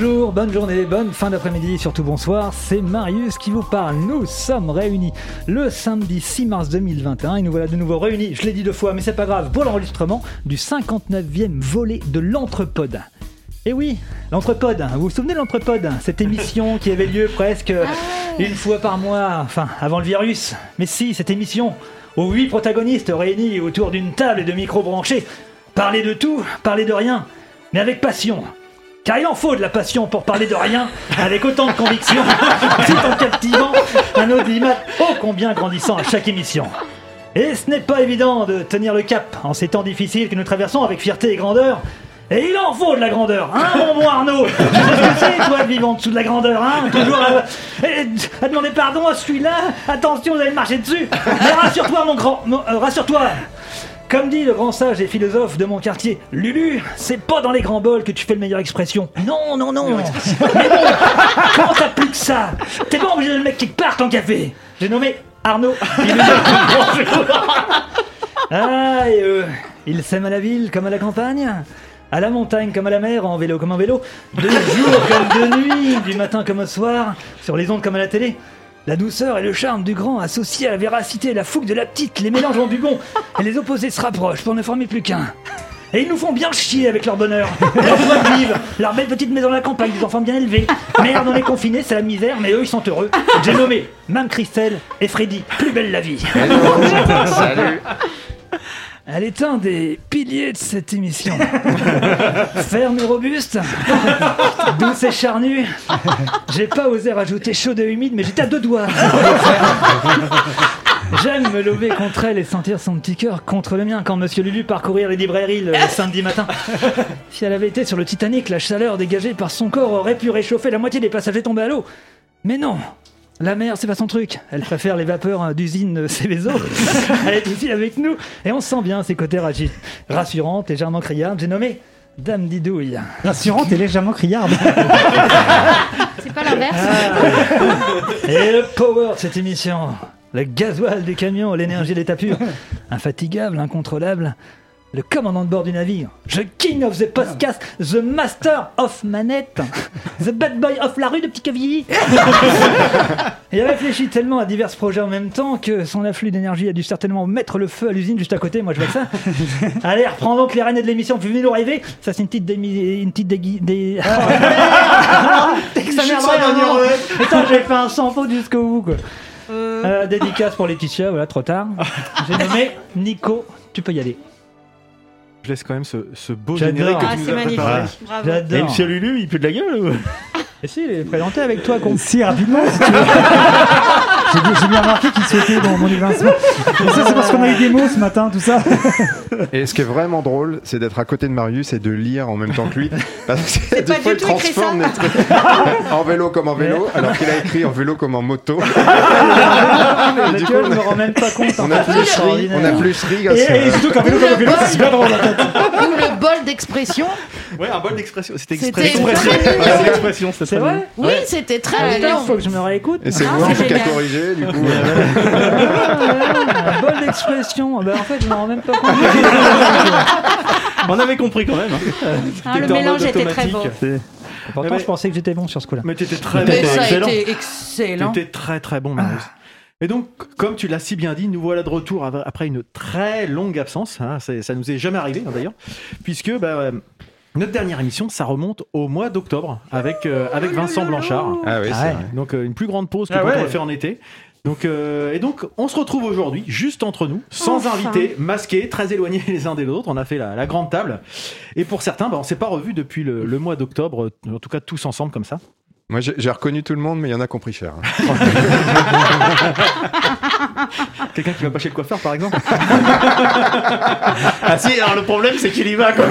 Bonjour, bonne journée, bonne fin d'après-midi, surtout bonsoir, c'est Marius qui vous parle. Nous sommes réunis le samedi 6 mars 2021 et nous voilà de nouveau réunis, je l'ai dit deux fois mais c'est pas grave, pour l'enregistrement du 59e volet de l'Entrepode. Et oui, l'Entrepode, vous vous souvenez de l'Entrepode Cette émission qui avait lieu presque une fois par mois, enfin avant le virus. Mais si, cette émission, aux huit protagonistes réunis autour d'une table et de micros branchés, parler de tout, parler de rien, mais avec passion. Car il en faut de la passion pour parler de rien avec autant de conviction, tout en captivant un audimat ô combien grandissant à chaque émission. Et ce n'est pas évident de tenir le cap en ces temps difficiles que nous traversons avec fierté et grandeur. Et il en faut de la grandeur, hein, mon bon Arnaud. C'est, toi, de vivre en dessous de la grandeur, hein Toujours à, et- à demander pardon à celui-là. Attention, vous allez marcher dessus. Mais rassure-toi, mon grand... euh, rassure-toi comme dit le grand sage et philosophe de mon quartier, Lulu, c'est pas dans les grands bols que tu fais le meilleure expression. Non, non, non. Mais bon, comment t'as plus que ça T'es pas obligé de le mettre quelque part ton café. J'ai nommé Arnaud. Il bonjour. Ah, et eux, ils s'aiment à la ville comme à la campagne à la montagne comme à la mer, en vélo comme en vélo, de jour comme de nuit, du matin comme au soir, sur les ondes comme à la télé. La douceur et le charme du grand associés à la véracité et la fougue de la petite, les mélanges du bon, et les opposés se rapprochent pour ne former plus qu'un. Et ils nous font bien chier avec leur bonheur, leur joie de vivre, leur belle petite maison à la campagne, des enfants bien élevés. Merde, on est confinés, c'est la misère, mais eux ils sont heureux. J'ai nommé Mme Christelle et Freddy, plus belle la vie. Elle est un des piliers de cette émission. Ferme et robuste, douce et charnue. J'ai pas osé rajouter chaude et humide, mais j'étais à deux doigts. J'aime me lever contre elle et sentir son petit cœur contre le mien quand Monsieur Lulu parcourir les librairies le samedi matin. Si elle avait été sur le Titanic, la chaleur dégagée par son corps aurait pu réchauffer la moitié des passagers tombés à l'eau. Mais non, la mer, c'est pas son truc. Elle préfère les vapeurs d'usine euh, Céveso. Elle est ici avec nous et on sent bien ses côtés rassurantes, légèrement criardes. J'ai nommé Dame Didouille. Rassurante et légèrement criarde. C'est pas l'inverse Et le power de cette émission. Le gasoil du camion, l'énergie de l'état pur. Infatigable, incontrôlable. Le commandant de bord du navire. The king of the podcast. The master of manette. The bad boy of la rue de Petit Cavilly. Il a réfléchi tellement à divers projets en même temps que son afflux d'énergie a dû certainement mettre le feu à l'usine juste à côté. Moi, je vois ça. Allez, reprends donc les rênes de l'émission. Puis venez nous rêver. Ça, c'est une petite démi... Une petite dégui... Des... Putain, j'ai fait un sans faute jusqu'au bout, quoi. Euh, dédicace pour Laetitia, voilà, trop tard. J'ai nommé Nico. Tu peux y aller. Je laisse quand même ce, ce beau J'adore. générique que Ah, tu nous c'est as magnifique. préparé. Bravo. Et Monsieur Lulu, il pue de la gueule ou Et si, il est présenté avec toi, con. Si rapidement, si tu veux. J'ai bien- remarqué qu'il souhaitait bon, mon évincement. Mais ça, c'est parce qu'on a eu des mots ce matin, tout ça. Et ce qui est vraiment drôle, c'est d'être à côté de Marius et de lire en même temps que lui. Parce que C'est des pas fois, du il transforme ça. les trucs en vélo comme en vélo, alors qu'il a écrit en vélo comme en moto. Mais du coup, on a- me rends même pas compte. On a plus ri, on a plus ri. Et, et surtout qu'en vélo comme en vélo, c'est super drôle. Bol d'expression. Ouais, un bol d'expression. C'était C'était expression. c'est c'était C'est très vrai. Oui, c'était très Ah, mignon. Il faut que je me réécoute. Et c'est Ah, moi c'est qui a corrigé, du coup. euh, Un bol d'expression. Bah, en fait, je me rends même pas compte. On avait compris quand même. hein. Ah, le mélange était très. C'est- Pourtant, mais- je pensais que j'étais bon sur ce coup-là. Mais t'étais très bon. Mais ça a excellent. été excellent. T'étais très très bon, Marius. Et donc, comme tu l'as si bien dit, nous voilà de retour après une très longue absence. hein, ça nous est jamais arrivé hein, d'ailleurs, puisque bah, euh, notre dernière émission, ça remonte au mois d'octobre avec euh, avec Vincent Blanchard. Ah oui, Ah c'est ouais. vrai. Donc euh, une plus grande pause que Ah quand ouais. on le fait en été. Donc, euh, et donc, on se retrouve aujourd'hui, juste entre nous, sans Enfin. invités, masqués, très éloignés les uns des autres. On a fait la, la grande table. Et pour certains, bah, on s'est pas revus depuis le, le mois d'octobre, en tout cas tous ensemble comme ça. Moi, j'ai reconnu tout le monde, mais il y en a compris cher. Quelqu'un qui va pas chez le coiffeur, par exemple. Ah si, alors le problème c'est qu'il y va quoi.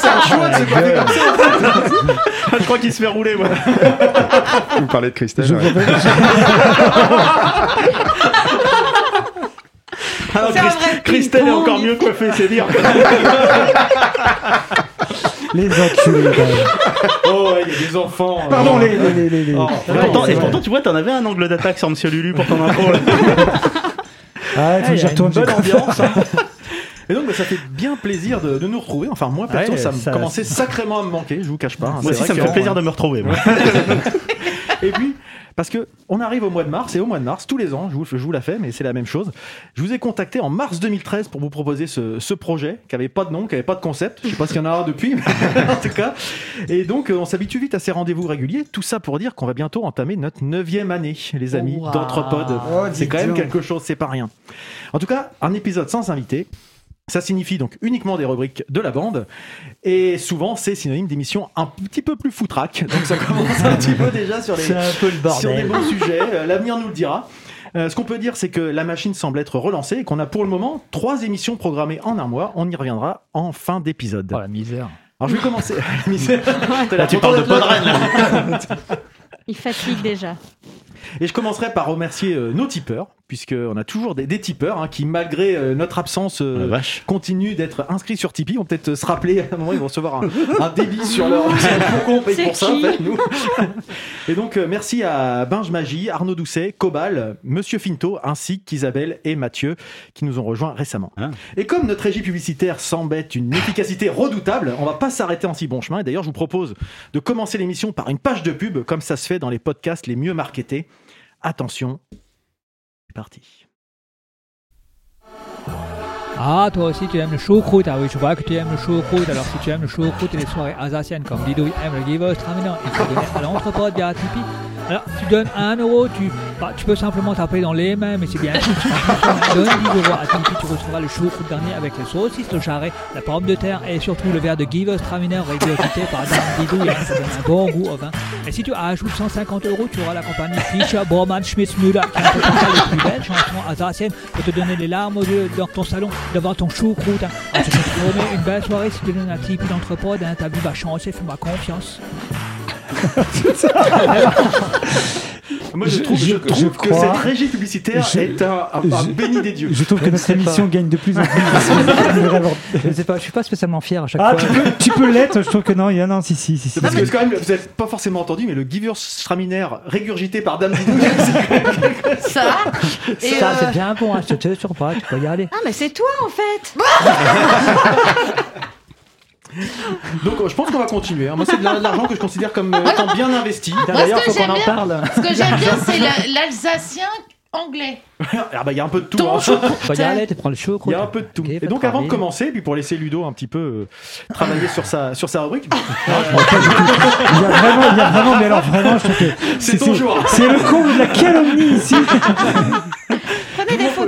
c'est un choix de se coiffer comme ça. Je crois qu'il se fait rouler moi. Vous parlez de Christelle. Je ouais. vois- Alors, C'est un Christ- vrai Christelle est encore mieux coiffée, c'est dire. Les enculés, même. Oh, ouais, il y a des enfants. euh, Pardon, les. les, les, les- les- Oh, Et pourtant, c'est et pourtant, tu vois, t'en avais un angle d'attaque sur Monsieur Lulu pour ton intro. là. Ah, faut Ah, que y j'y retourne. bonne ambiance. hein. Et donc, bah, ça fait bien plaisir de, de nous retrouver. Enfin, moi, perso, Ouais, ça me ça- commençait sacrément à me manquer, je vous cache pas. hein. Moi aussi, ça me fait plaisir de me retrouver. moi. Et puis, parce que on arrive au mois de mars, et au mois de mars, tous les ans, je vous, je vous la fais, mais c'est la même chose. Je vous ai contacté en mars 2013 pour vous proposer ce, ce projet qui avait pas de nom, qui avait pas de concept. Je sais pas s'il y en a un depuis, mais en tout cas. Et donc, euh, on s'habitue vite à ces rendez-vous réguliers. Tout ça pour dire qu'on va bientôt entamer notre neuvième année, les amis, Wow. d'Entrepode. Oh, c'est quand même quelque chose, c'est pas rien. En tout cas, un épisode sans invité. Ça signifie donc uniquement des rubriques de la bande. Et souvent, c'est synonyme d'émissions un petit peu plus foutraque. Donc ça commence un petit peu déjà sur les, C'est un peu le sur des bons sujets. Euh, L'avenir nous le dira. Euh, ce qu'on peut dire, c'est que la machine semble être relancée et qu'on a pour le moment trois émissions programmées en un mois. On y reviendra en fin d'épisode. Oh la misère. Alors je vais commencer. Misère. T'es Là, tu parles de Podren, là. Il fatigue déjà. Et je commencerai par remercier euh, nos tipeurs, puisqu'on a toujours des, des tipeurs hein, qui, malgré euh, notre absence, euh, continuent d'être inscrits sur Tipeee. On va peut-être euh, se rappeler à un moment, ils vont recevoir un, un débit sur leur. On paye pour ça, en fait, nous Et donc, merci à Binge Magie, Arnaud Doucet, Cobal, Monsieur Finto, ainsi qu'Isabelle et Mathieu, qui nous ont rejoints récemment. Ah. Et comme notre régie publicitaire semble être une efficacité redoutable, on va pas s'arrêter en si bon chemin. Et d'ailleurs, je vous propose de commencer l'émission par une page de pub, comme ça se fait dans les podcasts les mieux marketés. Attention, c'est parti. Ah, toi aussi tu aimes le choucroute. Ah oui, je vois que tu aimes le choucroute. Alors si tu aimes le choucroute et les soirées alsaciennes comme Didouille aime le Giver Straminer, il faut donner à l'entrepôt via Tipeee. Alors tu donnes 1 euro, tu, bah, tu peux simplement taper dans les mains, mais c'est bien. Tu donnes 10 euros à tu recevras le choucroute dernier avec les saucisses, le charret, la pomme de terre et surtout le verre de Giver Straminer réédité par Dame Didouille. hein, Ça donne un bon goût au vin. Et si tu ajoutes 150 euros, tu auras la compagnie Fischer, Bormann, Schmitz, Müller qui interprète les plus belles chansons alsaciennes pour te donner les larmes aux yeux dans ton salon devant ton choucroute. Hein. Alors, je te une belle soirée si tu donnes un peu d'entrepôt. Hein. Ta vie va changer, fais-moi confiance. Moi, je, Je- trouve, je je- trouve je que crois- cette régie publicitaire je- est un, un- un je- béni des dieux. Je trouve que notre émission pas. gagne de plus en plus. Je Je sais pas, je suis pas spécialement fier à chaque ah, fois. tu peux, tu peux l'être, je trouve que non, il y a non, si, si, si. parce que quand même, vous n'avez pas forcément entendu, mais le Giver Straminer régurgité par Dame c'est Ça. Et, Ça, euh, c'est bien bon, hein, je te sur pas, tu peux y aller. Ah, mais c'est toi en fait Donc, je pense qu'on va continuer. hein. Moi, c'est de la- de l'argent que je considère comme euh, étant bien investi. D'ailleurs, faut qu'on en parle. Ce que j'aime bien, c'est la- l'alsacien anglais. Ah bah, il y a un peu de tout. Ton hein. Faut y aller, tu prends le Il choucroute. y a un peu de tout. Et donc, avant de commencer, puis pour laisser Ludo un petit peu euh, travailler sur sa, sur sa rubrique, Il y a vraiment, il y a vraiment, mais alors vraiment, je trouve que c'est ton jour. c'est le comble de la calomnie ici.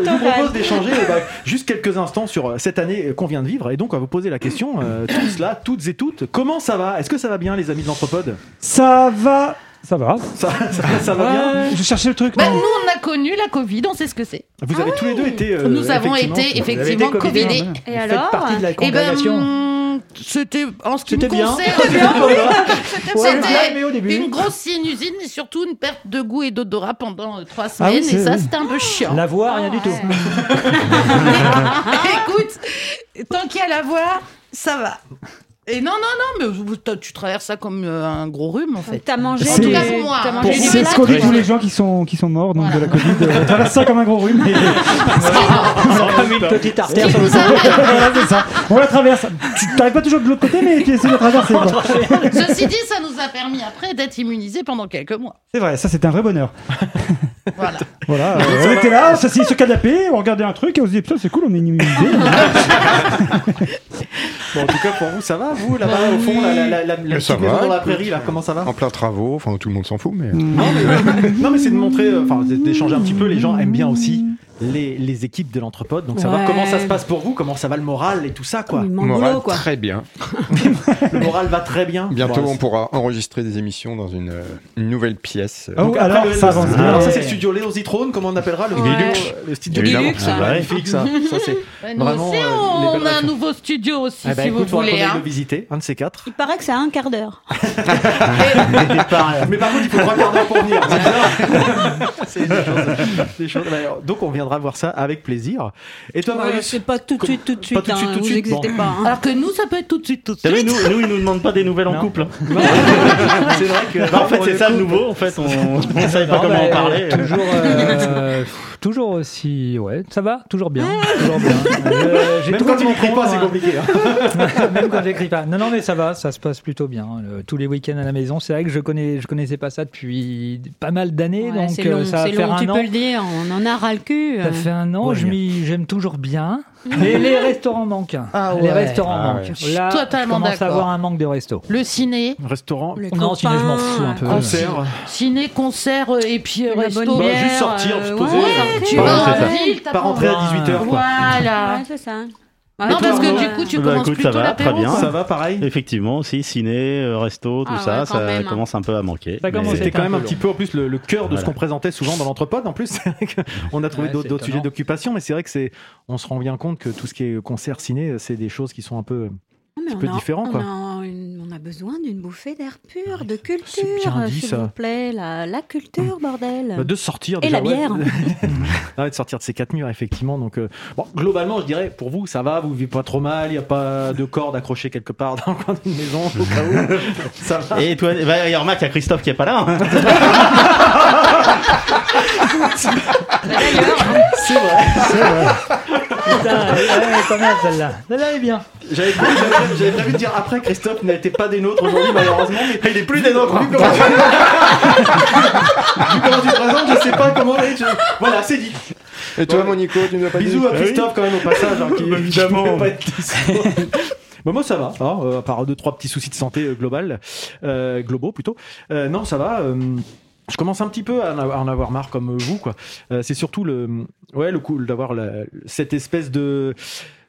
Je vous propose d'échanger euh, bah, juste quelques instants sur euh, cette année qu'on vient de vivre. Et donc, on va vous poser la question, euh, tous là, toutes et toutes, comment ça va? Est-ce que ça va bien, les amis de l'Anthropode? Ça va, ça va. ça, ça, ça va bien? Je cherchais le truc. Bah, non. nous, on a connu la Covid, on sait ce que c'est. Vous avez tous les deux été. euh, nous avons été effectivement covidés. Et Vous faites alors partie de la Et ben, hum, c'était en ce qui me bien. concerne, c'était une grosse sinusine et surtout une perte de goût et d'odorat pendant euh, trois Ah oui, semaines. et ça, c'était un peu chiant. La voix, rien du tout. Écoute, tant qu'il y a la voix, ça va. Et non, non, non, mais tu traverses ça comme euh, un gros rhume, en fait. T'as mangé En tout cas pour moi. C'est ce qu'on dit tous les gens qui sont, qui sont morts donc, de la Covid. Euh, traverse ça comme un gros rhume. mais- Comme une petite artère sur le. On la traverse. Tu t'arrives pas toujours de l'autre côté, mais tu essaies de la traverser. quoi. Ceci dit, ça nous a permis après d'être immunisés pendant quelques mois. C'est vrai, ça c'était un vrai bonheur. Voilà. Voilà, euh, on était là, on s'assied sur le canapé, on regardait un truc et on se dit putain c'est cool, on est immunisé. Bon, en tout cas, pour vous, ça va Vous, là-bas, au fond, la, la, petite maison dans la prairie, là, comment ça va En plein travaux, enfin tout le monde s'en fout, mais. Mm. Non, mais, mais c'est de montrer, euh, enfin, d'échanger un petit peu. Les gens aiment bien aussi les, les équipes de l'entrepode. Donc, savoir Ouais. comment ça se passe pour vous, comment ça va le moral et tout ça, quoi. Mon Moral, boulot, quoi. très bien. Le moral va très bien. Bientôt, on pourra enregistrer des émissions dans une, euh, une nouvelle pièce. Oh, Donc, alors, après, le- ça avance bien. alors ça c'est le studio Léo Zitrone, comment on appellera le, Ouais. studio- le studio Évidemment. Linux, Ah, hein. magnifique ça. ça c'est. Nous Vraiment, aussi, euh, on, belles a un nouveau studio aussi, Eh ben, si écoute, vous voulez. hein. le visiter, un de ces quatre. Il paraît que c'est à un quart d'heure. Mais par contre, il faut trois quarts d'heure pour venir. c'est ça C'est des choses- bah, Donc, on viendra voir ça avec plaisir. Et toi, Ouais, Marius c'est pas tout de suite, tout de Pas suite. tout de suite, hein, tout de suite, n'existez bon. pas. hein. Alors que nous, ça peut être tout de suite, tout de T'as vu, suite. nous, nous, ils nous demandent pas des nouvelles en Non. couple. hein. C'est vrai que. Bah, en fait, c'est ça le nouveau. En fait, on, on savait pas Non, comment bah, en parler. Toujours, euh, toujours aussi. Ouais, ça va, toujours bien? toujours bien. Euh, j'ai Même quand n'écrit compte, pas, c'est hein. compliqué. hein. Même quand j'écris pas. Non, non, mais ça va, ça se passe plutôt bien. Le- tous les week-ends à la maison, c'est vrai que je connais, je connaissais pas ça depuis pas mal d'années, Ouais, donc c'est euh, long, ça va c'est faire long, un tu an. peux le dire, on en a ras le cul. Ça fait un an, Ouais, je bien. m'y- j'aime toujours bien. Mais les restaurants manquent. Ah Les ouais. restaurants Ah manquent. Je suis Là, totalement je commence à d'accord. avoir un manque de resto. Le ciné, Restaurant, Les Non, sinon, je m'en fous un peu. concert. ciné, concert euh, et puis euh, La resto. bonne Bah, bière, juste sortir, se euh, poser, ouais, Tu Pas vas rentrer, en ça. ville, t'as Pas rentrer à 18h. Quoi. Voilà. Ouais, c'est ça. Non, Et toi, parce que Arnaud du coup, tu Bah, commences écoute, ça plutôt va, très bien. quoi. Ça va pareil Effectivement, aussi, ciné, euh, resto, tout Ah ça, ouais, ça même. commence un peu à manquer. Ça Mais- C'était quand même un un petit peu en plus le, le cœur de ce qu'on présentait souvent dans l'entrepode. En plus, qu'on a trouvé Ouais, d'autres sujets d'occupation, mais c'est vrai que c'est, on se rend bien compte que tout ce qui est concert, ciné, c'est des choses qui sont un peu. Non, petit on peu a- différent, on quoi. A besoin d'une bouffée d'air pur, de C'est culture, s'il vous plaît. La, la culture, bordel. bah, de sortir. Et la bière. ouais. Ouais, de sortir de ces quatre murs, effectivement. Donc, euh, bon, globalement, je dirais, pour vous, ça va, vous vivez pas trop mal, il n'y a pas de corde accrochée quelque part dans le coin d'une maison, au cas où. Ça va. Et toi, bah, et remarque, il y a Christophe qui est pas là. hein. C'est vrai. Putain, elle est pas mal celle-là. Celle-là est bien. J'avais prévu, j'avais- j'avais prévu de dire après, Christophe n'était pas des nôtres aujourd'hui, malheureusement. Mais Il est plus des nôtres. Vu comment tu, vu comment tu te présentes, je sais pas comment. je- Voilà, c'est dit. Et toi, Ouais. Monico, tu nous as pas Bisous dit à Christophe quand même au passage, hein, qui, qui Évidemment. pouvait pas être dispo. Bah, moi ça va, hein, euh, à part deux trois petits soucis de santé euh, global, euh, globaux plutôt. Euh, non ça va. euh, je commence un petit peu à en avoir, marre comme vous quoi. Euh, c'est surtout le ouais le coup d'avoir cette espèce de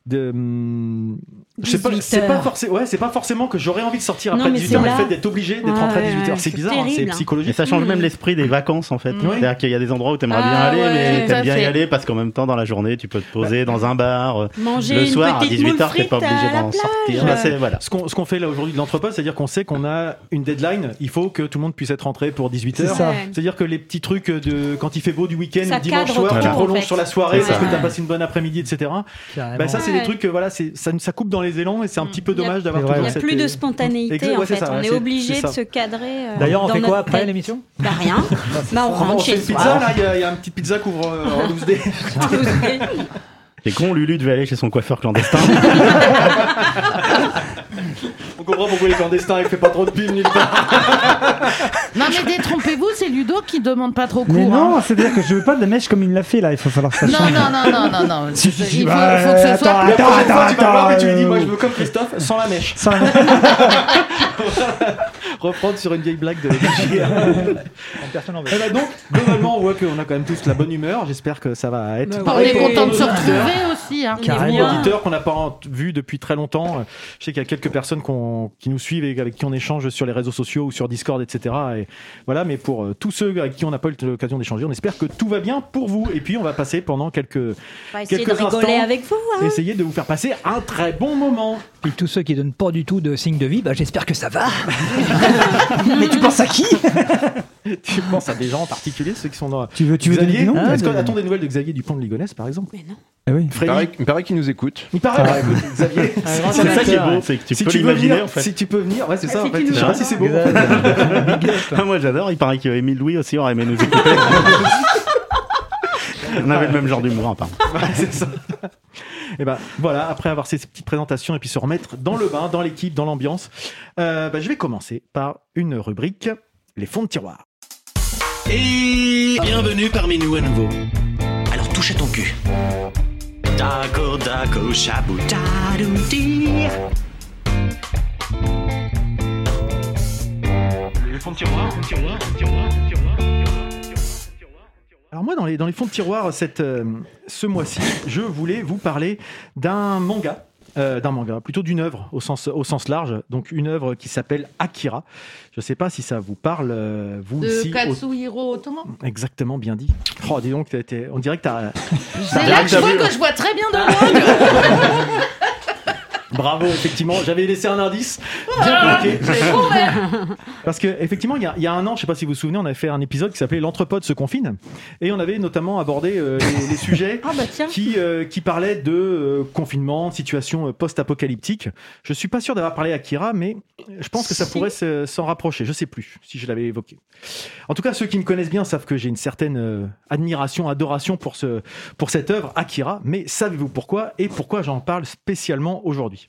de hum, je sais pas 18 c'est pas forcément ouais c'est pas forcément que j'aurais envie de sortir après mais 18h c'est mais le là. fait d'être obligé d'être Ouais, rentré à ouais, 18h ouais, c'est c'est bizarre hein, c'est terrible. Et psychologique ça change Mm. même l'esprit des vacances en fait. Oui. C'est-à-dire qu'il y a des endroits où t'aimerais bien Ah aller, ouais, mais t'aimes bien y aller parce qu'en même temps dans la journée tu peux te poser dans un bar. euh, Manger le une soir à petite 18h moule t'es pas obligé d'en sortir. Bah, c'est- voilà. Ce qu'on ce qu'on fait là aujourd'hui de l'entrepôt, c'est-à-dire qu'on sait qu'on a une deadline, il faut que tout le monde puisse être rentré pour 18h. C'est ça. Ouais. C'est-à-dire que les petits trucs de quand il fait beau du week-end, dimanche soir, tu prolonges sur la soirée parce ça. que tu as passé une bonne après-midi, etc. Ben, ça, c'est. Des trucs que voilà, c'est- ça, ça coupe dans les élans et c'est un petit peu dommage d'avoir Il n'y a cette- plus de spontanéité Exact, en fait. ça, on est obligé de se cadrer. euh, D'ailleurs, on dans fait quoi après l'émission Bah rien. bah on On rentre chez soi. il y a- il y, a une petite pizza qui ouvre euh, en 12D. C'est con, Lulu devait aller chez son coiffeur clandestin. On comprend pourquoi les clandestins, il fait pas trop de pub nulle part. Non, mais détrompez-vous, c'est Ludo qui demande pas trop court. Mais hein. non, c'est-à-dire que je veux pas de mèche comme il l'a fait là. Il faut falloir que ça Non, change. non, non, non, non, non. Si, si, si, Il faut, bah, faut que ce soit attends, La plus- prochaine fois, tu vas attends, voir et tu lui dis, euh, moi je veux comme Christophe, sans la mèche. Ça- Reprendre sur une vieille blague de Personne n'en veut. Eh ben donc, globalement, on voit qu'on a quand même tous la bonne humeur. J'espère que ça va être Bah On est content de se retrouver aussi. Hein. Carrément. Auditeurs qu'on n'a pas en- vu depuis très longtemps. Je sais qu'il y a quelques personnes qui nous suivent et avec qui on échange sur les réseaux sociaux ou sur Discord, etc. Et voilà, mais pour euh, tous ceux avec qui on n'a pas eu l'occasion d'échanger, on espère que tout va bien pour vous. Et puis, on va passer pendant quelques. De Quelques rigoler instants. avec vous. hein. essayer de vous faire passer un très bon moment. Puis tous ceux qui donnent pas du tout de signe de vie, bah, j'espère que ça va. Mais tu penses à qui tu penses à des gens en particulier, ceux qui sont dans. Tu veux, tu veux Xavier Ah, Est-ce qu'on attend des nouvelles de Xavier Dupont de Ligonnès, par exemple Mais non. Ah oui. Il paraît, il paraît qu'il nous écoute. Il paraît, écoute, Xavier. C'est ça qui est beau, c'est que tu si peux tu veux l'imaginer venir, en fait. si tu peux venir, ouais, c'est ça. Ah, en fait. si tu Je sais pas si c'est beau. Ah, moi j'adore, il paraît que Émile Louis aussi aurait aimé nous écouter. On avait le même genre d'humour, apparemment. Ouais, c'est ça. Et ben voilà, après avoir ces petites présentations et puis se remettre dans le bain, dans l'équipe, dans l'ambiance, euh, bah, je vais commencer par une rubrique les fonds de tiroir. Et bienvenue parmi nous à nouveau. Alors touche à ton cul. Dago, dago, chabou, dadouti. Les fonds de tiroir, tiroir, fonds de tiroir, fonds de tiroir, fonds de tiroir, fonds de tiroir. Alors moi, dans les, dans les fonds de tiroir, cette, euh, ce mois-ci, je voulais vous parler d'un manga. euh, d'un manga, plutôt d'une œuvre au sens, au sens large, donc une œuvre qui s'appelle Akira. Je ne sais pas si ça vous parle, euh, vous De Katsuhiro Otomo. Exactement, bien dit. Oh, dis donc, t'as été- on dirait que t'as... C'est là que je vois que je vois très bien de loin. Bravo, effectivement, j'avais laissé un indice. Bien Ah, bloqué. Parce que effectivement, il y, a, il y a un an, je sais pas si vous vous souvenez, on avait fait un épisode qui s'appelait L'entrepode se confine, et on avait notamment abordé euh, les, les sujets Ah bah qui, euh, qui parlaient de euh, confinement, de situation euh, post-apocalyptique. Je suis pas sûr d'avoir parlé à Kira, mais je pense que ça Si. pourrait se- s'en rapprocher. Je sais plus si je l'avais évoqué. En tout cas, ceux qui me connaissent bien savent que j'ai une certaine euh, admiration, adoration pour, ce, pour cette œuvre, Akira. Mais savez-vous pourquoi et pourquoi j'en parle spécialement aujourd'hui?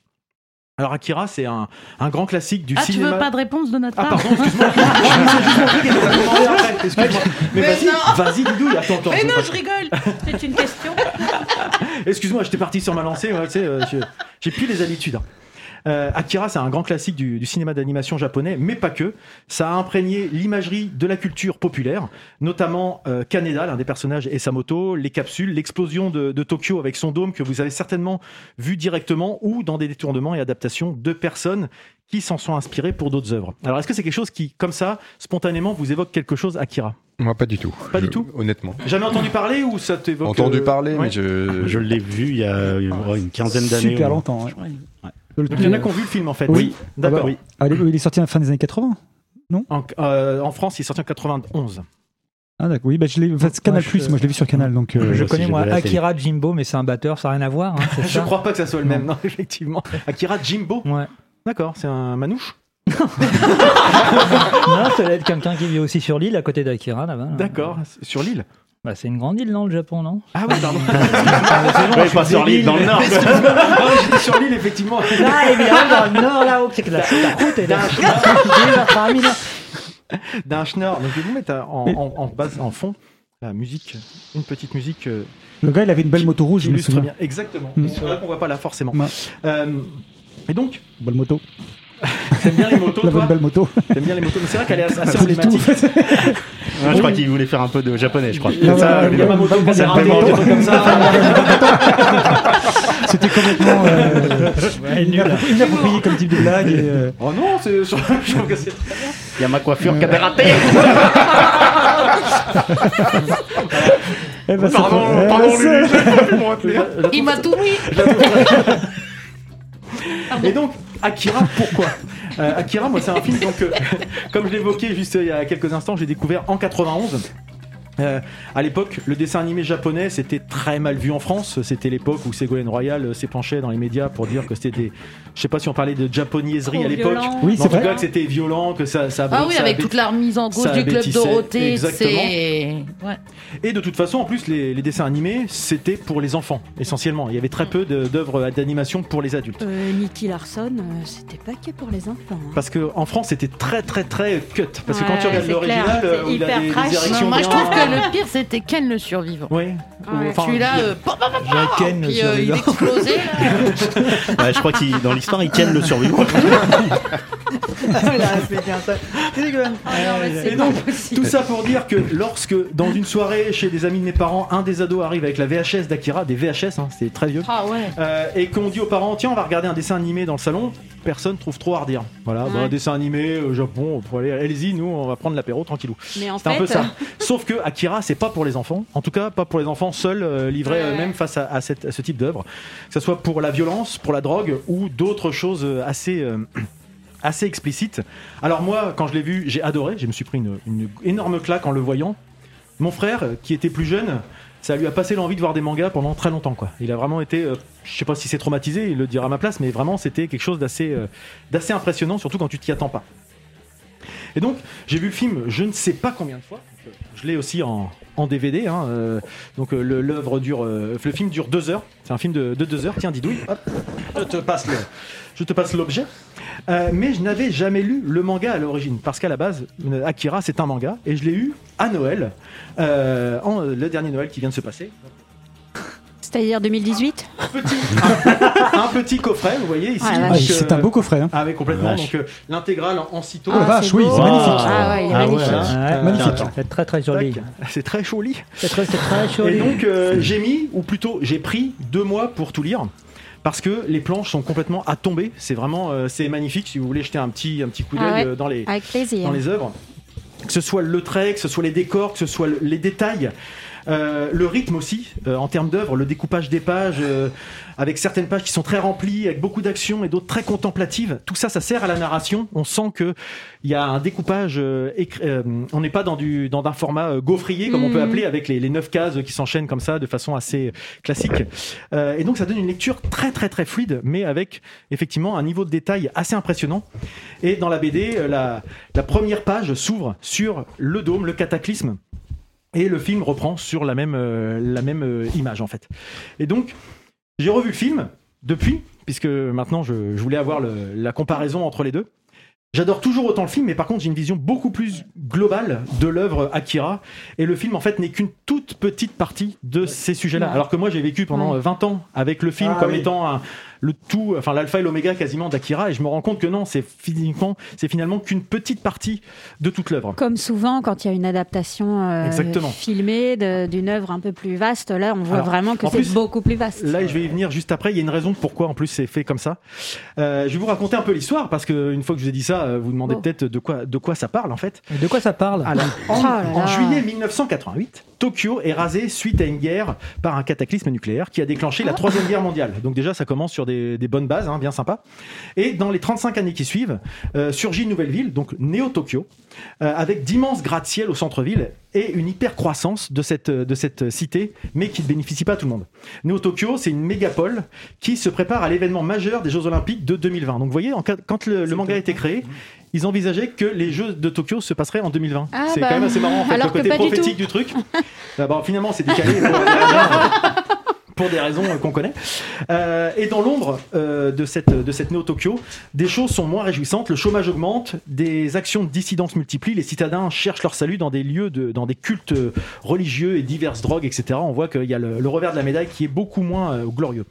Alors, Akira, c'est un, un grand classique du Ah, tu cinéma. veux pas de réponse de notre Ah part pardon, excuse-moi. Excuse-moi. Mais, Mais vas-y, non. vas-y, Didouille. Attends, attends. Mais non, pas- je rigole. C'est une question. Excuse-moi, j'étais parti sur ma lancée. ouais, tu sais, euh, j'ai plus les habitudes. Euh, Akira, c'est un grand classique du, du cinéma d'animation japonais, mais pas que. Ça a imprégné l'imagerie de la culture populaire, notamment euh, Kaneda, l'un des personnages, et sa moto, les capsules, l'explosion de, de Tokyo avec son dôme que vous avez certainement vu directement, ou dans des détournements et adaptations de personnes qui s'en sont inspirées pour d'autres œuvres. Alors, est-ce que c'est quelque chose qui, comme ça, spontanément, vous évoque quelque chose, Akira? Moi, pas du tout. Pas du tout? Honnêtement. Jamais entendu parler ou ça t'évoque Entendu euh, parler, ouais. mais je. Je l'ai vu il y a une, quinzaine d'années. Super longtemps. ouais. Donc, il y en a qui ont vu le film en fait. Oui. D'accord. Ah bah, ah, il est sorti à la fin des années 80 En, euh, en France, il est sorti en 91. Ah d'accord, oui, bah, je l'ai. Enfin, c'est Canal je- Plus, moi je l'ai vu sur Canal, donc. euh, Je connais moi. Akira Jimbo, mais c'est un batteur, ça n'a rien à voir. hein, c'est Je ça? crois pas que ça soit le même, non, effectivement. Akira Jimbo? Ouais. D'accord, c'est un manouche? Non, ça doit être quelqu'un qui vit aussi sur l'île à côté d'Akira là-bas. D'accord, sur l'île. Bah, c'est une grande île, non, le Japon, non? Ah oui, pardon. Ouais, pas sur l'île, dans le nord. Ah j'étais sur l'île, effectivement. Là, évidemment, dans le nord, là-haut, c'est que la, route est là. D'un schnorr. Donc, je vais vous mettre en, en, en base, en fond, la musique, une petite musique euh, Le gars, il avait une belle moto rouge, je me illustre souviens. bien. Exactement. Mm. C'est vrai qu'on voit pas là, forcément. Ouais. Euh, et donc, Belle moto. t'aimes bien les motos, toi une belle moto. T'aimes bien les motos, mais c'est vrai qu'elle est assez, assez emblématique. Ouais, je crois qu'il voulait faire un peu de japonais, je crois. Non, Ça, ouais, il y a ma moto, ouais, c'est ouais, raté, ouais, des trucs comme ça. C'était complètement euh, inappro- inapproprié comme type de blague. et, euh, Oh non, c'est- je trouve que c'est Il y a ma coiffure qui a raté. eh ben, Pardon, fait- eh, pardon, ça- Lulu. Il m'a tout mis. Et donc, Akira, pourquoi Euh, Akira, moi, c'est un film, donc, euh, comme je l'évoquais juste il y a quelques instants, j'ai découvert en 91. Euh, à l'époque, le dessin animé japonais, c'était très mal vu en France. C'était l'époque où Ségolène Royal s'épanchait dans les médias pour dire que c'était des. Je sais pas si on parlait de japonaiserie Trop à l'époque. Oui, Mais c'est en tout vrai. cas, que c'était violent, que ça. ça Ah oui, ça avec toute la remise en cause du club Dorothée, exactement. Ouais. Et de toute façon, en plus, les, les dessins animés, c'était pour les enfants, essentiellement. Il y avait très peu d'œuvres d'animation pour les adultes. Euh, Nicky Larson, euh, c'était pas que pour les enfants. hein. Parce qu'en France, c'était très très très cut. Parce que quand tu regardes l'original, euh, il a hyper des, des trash. érections Non, moi, je trouve que le pire, c'était Ken le survivant. Oui. Ouais. Enfin, Celui-là, il euh, Ken, puis euh, il explosait. là. Ouais, je crois qu'il dans l'histoire, ils tiennent le survivant. Ah c'est. Tout ça pour dire que lorsque, dans une soirée chez des amis de mes parents, un des ados arrive avec la VHS d'Akira, des VHS, hein, c'était très vieux, Ah ouais. euh, et qu'on dit aux parents, tiens, on va regarder un dessin animé dans le salon, personne trouve trop à redire. Voilà, bah, Ouais. dessin animé, euh, Japon, allez-y, nous, on va prendre l'apéro tranquillou. C'est un peu ça. Sauf que Akira, c'est pas pour les enfants. En tout cas, pas pour les enfants seuls, euh, livrés Ouais. eux-mêmes face à, à cette- à ce type d'œuvre. Que ce soit pour la violence, pour la drogue ou d'autres choses euh, assez. euh, assez explicites. Alors moi, quand je l'ai vu, j'ai adoré. Je me suis pris une, une énorme claque en le voyant. Mon frère, euh, qui était plus jeune, ça lui a passé l'envie de voir des mangas pendant très longtemps. Quoi. Il a vraiment été, euh, je sais pas si c'est traumatisé, il le dira à ma place, mais vraiment c'était quelque chose d'assez euh, d'assez impressionnant, surtout quand tu t'y attends pas. Et donc, j'ai vu le film je ne sais pas combien de fois. Je l'ai aussi en, DVD. hein, euh, donc, euh, euh, le film dure deux heures. C'est un film de, de deux heures. Tiens, Didouille, je te passe le, je te passe l'objet. Mais je n'avais jamais lu le manga à l'origine, parce qu'à la base, Akira, c'est un manga, et je l'ai eu à Noël, le dernier Noël qui vient de se passer. C'est-à-dire 2018 Un petit coffret, vous voyez ici. Ah, Ah, donc, c'est euh, un beau coffret. Hein. Ah oui, complètement. Vache. Donc euh, l'intégrale en. Oh la vache, c'est oui, c'est magnifique. Ah ouais, il est Ah ouais, magnifique. Euh, C'est très très joli. C'est très joli. C'est très, très Et joli. donc euh, j'ai mis, ou plutôt j'ai pris deux mois pour tout lire. Parce que les planches sont complètement à tomber. C'est vraiment, euh, c'est magnifique. Si vous voulez jeter un petit, un petit coup d'œil Ah ouais. euh, dans les, Avec dans les œuvres, que ce soit le trait, que ce soit les décors, que ce soit le- les détails. Euh, le rythme aussi, euh, en termes d'œuvre, le découpage des pages, euh, avec certaines pages qui sont très remplies, avec beaucoup d'action et d'autres très contemplatives. Tout ça, ça sert à la narration. On sent que il y a un découpage. on n'est pas dans du dans un format gaufrier comme on peut Mhm. appeler avec les, les neuf cases qui s'enchaînent comme ça de façon assez classique. Et donc ça donne une lecture très très très fluide, mais avec effectivement un niveau de détail assez impressionnant. Et dans la BD, la, la première page s'ouvre sur le dôme, le cataclysme. Et le film reprend sur la même, euh, la même euh, image en fait. Et donc, j'ai revu le film depuis, puisque maintenant je, je voulais avoir le- la comparaison entre les deux. J'adore toujours autant le film, mais par contre j'ai une vision beaucoup plus globale de l'œuvre Akira. Et le film en fait n'est qu'une toute petite partie de ces sujets-là. Alors que moi j'ai vécu pendant Ouais. euh, 20 ans avec le film Ah comme oui. étant un- le tout, enfin l'alpha et l'oméga quasiment d'Akira. Et je me rends compte que non, c'est finalement, c'est finalement qu'une petite partie de toute l'œuvre. Comme souvent, quand il y a une adaptation euh, Exactement. filmée de- d'une œuvre un peu plus vaste, là, on voit Alors, vraiment que c'est plus, beaucoup plus vaste. Là, je vais y venir juste après. Il y a une raison pourquoi, en plus, c'est fait comme ça. Euh, je vais vous raconter un peu l'histoire parce que une fois que je vous ai dit ça, euh, vous demandez Oh. peut-être de quoi, de quoi ça parle en fait. De quoi ça parle Alors, en, Oh là en juillet 1988, Tokyo est rasée suite à une guerre par un cataclysme nucléaire qui a déclenché la troisième guerre mondiale. Donc déjà, ça commence sur des, des bonnes bases, hein, bien sympa. Et dans les 35 années qui suivent, euh, surgit une nouvelle ville, donc Néo-Tokyo, euh, avec d'immenses gratte-ciel au centre-ville et une hyper croissance de cette, de cette cité, mais qui ne bénéficie pas à tout le monde. Néo-Tokyo, c'est une mégapole qui se prépare à l'événement majeur des Jeux Olympiques de 2020. Donc vous voyez, en quand le, le manga a été créé, ils envisageaient que les Jeux de Tokyo se passeraient en 2020. Ah c'est bah, quand même assez marrant en fait, alors le que côté pas du prophétique tout. du, truc. Ah bon, finalement, c'est décalé pour des raisons, euh, qu'on connaît. Euh, et dans l'ombre euh, de cette, de cette Néo-Tokyo, des choses sont moins réjouissantes. Le chômage augmente, des actions de dissidence multiplient, les citadins cherchent leur salut dans des lieux, de, dans des cultes euh, religieux et diverses drogues, etc. On voit qu'il y a le, le revers de la médaille qui est beaucoup moins euh, glorieux.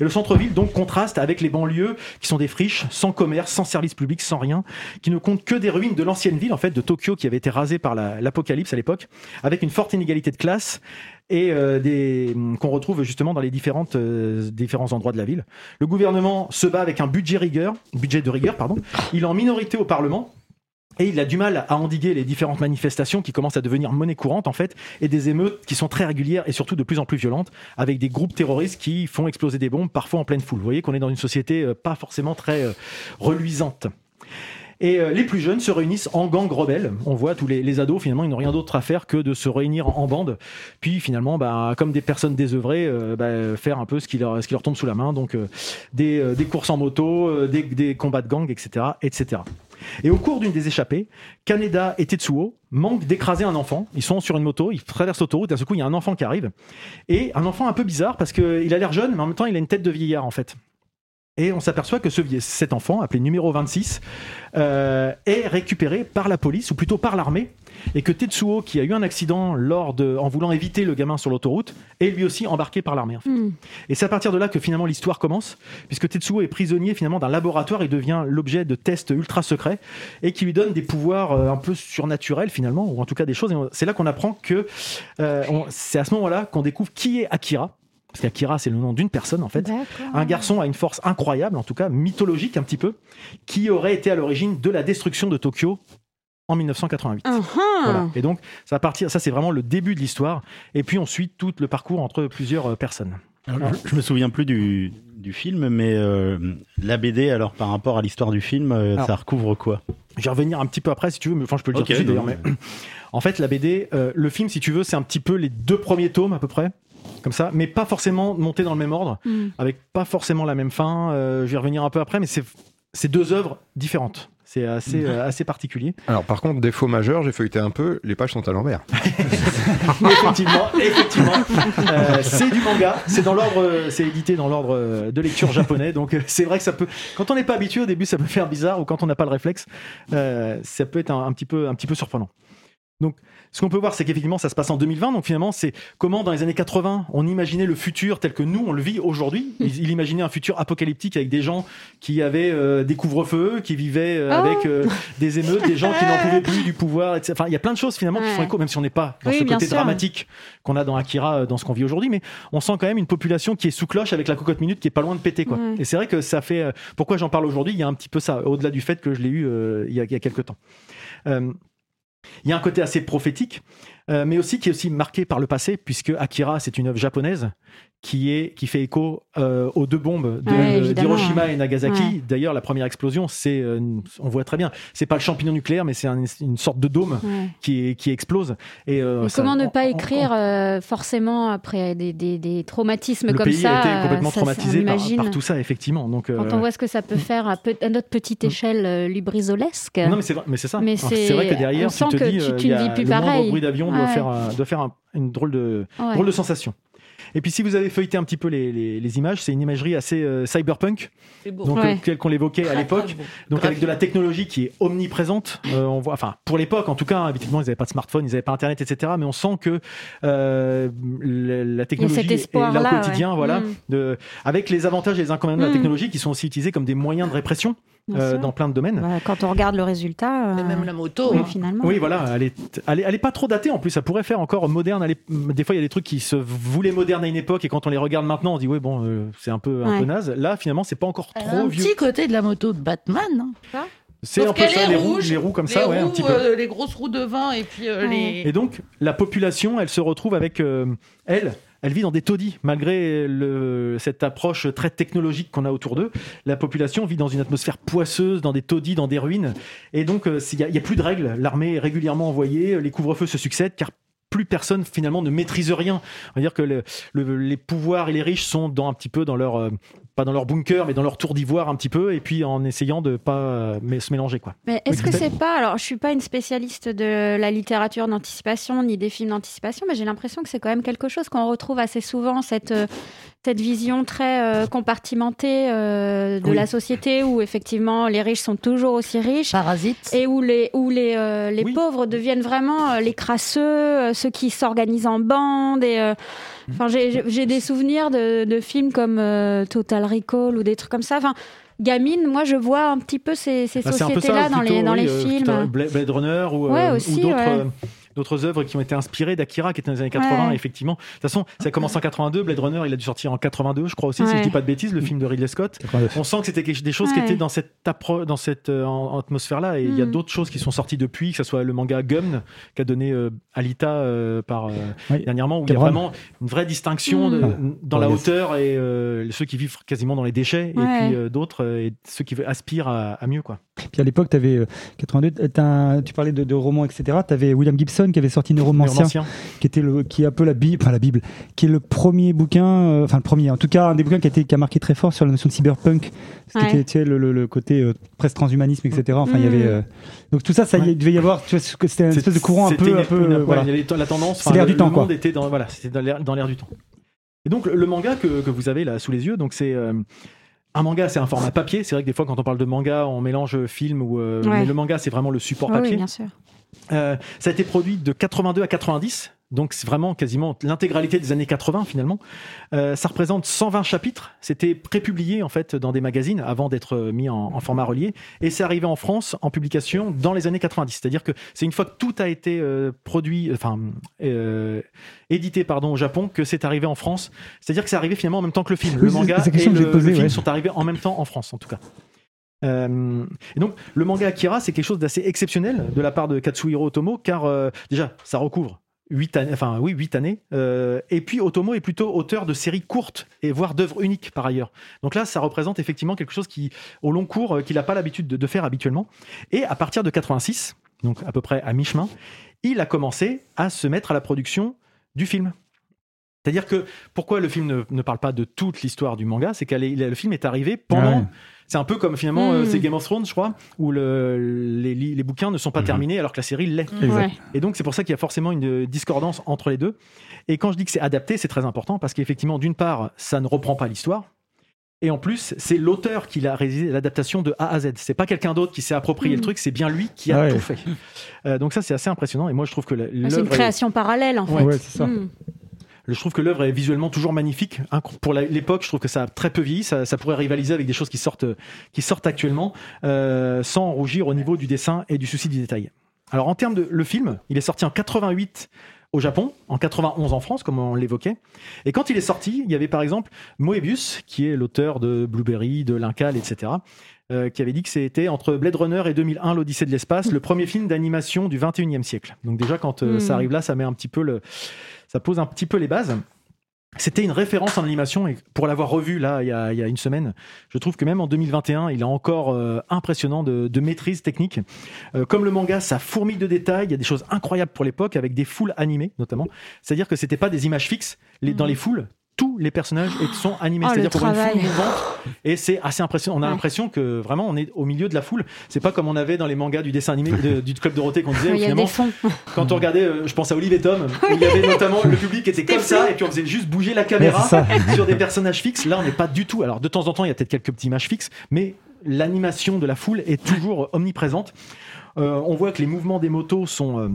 Et le centre-ville donc contraste avec les banlieues qui sont des friches, sans commerce, sans service public, sans rien, qui ne comptent que des ruines de l'ancienne ville en fait de Tokyo qui avait été rasée par la- l'apocalypse à l'époque, avec une forte inégalité de classe et euh, des qu'on retrouve justement dans les différentes euh, différents endroits de la ville. Le gouvernement se bat avec un budget rigueur, budget de rigueur pardon. Il est en minorité au Parlement. Et il a du mal à endiguer les différentes manifestations qui commencent à devenir monnaie courante en fait, et des émeutes qui sont très régulières et surtout de plus en plus violentes, avec des groupes terroristes qui font exploser des bombes parfois en pleine foule. Vous voyez qu'on est dans une société euh, pas forcément très reluisante. Et euh, les plus jeunes se réunissent en gang rebelle. On voit tous les, ados, finalement, ils n'ont rien d'autre à faire que de se réunir en, bande. Puis finalement, bah, comme des personnes désœuvrées, euh, bah, faire un peu ce qui, leur, tombe sous la main. Donc euh, des, courses en moto, des, des combats de gang, etc. etc. Et au cours d'une des échappées, Kaneda et Tetsuo manquent d'écraser un enfant. Ils sont sur une moto, ils traversent l'autoroute, d'un seul coup, il y a un enfant qui arrive. Et un enfant un peu bizarre parce qu'il a l'air jeune, mais en même temps, il a une tête de vieillard, en fait. Et on s'aperçoit que ce, cet enfant, appelé numéro 26, euh, est récupéré par la police, ou plutôt par l'armée, et que Tetsuo, qui a eu un accident lors de, en voulant éviter le gamin sur l'autoroute, est lui aussi embarqué par l'armée. en fait. Hmm. Et c'est à partir de là que finalement l'histoire commence, puisque Tetsuo est prisonnier finalement d'un laboratoire et devient l'objet de tests ultra secrets et qui lui donne des pouvoirs euh, un peu surnaturels finalement, ou en tout cas des choses. C'est là qu'on apprend que euh, c'est à ce moment-là qu'on découvre qui est Akira. Parce qu'Akira, c'est le nom d'une personne en fait. Un garçon à une force incroyable, en tout cas mythologique un petit peu, qui aurait été à l'origine de la destruction de Tokyo en 1988. Ah, ah. Voilà. Et donc, ça, partir, ça c'est vraiment le début de l'histoire. Et puis on suit tout le parcours entre plusieurs euh, personnes. Alors, je, je me souviens plus du, du film, mais euh, la BD, alors par rapport à l'histoire du film, euh, Alors. ça recouvre quoi? Je vais revenir un petit peu après si tu veux, mais enfin je peux le dire tout de suite non, d'ailleurs. Mais... En fait, la BD, euh, le film, si tu veux, c'est un petit peu les deux premiers tomes à peu près, comme ça, mais pas forcément montés dans le même ordre, Hmm. avec pas forcément la même fin. Euh, je vais y revenir un peu après, mais c'est deux œuvres différentes. C'est assez, euh, assez particulier. Alors par contre, défaut majeur, j'ai feuilleté un peu, les pages sont à l'envers. effectivement, effectivement. Euh, c'est du manga. C'est dans l'ordre, c'est édité dans l'ordre de lecture japonais. Donc c'est vrai que ça peut, quand on n'est pas habitué au début, ça peut faire bizarre ou quand on n'a pas le réflexe, euh, ça peut être un, un petit peu, un petit peu surprenant. Donc, ce qu'on peut voir, c'est qu'effectivement, ça se passe en 2020. Donc, finalement, c'est comment, dans les années 80, on imaginait le futur tel que nous, on le vit aujourd'hui? Il, il imaginait un futur apocalyptique avec des gens qui avaient euh, des couvre-feux, qui vivaient euh, Oh. avec euh, des émeutes, des gens qui n'en pouvaient plus du pouvoir, etc. Enfin, il y a plein de choses, finalement, qui font écho, même si on n'est pas dans Oui, ce côté sûr. dramatique qu'on a dans Akira, euh, dans ce qu'on vit aujourd'hui. Mais on sent quand même une population qui est sous cloche avec la cocotte minute qui est pas loin de péter, quoi. Et c'est vrai que ça fait. euh, pourquoi j'en parle aujourd'hui? Il y a un petit peu ça, au-delà du fait que je l'ai eu euh, il, y a, il y a quelques temps. Il y a un côté assez prophétique. Euh, mais aussi qui est aussi marqué par le passé, puisque Akira, c'est une œuvre japonaise qui, est, qui fait écho euh, aux deux bombes de- Ouais, évidemment, d'Hiroshima et Nagasaki. Ouais. D'ailleurs, la première explosion, c'est, euh, on voit très bien, c'est pas le champignon nucléaire, mais c'est un- une sorte de dôme Ouais. qui, qui explose. Et, euh, ça- comment ne pas on- écrire euh, forcément après des, des- des traumatismes le comme pays ça a été euh, complètement ça, traumatisé par, tout ça, effectivement. Donc, Quand euh, on voit ce que ça peut faire à, pe- à notre petite échelle euh, lubrisolesque. Non, mais c'est vrai, mais c'est ça. Mais c'est- vrai que derrière, on tu sent te que dis, tu- euh, tu ne vis plus le moindre pareil. bruit d'avion doit Ouais. faire, un- doit faire un- une drôle de, Ouais. drôle de sensation. Et puis, si vous avez feuilleté un petit peu les, les- les images, c'est une imagerie assez euh, cyberpunk, donc Ouais. euh, tel qu'on l'évoquait à l'époque. Donc avec de la technologie qui est omniprésente, Euh, on voit, enfin pour l'époque en tout cas, hein, évidemment ils n'avaient pas de smartphone, ils n'avaient pas internet, etc. Mais on sent que euh, la, la technologie cet est là au quotidien, ouais. voilà, Mm. de, avec les avantages et les inconvénients de la Mm. technologie qui sont aussi utilisés comme des moyens de répression euh, dans plein de domaines. Bah, quand on regarde le résultat, Et euh, même la moto. oui, hein. finalement. Oui, voilà, elle est, elle est, elle est pas trop datée en plus. Ça pourrait faire encore moderne. Elle est- des fois, il y a des trucs qui se voulaient modernes à une époque et quand on les regarde maintenant, on se dit, oui, bon, euh, c'est un peu, un Ouais. peu naze. Là, finalement, c'est pas encore trop un vieux. petit côté de la moto de Batman. hein. C'est un peu ça, les roues, les roues comme les ça, ouais, un petit peu. euh, les grosses roues de vin et puis euh, Ouais. les. Et donc, la population, elle se retrouve avec euh, elle. Elle vit dans des taudis, malgré cette approche très technologique qu'on a autour d'eux. La population vit dans une atmosphère poisseuse, dans des taudis, dans des ruines. Et donc, euh, il n'y a, plus de règles. L'armée est régulièrement envoyée, les couvre-feux se succèdent, car plus personne finalement ne maîtrise rien. On va dire que le- le- les pouvoirs et les riches sont dans un petit peu dans leur euh, pas dans leur bunker, mais dans leur tour d'ivoire un petit peu, et puis en essayant de pas euh, mais se mélanger quoi. Mais est-ce Oui, que c'est pas alors je suis pas une spécialiste de la littérature d'anticipation ni des films d'anticipation, mais j'ai l'impression que c'est quand même quelque chose qu'on retrouve assez souvent cette euh, cette vision très euh, compartimentée euh, de Oui. la société où effectivement les riches sont toujours aussi riches Parasites. et où les où les euh, les Oui. pauvres deviennent vraiment euh, les crasseux, euh, ceux qui s'organisent en bande et. Enfin j'ai- des souvenirs de, de films comme euh, Total Recall ou des trucs comme ça. Enfin gamine, moi je vois un petit peu ces, ces Bah, sociétés-là dans les dans oui, les euh, films. Blade Runner ou, euh, Ouais, ou aussi, d'autres. ouais. D'autres œuvres qui ont été inspirées d'Akira, qui était dans les années 80, Ouais. effectivement. De toute façon, ça commence en 82. Blade Runner, il a dû sortir en 82, je crois aussi, si je dis pas de bêtises, le film de Ridley Scott. 89. On sent que c'était des choses qui étaient dans cette, appro- dans cette euh, atmosphère-là. Et il y a Mm. d'autres choses qui sont sorties depuis, que ce soit le manga Gum, qu'a donné euh, Alita euh, par, euh, Oui. dernièrement, où il y a vraiment une vraie distinction Mm. de- Ah. dans la hauteur et euh, ceux qui vivent quasiment dans les déchets, Ouais. et puis euh, d'autres, euh, et ceux qui aspirent à, à mieux. Quoi. Puis à l'époque, tu avais 82, euh, t'as un- tu parlais de, de romans, etc. Tu avais William Gibson qui avait sorti Neuromancien, Neuromancien. qui était le, qui est un peu la Bible, enfin la Bible, qui est le premier bouquin, euh, enfin le premier, en tout cas un des bouquins qui a, été, qui a marqué très fort sur la notion de cyberpunk, ce qui Ouais. était tu sais, le, le- le côté euh, presque transhumanisme, etc. Enfin, il y Mm. avait euh, donc tout ça, ça Ouais. devait y avoir, tu vois, c'était une C'est- espèce de courant un c'était peu, une- un peu, une- euh, ouais, voilà. y la tendance. C'est l'air du temps, Le monde quoi. était dans voilà, c'était dans l'air du temps. Et donc le, le manga que, que vous avez là sous les yeux, donc c'est euh, un manga, c'est un format papier. C'est vrai que des fois, quand on parle de manga, on mélange film ou. euh, Ouais. Mais le manga, c'est vraiment le support Ah oui, papier. bien sûr. Euh, ça a été produit de 82 à 90, donc c'est vraiment quasiment l'intégralité des années 80 finalement. Euh, ça représente 120 chapitres. C'était prépublié en fait dans des magazines avant d'être euh, mis en, en format relié, et c'est arrivé en France en publication dans les années 90. C'est-à-dire que c'est une fois que tout a été euh, produit, enfin euh, édité pardon au Japon, que c'est arrivé en France. C'est-à-dire que c'est arrivé finalement en même temps que le film. Oui, le manga et le, film ouais. sont arrivés en même temps en France en tout cas. Euh, et donc, le manga Akira, c'est quelque chose d'assez exceptionnel de la part de Katsuhiro Otomo, car euh, déjà, ça recouvre 8 années, enfin oui, 8 années. Euh, et puis, Otomo est plutôt auteur de séries courtes et voire d'œuvres uniques par ailleurs. Donc là, ça représente effectivement quelque chose qui, au long cours, qu'il n'a pas l'habitude de, faire habituellement. Et à partir de 86, donc à peu près à mi-chemin, il a commencé à se mettre à la production du film. C'est-à-dire que pourquoi le film ne, parle pas de toute l'histoire du manga, c'est que le film est arrivé pendant. C'est un peu comme finalement, euh, Mm. c'est Game of Thrones, je crois, où le- les, bouquins ne sont pas Mhm. terminés alors que la série l'est. Ouais. Et donc c'est pour ça qu'il y a forcément une euh, discordance entre les deux. Et quand je dis que c'est adapté, c'est très important parce qu'effectivement, d'une part, ça ne reprend pas l'histoire. Et en plus, c'est l'auteur qui a réalisé l'adaptation de A à Z. C'est pas quelqu'un d'autre qui s'est approprié le truc, c'est bien lui qui a ouais. tout fait. Euh, donc ça, c'est assez impressionnant. Et moi, je trouve que C'est une est- création parallèle en fait. Ouais, ouais, c'est ça. Je trouve que l'œuvre est visuellement toujours magnifique. Pour l'époque, je trouve que ça a très peu vieilli. Ça, pourrait rivaliser avec des choses qui sortent, qui sortent actuellement, euh, sans rougir au niveau du dessin et du souci du détail. Alors en termes de le film, il est sorti en 88 au Japon, en 91 en France, comme on l'évoquait. Et quand il est sorti, il y avait par exemple Moebius, qui est l'auteur de Blueberry, de L'Incal, etc., euh, qui avait dit que c'était entre Blade Runner et 2001, l'Odyssée de l'espace, le premier film d'animation du 21e siècle. Donc déjà, quand euh, ça arrive là, ça met un petit peu le, ça pose un petit peu les bases. C'était une référence en animation et pour l'avoir revu là il y, a, il y a une semaine, je trouve que même en 2021, il est encore euh, impressionnant de, de maîtrise technique. Euh, comme le manga, ça fourmille de détails. Il y a des choses incroyables pour l'époque avec des foules animées notamment. C'est-à-dire que c'était pas des images fixes. Les, Dans les foules, tous les personnages sont animés. Oh, le C'est-à-dire qu'on voit une foule mouvante et c'est assez impressionnant. On a Ouais. l'impression que vraiment on est au milieu de la foule. C'est pas comme on avait dans les mangas du dessin animé de- du club Dorothée qu'on disait. où Il y a finalement, des fonds. quand on regardait, euh, je pense à Olive et Tom, où il y avait notamment le public qui était comme ça, et puis on faisait juste bouger la caméra Ouais, sur des personnages fixes. Là, on n'est pas du tout. Alors, de temps en temps, il y a peut-être quelques petites images fixes, mais l'animation de la foule est toujours omniprésente. Euh, on voit que les mouvements des motos sont euh,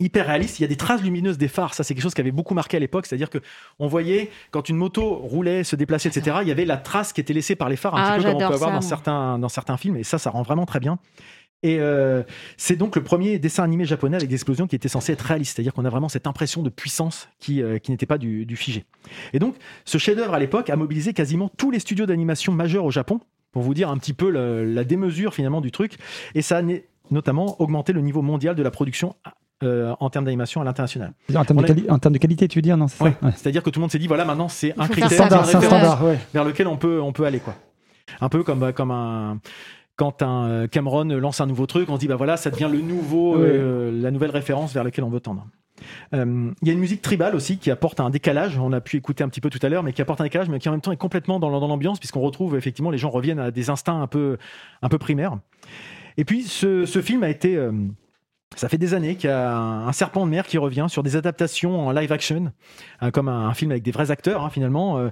hyper réalistes. Il y a des traces lumineuses des phares. Ça, c'est quelque chose qui avait beaucoup marqué à l'époque. C'est-à-dire que on voyait quand une moto roulait, se déplaçait, etc. Il y avait la trace qui était laissée par les phares, un Ah, petit peu comme on peut avoir ça, dans moi. certains dans certains films. Et ça, ça rend vraiment très bien. Et euh, c'est donc le premier dessin animé japonais avec des explosions qui était censé être réaliste, c'est-à-dire qu'on a vraiment cette impression de puissance qui, euh, qui n'était pas du, du figé. Et donc, ce chef-d'œuvre à l'époque a mobilisé quasiment tous les studios d'animation majeurs au Japon, pour vous dire un petit peu le- la démesure finalement du truc, et ça a notamment augmenté le niveau mondial de la production euh, en termes d'animation à l'international. En termes, de a- quali- en termes de qualité, tu veux dire, non c'est ça? Ouais. Ouais. C'est-à-dire que tout le monde s'est dit voilà maintenant c'est un critère, Standard, un standard, ouais. vers lequel on peut, on peut aller. quoi. Un peu comme, comme un. Quand un euh, Cameron lance un nouveau truc, on se dit bah voilà, ça devient le nouveau, euh, la nouvelle référence vers laquelle on veut tendre. Euh, Il y a une musique tribale aussi qui apporte un décalage. On a pu écouter un petit peu tout à l'heure, mais qui apporte un décalage, mais qui en même temps est complètement dans, dans l'ambiance, puisqu'on retrouve effectivement les gens reviennent à des instincts un peu, un peu primaires. Et puis ce, ce film a été. euh, ça fait des années qu'il y a un, un serpent de mer qui revient sur des adaptations en live action, hein, comme un, un film avec des vrais acteurs hein, finalement. euh,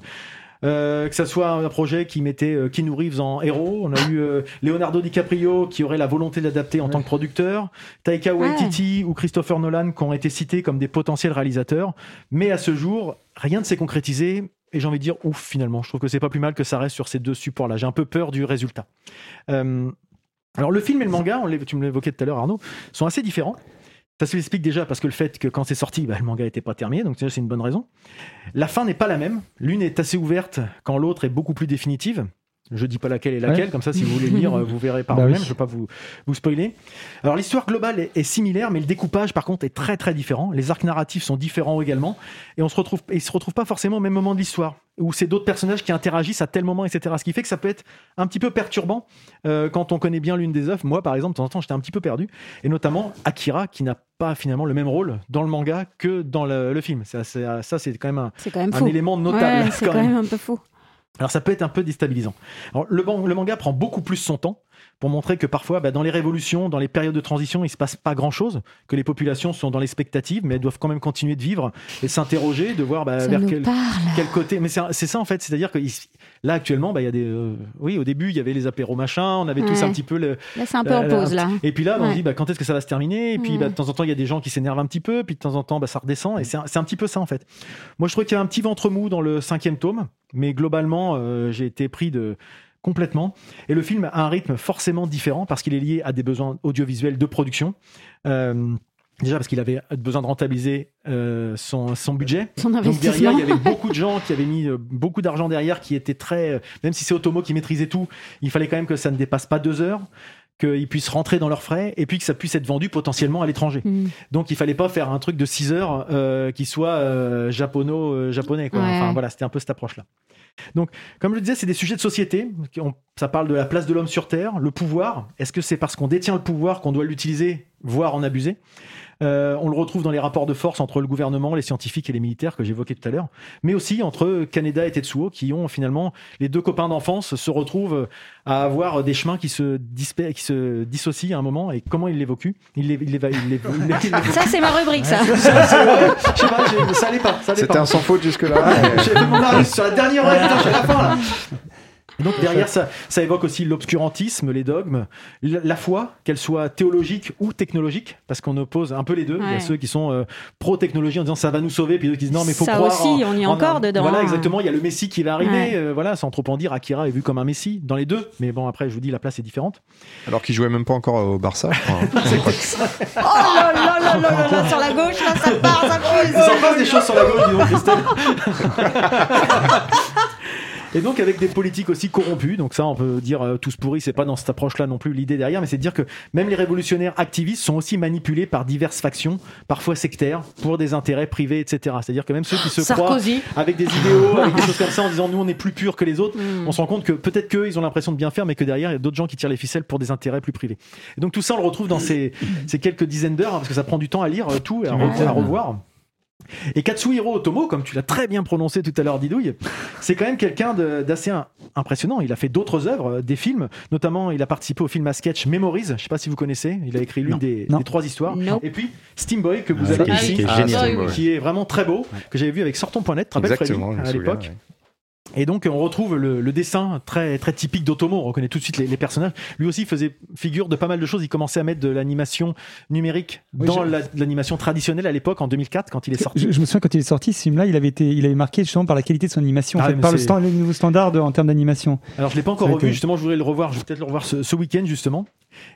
euh, que ça soit un projet qui mettait euh, Keanu Reeves en héros, on a eu euh, Leonardo DiCaprio qui aurait la volonté de l'adapter en tant que producteur, Taika Waititi ou Christopher Nolan qui ont été cités comme des potentiels réalisateurs, mais à ce jour, rien ne s'est concrétisé. Et j'ai envie de dire, ouf, finalement, je trouve que c'est pas plus mal que ça reste sur ces deux supports-là. J'ai un peu peur du résultat. Alors, le film et le manga, tu me l'évoquais tout à l'heure, Arnaud, sont assez différents. Ça s'explique déjà parce que le fait que quand c'est sorti, bah, le manga n'était pas terminé, donc c'est une bonne raison. La fin n'est pas la même. L'une est assez ouverte quand l'autre est beaucoup plus définitive. Je dis pas laquelle est laquelle, Ouais. comme ça si vous voulez lire, euh, vous verrez par Bah vous-même, oui. je ne vais pas vous, vous spoiler. Alors l'histoire globale est, est similaire, mais le découpage par contre est très très différent. Les arcs narratifs sont différents également, et on se retrouve, et ils se retrouvent pas forcément au même moment de l'histoire, où c'est d'autres personnages qui interagissent à tel moment, etc. Ce qui fait que ça peut être un petit peu perturbant euh, quand on connaît bien l'une des œuvres. Moi, par exemple, de temps en temps, j'étais un petit peu perdu, et notamment Akira, qui n'a pas finalement le même rôle dans le manga que dans le, le film. Ça, c'est ça, c'est quand même un, C'est quand même un fou. élément notable. Ouais, c'est quand quand même. même un peu fou. Alors ça peut être un peu déstabilisant. Le, le manga prend beaucoup plus son temps pour montrer que parfois, bah, dans les révolutions, dans les périodes de transition, il se passe pas grand-chose, que les populations sont dans l'expectative, mais elles doivent quand même continuer de vivre et s'interroger, de voir bah, vers quel, quel côté. Mais c'est ça en fait, c'est-à-dire que là actuellement, bah, il y a des, euh, oui, au début il y avait les apéros machin, on avait tous un petit peu le, Là, c'est un peu en pause, là. et puis là, on se dit quand est-ce que ça va se terminer? Et puis de temps en temps, il y a des gens qui s'énervent un petit peu, puis de temps en temps, ça redescend. Et c'est un, c'est un petit peu ça en fait. Moi, je trouve qu'il y a un petit ventre mou dans le cinquième tome, mais globalement, euh, j'ai été pris de complètement. Et le film a un rythme forcément différent parce qu'il est lié à des besoins audiovisuels de production. Euh, Déjà parce qu'il avait besoin de rentabiliser euh, son, son budget. Son Donc derrière, il y avait beaucoup de gens qui avaient mis euh, beaucoup d'argent derrière, qui étaient très, euh, même si c'est Otomo qui maîtrisait tout, il fallait quand même que ça ne dépasse pas deux heures, qu'ils puissent rentrer dans leurs frais, et puis que ça puisse être vendu potentiellement à l'étranger. Mm. Donc il fallait pas faire un truc de 6 heures euh, qui soit japono japonais quoi. Ouais. Enfin voilà, c'était un peu cette approche là. Donc comme je le disais, c'est des sujets de société. Ça parle de la place de l'homme sur terre, le pouvoir. Est-ce que c'est parce qu'on détient le pouvoir qu'on doit l'utiliser, voire en abuser? Euh, on le retrouve dans les rapports de force entre le gouvernement, les scientifiques et les militaires que j'évoquais tout à l'heure, mais aussi entre Kaneda et Tetsuo, qui ont finalement les deux copains d'enfance se retrouvent à avoir des chemins qui se, dispa- qui se dissocient à un moment. Et comment ils l'évoquent Il il Ça, c'est ma rubrique, ça. ça, c'est- ouais, je sais pas, ça allait pas. ça allait C'était pas. un sans faute jusque-là. J'ai fait mon mari sur la dernière heure, putain, je suis à la fin là. Et donc derrière ça, ça évoque aussi l'obscurantisme, les dogmes, la la foi, qu'elle soit théologique ou technologique, parce qu'on oppose un peu les deux. Il y a ceux qui sont euh, pro-technologie en disant ça va nous sauver, puis d'autres qui disent non mais faut Ça croire. aussi, en- on y est en encore un- dedans, Voilà hein. exactement, il y a le Messie qui va arriver, Ouais. euh, voilà, sans trop en dire, Akira est vu comme un Messie dans les deux, mais bon après je vous dis la place est différente. Alors qu'il jouait même pas encore au Barça. crois. Oh là là là là là là, sur la gauche, là, ça part, ça fuse. Il s'en passe des choses sur la gauche, dis donc, Christelle. Et donc avec des politiques aussi corrompues, donc ça on peut dire euh, tous pourris, c'est pas dans cette approche-là non plus l'idée derrière, mais c'est de dire que même les révolutionnaires activistes sont aussi manipulés par diverses factions, parfois sectaires, pour des intérêts privés, etc. C'est-à-dire que même ceux qui se Sarkozy. croient avec des idéaux, avec des choses comme ça, en disant nous on est plus purs que les autres, Mm. on se rend compte que peut-être qu'eux ils ont l'impression de bien faire, mais que derrière il y a d'autres gens qui tirent les ficelles pour des intérêts plus privés. Et donc tout ça on le retrouve dans ces, ces quelques dizaines d'heures, hein, parce que ça prend du temps à lire euh, tout et à, re- à revoir. Et Katsuhiro Otomo, comme tu l'as très bien prononcé tout à l'heure, Didouille, c'est quand même quelqu'un d'assez impressionnant. Il a fait d'autres œuvres, euh, des films, notamment il a participé au film à sketch Memories. Je sais pas si vous connaissez. Il a écrit l'une des, trois histoires. Et puis Steam Boy que vous Ah, avez qui est- ici, qui est génial. qui vraiment très beau, que j'avais vu avec Sorton.net, très belle à l'époque. ouais. Et donc on retrouve le, le dessin très très typique d'Otomo. On reconnaît tout de suite les, les personnages. Lui aussi faisait figure de pas mal de choses. Il commençait à mettre de l'animation numérique Oui, dans la- l'animation traditionnelle à l'époque en 2004 quand il est sorti. Je, je me souviens quand il est sorti, ce film-là, il avait été, il avait marqué justement par la qualité de son animation, en Ah fait, par le, stand, le nouveau standard de- en termes d'animation. Alors je l'ai pas encore revu. été- Justement, je voudrais le revoir. Je vais peut-être le revoir ce, ce week-end justement.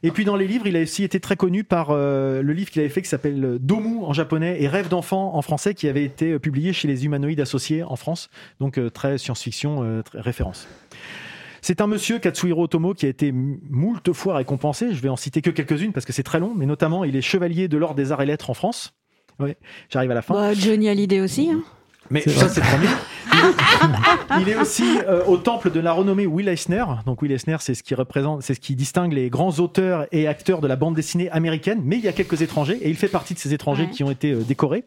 Et puis dans les livres, il a aussi été très connu par euh, le livre qu'il avait fait qui s'appelle euh, Domu en japonais et Rêve d'enfant en français, qui avait été euh, publié chez les Humanoïdes Associés en France. Donc très science-fiction, très référence. C'est un monsieur, Katsuhiro Otomo, qui a été moult fois récompensé. Je vais en citer que quelques-unes parce que c'est très long, mais notamment il est chevalier de l'ordre des arts et lettres en France. Ouais, j'arrive à la fin. Bah, Johnny Hallyday aussi. hein. Mais ça, c'est le premier. Il est, il est aussi euh, au temple de la renommée Will Eisner. Donc Will Eisner, c'est ce qui représente, c'est ce qui distingue les grands auteurs et acteurs de la bande dessinée américaine. Mais il y a quelques étrangers et il fait partie de ces étrangers Ouais. qui ont été euh, décorés.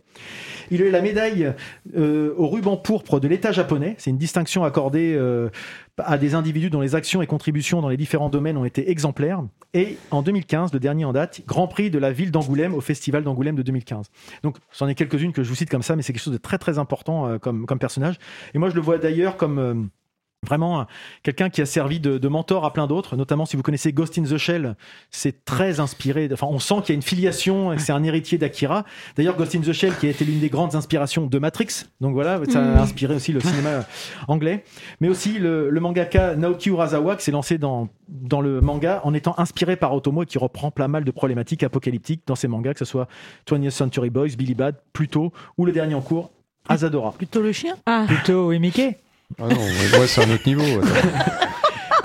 Il a eu la médaille euh, au ruban pourpre de l'État japonais. C'est une distinction accordée euh, à des individus dont les actions et contributions dans les différents domaines ont été exemplaires. Et en 2015, le dernier en date, Grand Prix de la ville d'Angoulême au Festival d'Angoulême de 2015. Donc, c'en est quelques-unes que je vous cite comme ça, mais c'est quelque chose de très très important euh, comme, comme personnage. Et moi, je le vois d'ailleurs comme vraiment quelqu'un qui a servi de, de mentor à plein d'autres, notamment si vous connaissez Ghost in the Shell, c'est très inspiré. Enfin, on sent qu'il y a une filiation, et que c'est un héritier d'Akira. D'ailleurs, Ghost in the Shell, qui a été l'une des grandes inspirations de Matrix, donc voilà, ça a Mm. inspiré aussi le cinéma anglais, mais aussi le, le mangaka Naoki Urasawa, qui s'est lancé dans, dans le manga en étant inspiré par Otomo et qui reprend plein mal de problématiques apocalyptiques dans ses mangas, que ce soit 20th Century Boys, Billy Bad, Pluto, ou le dernier en cours, Asadora. Plutôt le chien? Ah, Plutôt, oui, Mickey? Ah non, ouais, c'est un autre niveau.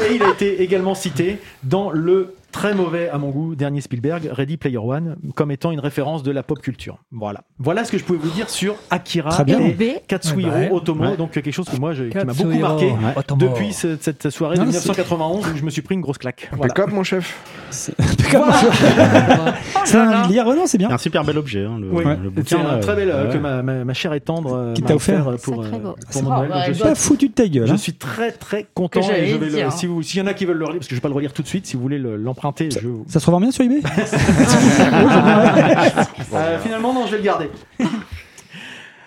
Et il a été également cité dans le très mauvais, à mon goût, dernier Spielberg, Ready Player One, comme étant une référence de la pop culture. Voilà. Voilà ce que je pouvais vous dire sur Akira Très bien. et. Katsuhiro Ouais, bah, Otomo. ouais. Donc quelque chose que moi, je- qui m'a beaucoup marqué depuis ce- cette soirée de Non, 1991 où je me suis pris une grosse claque. Voilà. Impeccable, mon chef. C'est un lire, non, c'est bien. C'est un super bel objet, hein, le, Oui, le c'est bouquin. un très bel euh, ouais. que ma, ma, ma chère et tendre euh, Qui t'a offert. pour, je suis- Pas foutu de ta gueule. Je hein. suis très très content si y en a qui veulent le relire parce que je vais pas le relire tout de suite si vous voulez je Ça se revend bien sur eBay Euh, finalement non je vais le garder.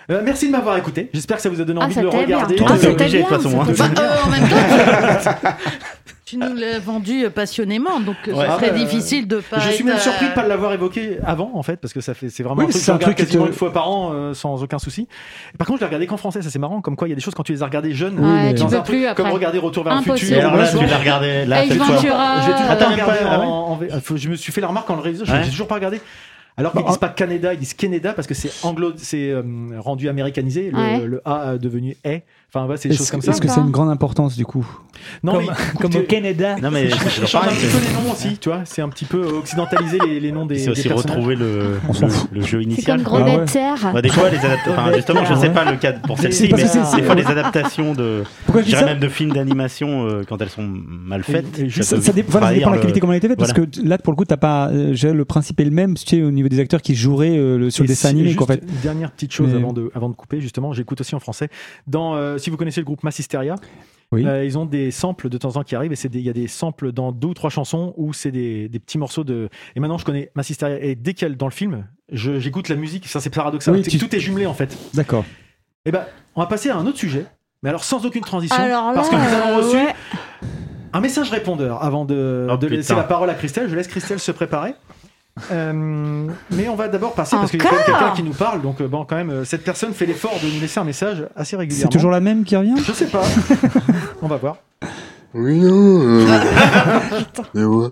Euh, merci de m'avoir écouté. J'espère que ça vous a donné Ah, envie de le regarder. Ah, de toute façon, hein. Bah, euh, en même temps, tu nous l'as vendu passionnément, donc euh, Ouais. ce Ah, serait difficile de pas. je suis même euh, surpris de pas l'avoir évoqué avant en fait parce que ça fait c'est vraiment Oui, un truc c'est un truc quasiment te- une fois par an euh, sans aucun souci par contre je l'ai regardé qu'en français ça c'est marrant comme quoi il y a des choses quand tu les as regardées jeunes Ouais, tu peux truc plus après. comme regarder Retour vers Impossible. le Et futur alors là, tu l'as regardé là cette fois. Ventura. Je l'ai toujours Ah, pas regardé ah en- V- faut- Je me suis fait la remarque en le réalisant, je Ouais. l'ai toujours pas regardé. Alors qu'ils Bah, disent pas Canada, ils disent Canada parce que c'est anglo, c'est euh, rendu américanisé. Le, Ouais. le A est devenu est. Enfin, ouais, c'est des choses comme ça. est-ce que c'est une grande importance du coup? Non, comme, mais comme au tu- Canada. Non mais c'est changent un petit c'est- peu les noms aussi, tu vois. C'est un petit peu occidentaliser les, les noms des, c'est aussi retrouver le, jeu C'est initial. comme quoi. Ah ouais. Grenadier. Bah, des fois, les adaptations. Enfin, justement, je sais pas le cas pour celle-ci, mais c'est- des fois, les adaptations de. Pourquoi je Je dis dirais ça même de films d'animation, euh, quand elles sont mal faites. et juste- ça, voilà, dépend de la qualité comment elle a été faite parce Voilà. que là pour le coup t'as pas euh, j'ai- le principe est le même tu sais, au niveau des acteurs qui joueraient euh, le- sur Et le dessin si- animé fait dernière petite chose Mais- avant, de, avant de couper, justement, j'écoute aussi en français. Dans, euh, si vous connaissez le groupe Massisteria, Oui. euh, ils ont des samples de temps en temps qui arrivent et il y a des samples dans deux ou trois chansons où c'est des, des petits morceaux de. Et maintenant, je connais Massisteria et dès qu'elle dans le film, j'écoute la musique. Ça, c'est paradoxal. Oui, C'est tu- que Tout est jumelé en fait. d'accord Et ben, on va passer à un autre sujet. Mais alors sans aucune transition, Alors là, parce que nous avons reçu ouais. Un message répondeur avant de, Oh, de laisser la parole à Christelle. Je laisse Christelle se préparer. Euh, mais on va d'abord passer parce qu'il y a quand même Encore quelqu'un qui nous parle. Donc, euh, bon, quand même, euh, cette personne fait l'effort de nous laisser un message assez C'est régulièrement. toujours la même qui revient? Je sais pas. on va voir. Oui, non. euh, mais moi.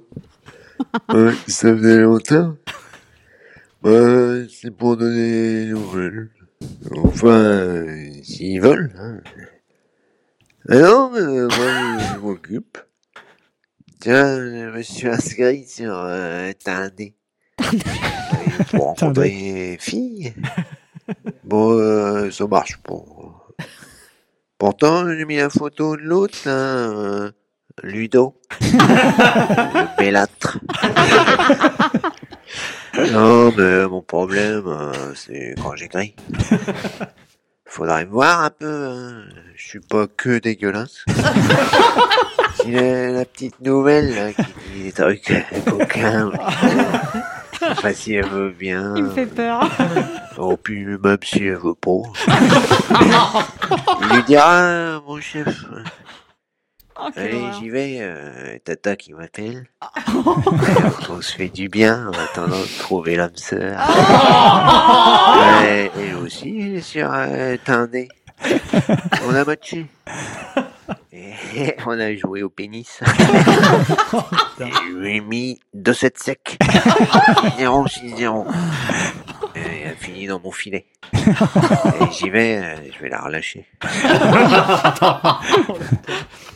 Ouais, ça faisait longtemps. Bah, c'est pour donner des nouvelles. Enfin, euh, s'ils veulent. Hein. Mais non, mais euh, moi, je m'occupe. Tiens, je me suis inscrit sur euh, Tinder. pour rencontrer des filles. Bon, euh, ça marche pas. Pourtant, j'ai mis la photo de l'autre, là, euh, Ludo. le bellâtre. non, mais mon problème, euh, c'est quand j'écris. Faudrait me voir un peu, hein. Je suis pas que dégueulasse. Si la, la petite nouvelle, là, qui dit des trucs coquins. Enfin, si elle veut bien. Il me fait peur. Oh, puis même si elle veut pas. Il lui dira, mon chef. Oh, Allez, j'y vais, euh, Tata qui m'appelle. On se fait du bien en attendant de trouver l'âme sœur. Ouais, elle aussi, sur euh, Tinder. On a matché. On a joué au pénis. Je lui ai mis 2-7 secs. 0 6-0. Et elle a fini dans mon filet. Et j'y vais, euh, je vais la relâcher.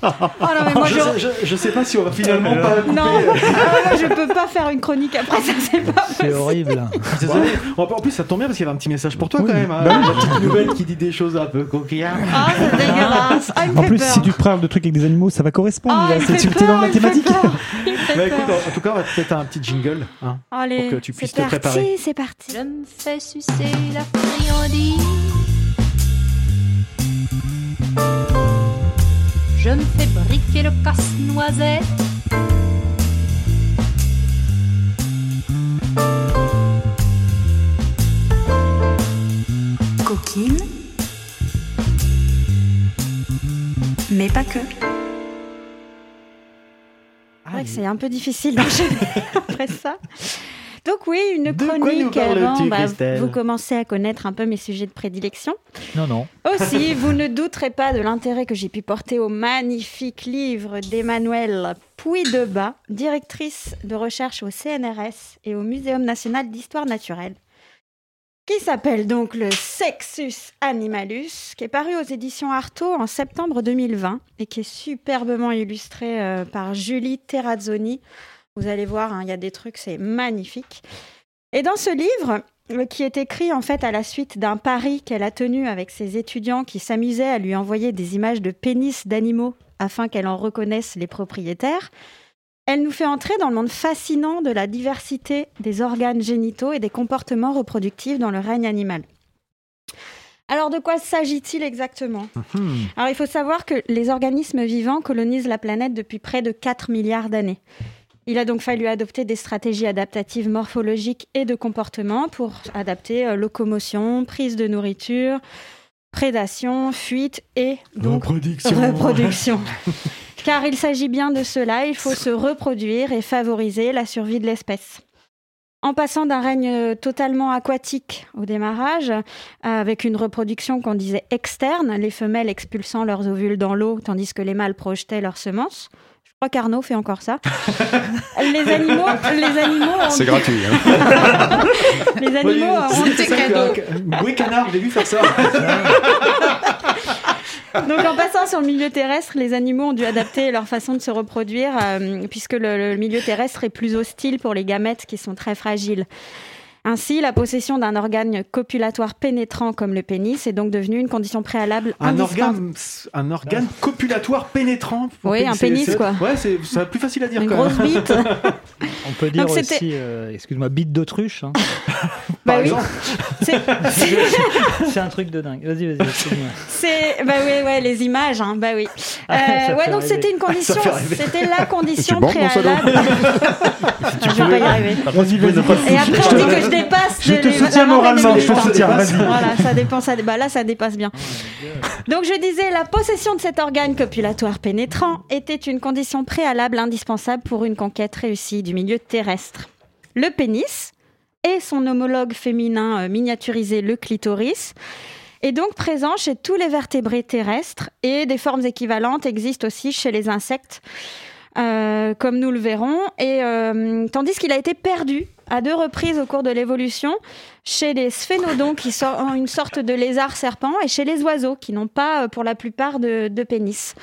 Oh non, mais moi je. je, je- je sais pas si on va finalement pas couper. Non, Ah, moi, je peux pas faire une chronique après ça, c'est pas C'est possible. horrible. Désolé. En en plus, ça tombe bien parce qu'il y avait un petit message pour toi Oui. quand même. hein. Bah La petite nouvelle qui dit des choses un peu coquillardes. Ah, c'est dégueulasse. Ah, il me En fait plus, peur. si tu parles de trucs avec des animaux, ça va correspondre. Ah, là. C'est- tu es dans la il me fait thématique. peur. Il me fait Bah écoute, peur. en en tout cas, on va peut-être un petit jingle. Hein, Allez, pour que tu puisses c'est te préparer. parti, c'est parti. Je me fais sucer la friandise. Je me fais briquer le casse-noisette. Coquine. Mais pas que. C'est vrai que c'est un peu difficile d'enchaîner après ça. Donc oui, une De quoi nous chronique avant. bah, Christelle vous commencez à connaître un peu mes sujets de prédilection. Non, non. Aussi, vous ne douterez pas de l'intérêt que j'ai pu porter au magnifique livre d'Emmanuel Puy-Debat, directrice de recherche au CNRS et au Muséum national d'histoire naturelle, qui s'appelle donc le Sexus Animalus, qui est paru aux éditions Artaud en septembre 2020 et qui est superbement illustré euh, par Julie Terrazzoni. Vous allez voir, hein, il y a des trucs, c'est magnifique. Et dans ce livre, euh, qui est écrit en fait à la suite d'un pari qu'elle a tenu avec ses étudiants qui s'amusaient à lui envoyer des images de pénis d'animaux afin qu'elle en reconnaisse les propriétaires, elle nous fait entrer dans le monde fascinant de la diversité des organes génitaux et des comportements reproductifs dans le règne animal. Alors de quoi s'agit-il exactement? Hmm. alors, il faut savoir que les organismes vivants colonisent la planète depuis près de 4 milliards d'années. Il a donc fallu adopter des stratégies adaptatives morphologiques et de comportement pour adapter euh, locomotion, prise de nourriture, prédation, fuite et donc Reproduction. reproduction. Car il s'agit bien de cela, il faut se reproduire et favoriser la survie de l'espèce. En passant d'un règne euh, totalement aquatique au démarrage, euh, avec une reproduction qu'on disait externe, les femelles expulsant leurs ovules dans l'eau tandis que les mâles projetaient leurs semences. Crois qu'Arnaud fait encore ça. les animaux, les animaux ont- C'est gratuit. hein. les animaux ont C'est ça que- que- Oui, canard, j'ai vu faire ça. Donc en passant sur le milieu terrestre, les animaux ont dû adapter leur façon de se reproduire euh, puisque le, le milieu terrestre est plus hostile pour les gamètes qui sont très fragiles. Ainsi, la possession d'un organe copulatoire pénétrant comme le pénis est donc devenue une condition préalable Un indispensable. organe, un organe copulatoire pénétrant. Oui, un pénis, quoi. Ouais, c'est plus facile à dire. Une quand grosse même. bite. On peut dire Donc, aussi, euh, excuse-moi, bite d'autruche. hein. Bah Par oui. exemple. C'est- un truc de dingue. Vas-y, vas-y. C'est bah oui ouais les images hein, bah oui. Euh, ouais, donc c'était une condition, fait rêver. c'était la condition préalable. je vais pas y arriver. Vas-y, vas-y. Et après, on dit que je dépasse. Je te les- soutiens la moralement, je te soutiens. Voilà, ça dépend. Ça, bah là, ça dépasse bien. Donc, je disais, la possession de cet organe copulatoire pénétrant était une condition préalable indispensable pour une conquête réussie du milieu terrestre. Le pénis et son homologue féminin euh, miniaturisé, le clitoris, est donc présent chez tous les vertébrés terrestres et des formes équivalentes existent aussi chez les insectes, euh, comme nous le verrons, et euh, tandis qu'il a été perdu à deux reprises au cours de l'évolution chez les sphénodons qui sont une sorte de lézard serpent et chez les oiseaux qui n'ont pas pour la plupart de, pénis.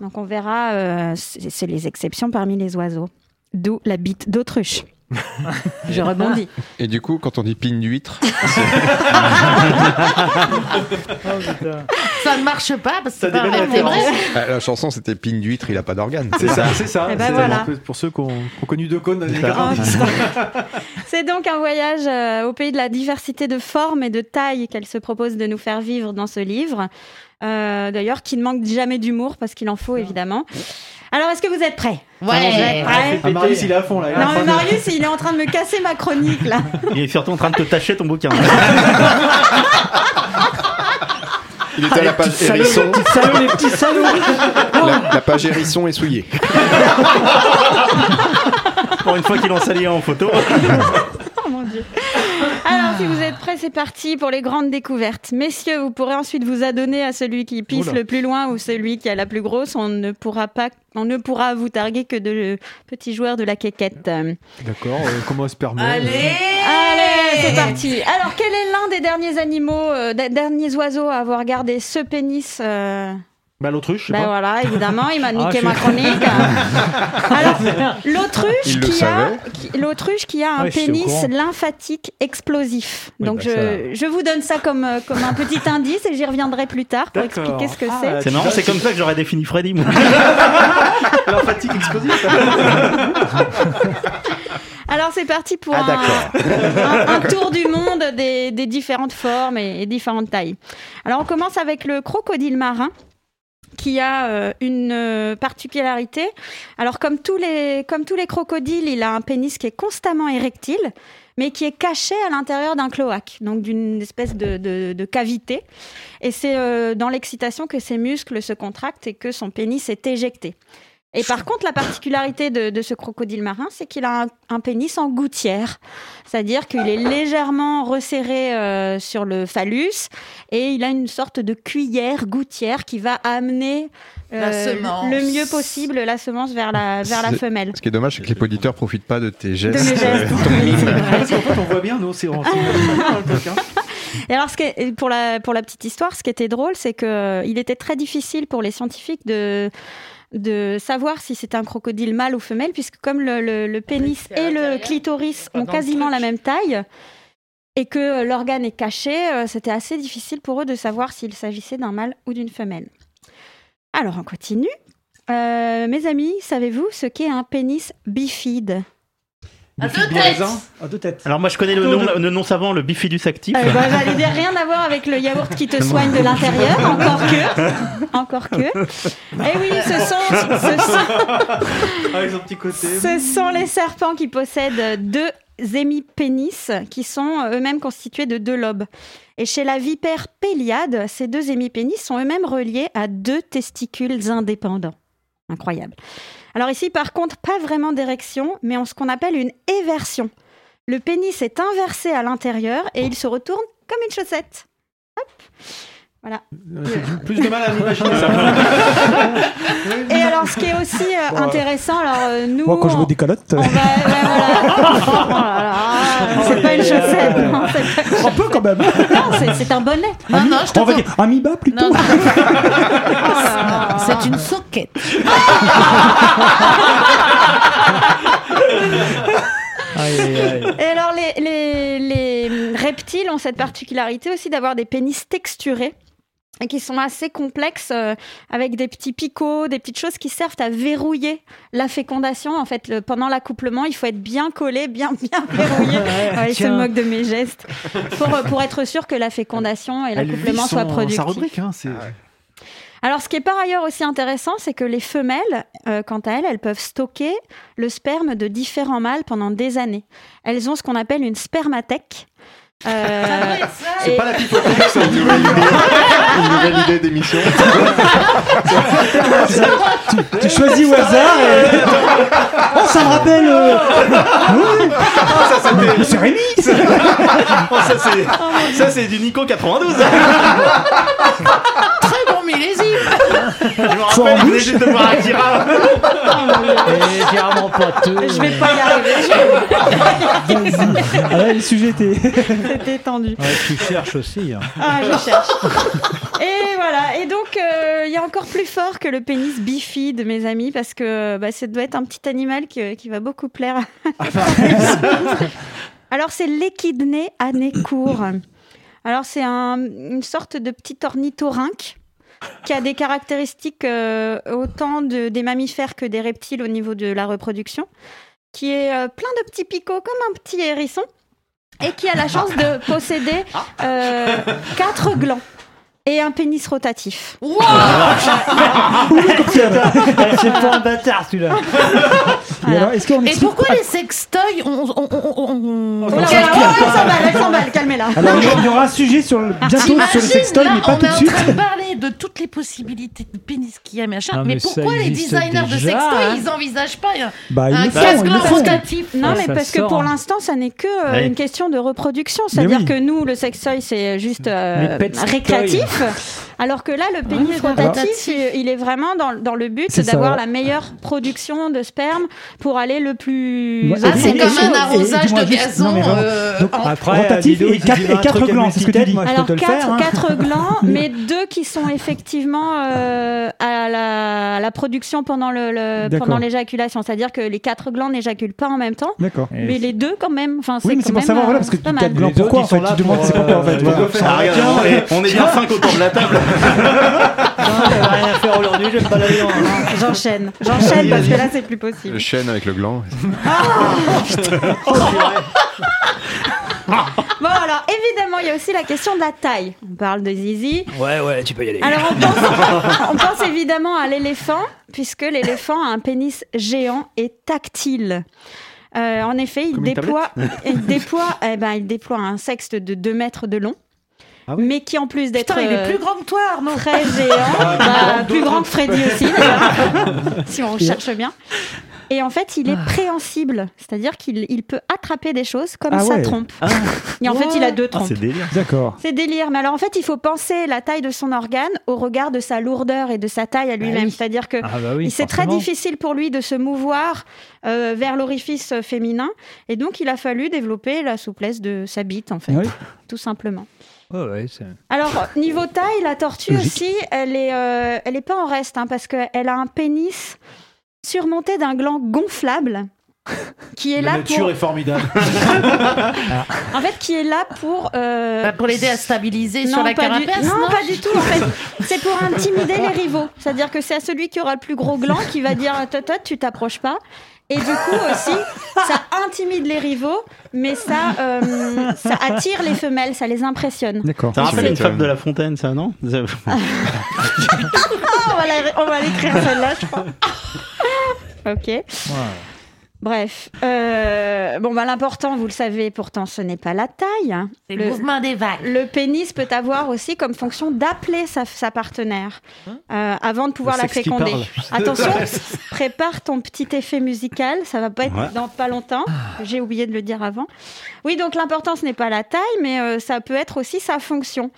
Donc on verra, c'est les exceptions parmi les oiseaux. D'où la bite d'autruche. Je rebondis. Et du coup, quand on dit pine d'huître, Ça ne marche pas parce que c'est pas ah, la chanson c'était pine d'huître, il a pas d'organe. C'est ça, c'est ça. Eh ben C'est voilà. Pour ceux qui ont, qui ont connu deux cônes dans les années 90. C'est donc un voyage euh, au pays de la diversité de formes et de tailles qu'elle se propose de nous faire vivre dans ce livre. Euh, D'ailleurs, qui ne manque jamais d'humour parce qu'il en faut évidemment. Alors, est-ce que vous êtes prêts? Ouais. Vous êtes prêts? Ah, Marius, il est à fond là. il Non, mais de- Marius, il est en train de me casser ma chronique là. Il est surtout en train de te tâcher ton bouquin. Il était à la page hérisson. Salaud, les petits salauds La, la page hérisson est souillée. Pour une fois qu'il en salit en photo. Oh mon dieu. Alors, si vous êtes prêts, c'est parti pour les grandes découvertes. Messieurs, vous pourrez ensuite vous adonner à celui qui pisse Oula. le plus loin ou celui qui a la plus grosse. On ne pourra pas, on ne pourra vous targuer que de petits joueurs de la quéquette. Euh, D'accord, euh, comment se permet Allez Allez, c'est parti. Alors, quel est l'un des derniers animaux, euh, des derniers oiseaux à avoir gardé ce pénis euh, Bah, l'autruche, je sais Ben pas. voilà, évidemment, il m'a niqué je ma suis- chronique. Alors, l'autruche Il le qui a, savait. qui- l'autruche qui a un Ouais, je suis au pénis courant. lymphatique explosif. Oui, Donc bah, je, je vous donne ça comme, euh, comme un petit indice et j'y reviendrai plus tard pour D'accord. expliquer ce que Ah, c'est. C'est marrant, c'est comme ça que j'aurais défini Freddy. moi. La fatigue explosive. Alors c'est parti pour Ah, un, d'accord. un- un tour du monde des, des différentes formes et, et différentes tailles. Alors on commence avec le crocodile marin qui a euh, une euh, particularité. Alors comme tous les comme tous les crocodiles, il a un pénis qui est constamment érectile, mais qui est caché à l'intérieur d'un cloaque, donc d'une espèce de, de- de cavité. Et c'est euh, dans l'excitation que ses muscles se contractent et que son pénis est éjecté. Et par contre, la particularité de, de ce crocodile marin, c'est qu'il a un, un pénis en gouttière. C'est-à-dire qu'il est légèrement resserré euh, sur le phallus et il a une sorte de cuillère gouttière qui va amener euh, La semence. le mieux possible la semence vers la, vers la C'est- femelle. Ce qui est dommage, c'est que les auditeurs profitent pas de tes De gestes. mes gestes. euh, fait, on voit bien, nous, c'est hein. Et alors, ce qui est- pour, la, pour la petite histoire, ce qui était drôle, c'est qu'il était très difficile pour les scientifiques de, de savoir si c'était un crocodile mâle ou femelle, puisque comme le, le- le pénis et le clitoris ont quasiment la même taille, et que l'organe est caché, euh, c'était assez difficile pour eux de savoir s'il s'agissait d'un mâle ou d'une femelle. Alors, on continue. Euh, mes amis, savez-vous ce qu'est un pénis bifide? À deux têtes. raisin. À deux têtes. Alors moi je connais le nom, le nom savant, le bifidus actif. Euh, bah, dire rien à voir avec le yaourt qui te soigne de l'intérieur, encore que. Encore que. Eh oui, ce sont, ce sont, Avec son petit côté. ce sont les serpents qui possèdent deux hémipénis qui sont eux-mêmes constitués de deux lobes. Et chez la vipère péliade, ces deux hémipénis sont eux-mêmes reliés à deux testicules indépendants. Incroyable. Alors ici, par contre, pas vraiment d'érection, mais en ce qu'on appelle une éversion. Le pénis est inversé à l'intérieur et il se retourne comme une chaussette. Voilà. Euh, plus de mal à m'imaginer ça. Et alors, ce qui est aussi euh, intéressant, alors euh, nous, Moi, quand je on- me décalote, on va, ouais, voilà. Oh là là, c'est pas une chaussette, non, c'est pas- un peu quand même. non, c'est- c'est un bonnet. Non, non, je te On va dire Amiba plutôt. Non. C'est une soquette. Aïe, aïe, aïe. Et alors, les, les, les reptiles ont cette particularité aussi d'avoir des pénis texturés et qui sont assez complexes euh, avec des petits picots, des petites choses qui servent à verrouiller la fécondation. En fait, le- pendant l'accouplement, il faut être bien collé, bien, bien verrouillé. Ouais, il se moque de mes gestes. Pour, euh, pour être sûr que la fécondation et l'accouplement soient productifs. sa rubrique, hein, c'est. Alors, ce qui est par ailleurs aussi intéressant, c'est que les femelles, euh, quant à elles, elles peuvent stocker le sperme de différents mâles pendant des années. Elles ont ce qu'on appelle une spermathèque. Euh, C'est et- pas la pipothèque, c'est une nouvelle idée. Une nouvelle idée d'émission. tu, tu choisis au hasard et... Oh, ça me rappelle... euh, oui. Mais c'est Rémi Oh, ça, c'est, ça, c'est du Nico 92. Millésime. Je me rappelle, il venait juste de voir Akira. Légèrement pâteux. Je vais pas y arriver. Ah là, le sujet était... C'était tendu. Ouais, tu cherches aussi. hein. Ah, je cherche. Et voilà. Et donc, euh, il y a encore plus fort que le pénis bifide, mes amis, parce que bah, ça doit être un petit animal qui, qui va beaucoup plaire. à- Alors, c'est l'échidné à nez court. Alors, c'est un- une sorte de petit ornithorynque qui a des caractéristiques euh, autant de- des mammifères que des reptiles au niveau de la reproduction, qui est euh, plein de petits picots comme un petit hérisson et qui a la chance de posséder euh, quatre glands et un pénis rotatif. C'est pas un bâtard celui-là. Et alors, est-ce qu'on Et pourquoi les sextoys on, on, on, on, on- Oh là, elle s'emballe, elle s'emballe, calmez-la. Il y aura un sujet sur le... bientôt sur le T'imagines, sextoy, là, mais pas on tout est de en suite. train de parler de toutes les possibilités de pénis qu'il y a, machin. Non, mais, mais pourquoi les designers de déjà, sextoys, hein. ils envisagent pas un, Bah, un font. rotatif Non, mais parce que pour hein. l'instant, ça n'est que euh, Ouais. une question de reproduction. C'est-à-dire oui. que nous, le sextoy, c'est juste euh, Alors que là, le pénis mais rotatif, il il est vraiment dans, dans le but d'avoir ouais. la meilleure production de sperme pour aller le plus. Ouais, Ah, c'est comme et- un arrosage de gazon. euh, Donc, en- Après, Rotatif et si quatre- tu veux et un quatre truc à glands, c'est ce que tu dis. Moi, je Alors peux te le quatre, faire. hein. quatre glands, mais deux qui sont effectivement euh, à, la, à la production pendant l'éjaculation. C'est-à-dire que les quatre glands n'éjaculent pas en même temps, mais les deux quand même. Enfin, Oui, mais c'est pour savoir, euh, voilà, parce que pas tu mal. tapes gland, Les autres, pourquoi en fait Tu demandes c'est pourquoi en euh, fait. voilà. Regarde, on est, bien 5 autour de la table. J'avais rien à faire aujourd'hui, je vais me balader en. J'enchaîne, j'enchaîne parce que là c'est plus Le possible. chêne avec le gland. Bon alors évidemment il y a aussi la question de la taille. On parle de zizi. Ouais, ouais, tu peux y aller. Alors on pense, on pense évidemment à l'éléphant puisque l'éléphant a un pénis géant et tactile. Euh, en effet, il Comme déploie, il déploie, eh ben, il déploie un sexe de 2 mètres de long, Ah oui. mais qui en plus d'être Putain, il est euh, plus grand que toi, Arnaud. très géant, bah, plus grand que Freddy aussi, si on cherche bien. Et en fait, il est préhensible, c'est-à-dire qu'il il peut attraper des choses comme Ah sa ouais. trompe. Et en fait, il a deux Ah, trompes. c'est délire. D'accord. C'est délire. Mais alors, en fait, il faut penser la taille de son organe au regard de sa lourdeur et de sa taille à lui-même. C'est-à-dire que Ah bah oui. c'est très difficile pour lui de se mouvoir euh, vers l'orifice féminin. Et donc, il a fallu développer la souplesse de sa bite, en fait, Oui. tout simplement. Ouais, Alors, niveau taille, la tortue Logique. aussi, elle est, euh, elle est pas en reste, hein, parce qu'elle a un pénis surmonté d'un gland gonflable. Qui est La là nature pour, est formidable. en fait, qui est là pour euh, Bah, pour l'aider à stabiliser sur non, la pas du... carapace, non, non pas du tout. En fait, c'est pour intimider les rivaux. C'est-à-dire que c'est à celui qui aura le plus gros gland qui va dire toi, toi, tu t'approches pas. Et du coup aussi, ça intimide les rivaux, mais ça, euh, ça attire les femelles, ça les impressionne. D'accord. Ça rappelle une fable de la fontaine, ça, non Ah, on va la- on va l'écrire celle-là, je crois. ok. Bref, euh, bon bah l'important, vous le savez, pourtant ce n'est pas la taille. hein. C'est le mouvement des vagues. Le pénis peut avoir aussi comme fonction d'appeler sa, sa partenaire euh, avant de pouvoir Le la féconder. Attention, prépare ton petit effet musical, ça va pas être Ouais. dans pas longtemps. J'ai oublié de le dire avant. Oui, donc l'important ce n'est pas la taille, mais euh, ça peut être aussi sa fonction.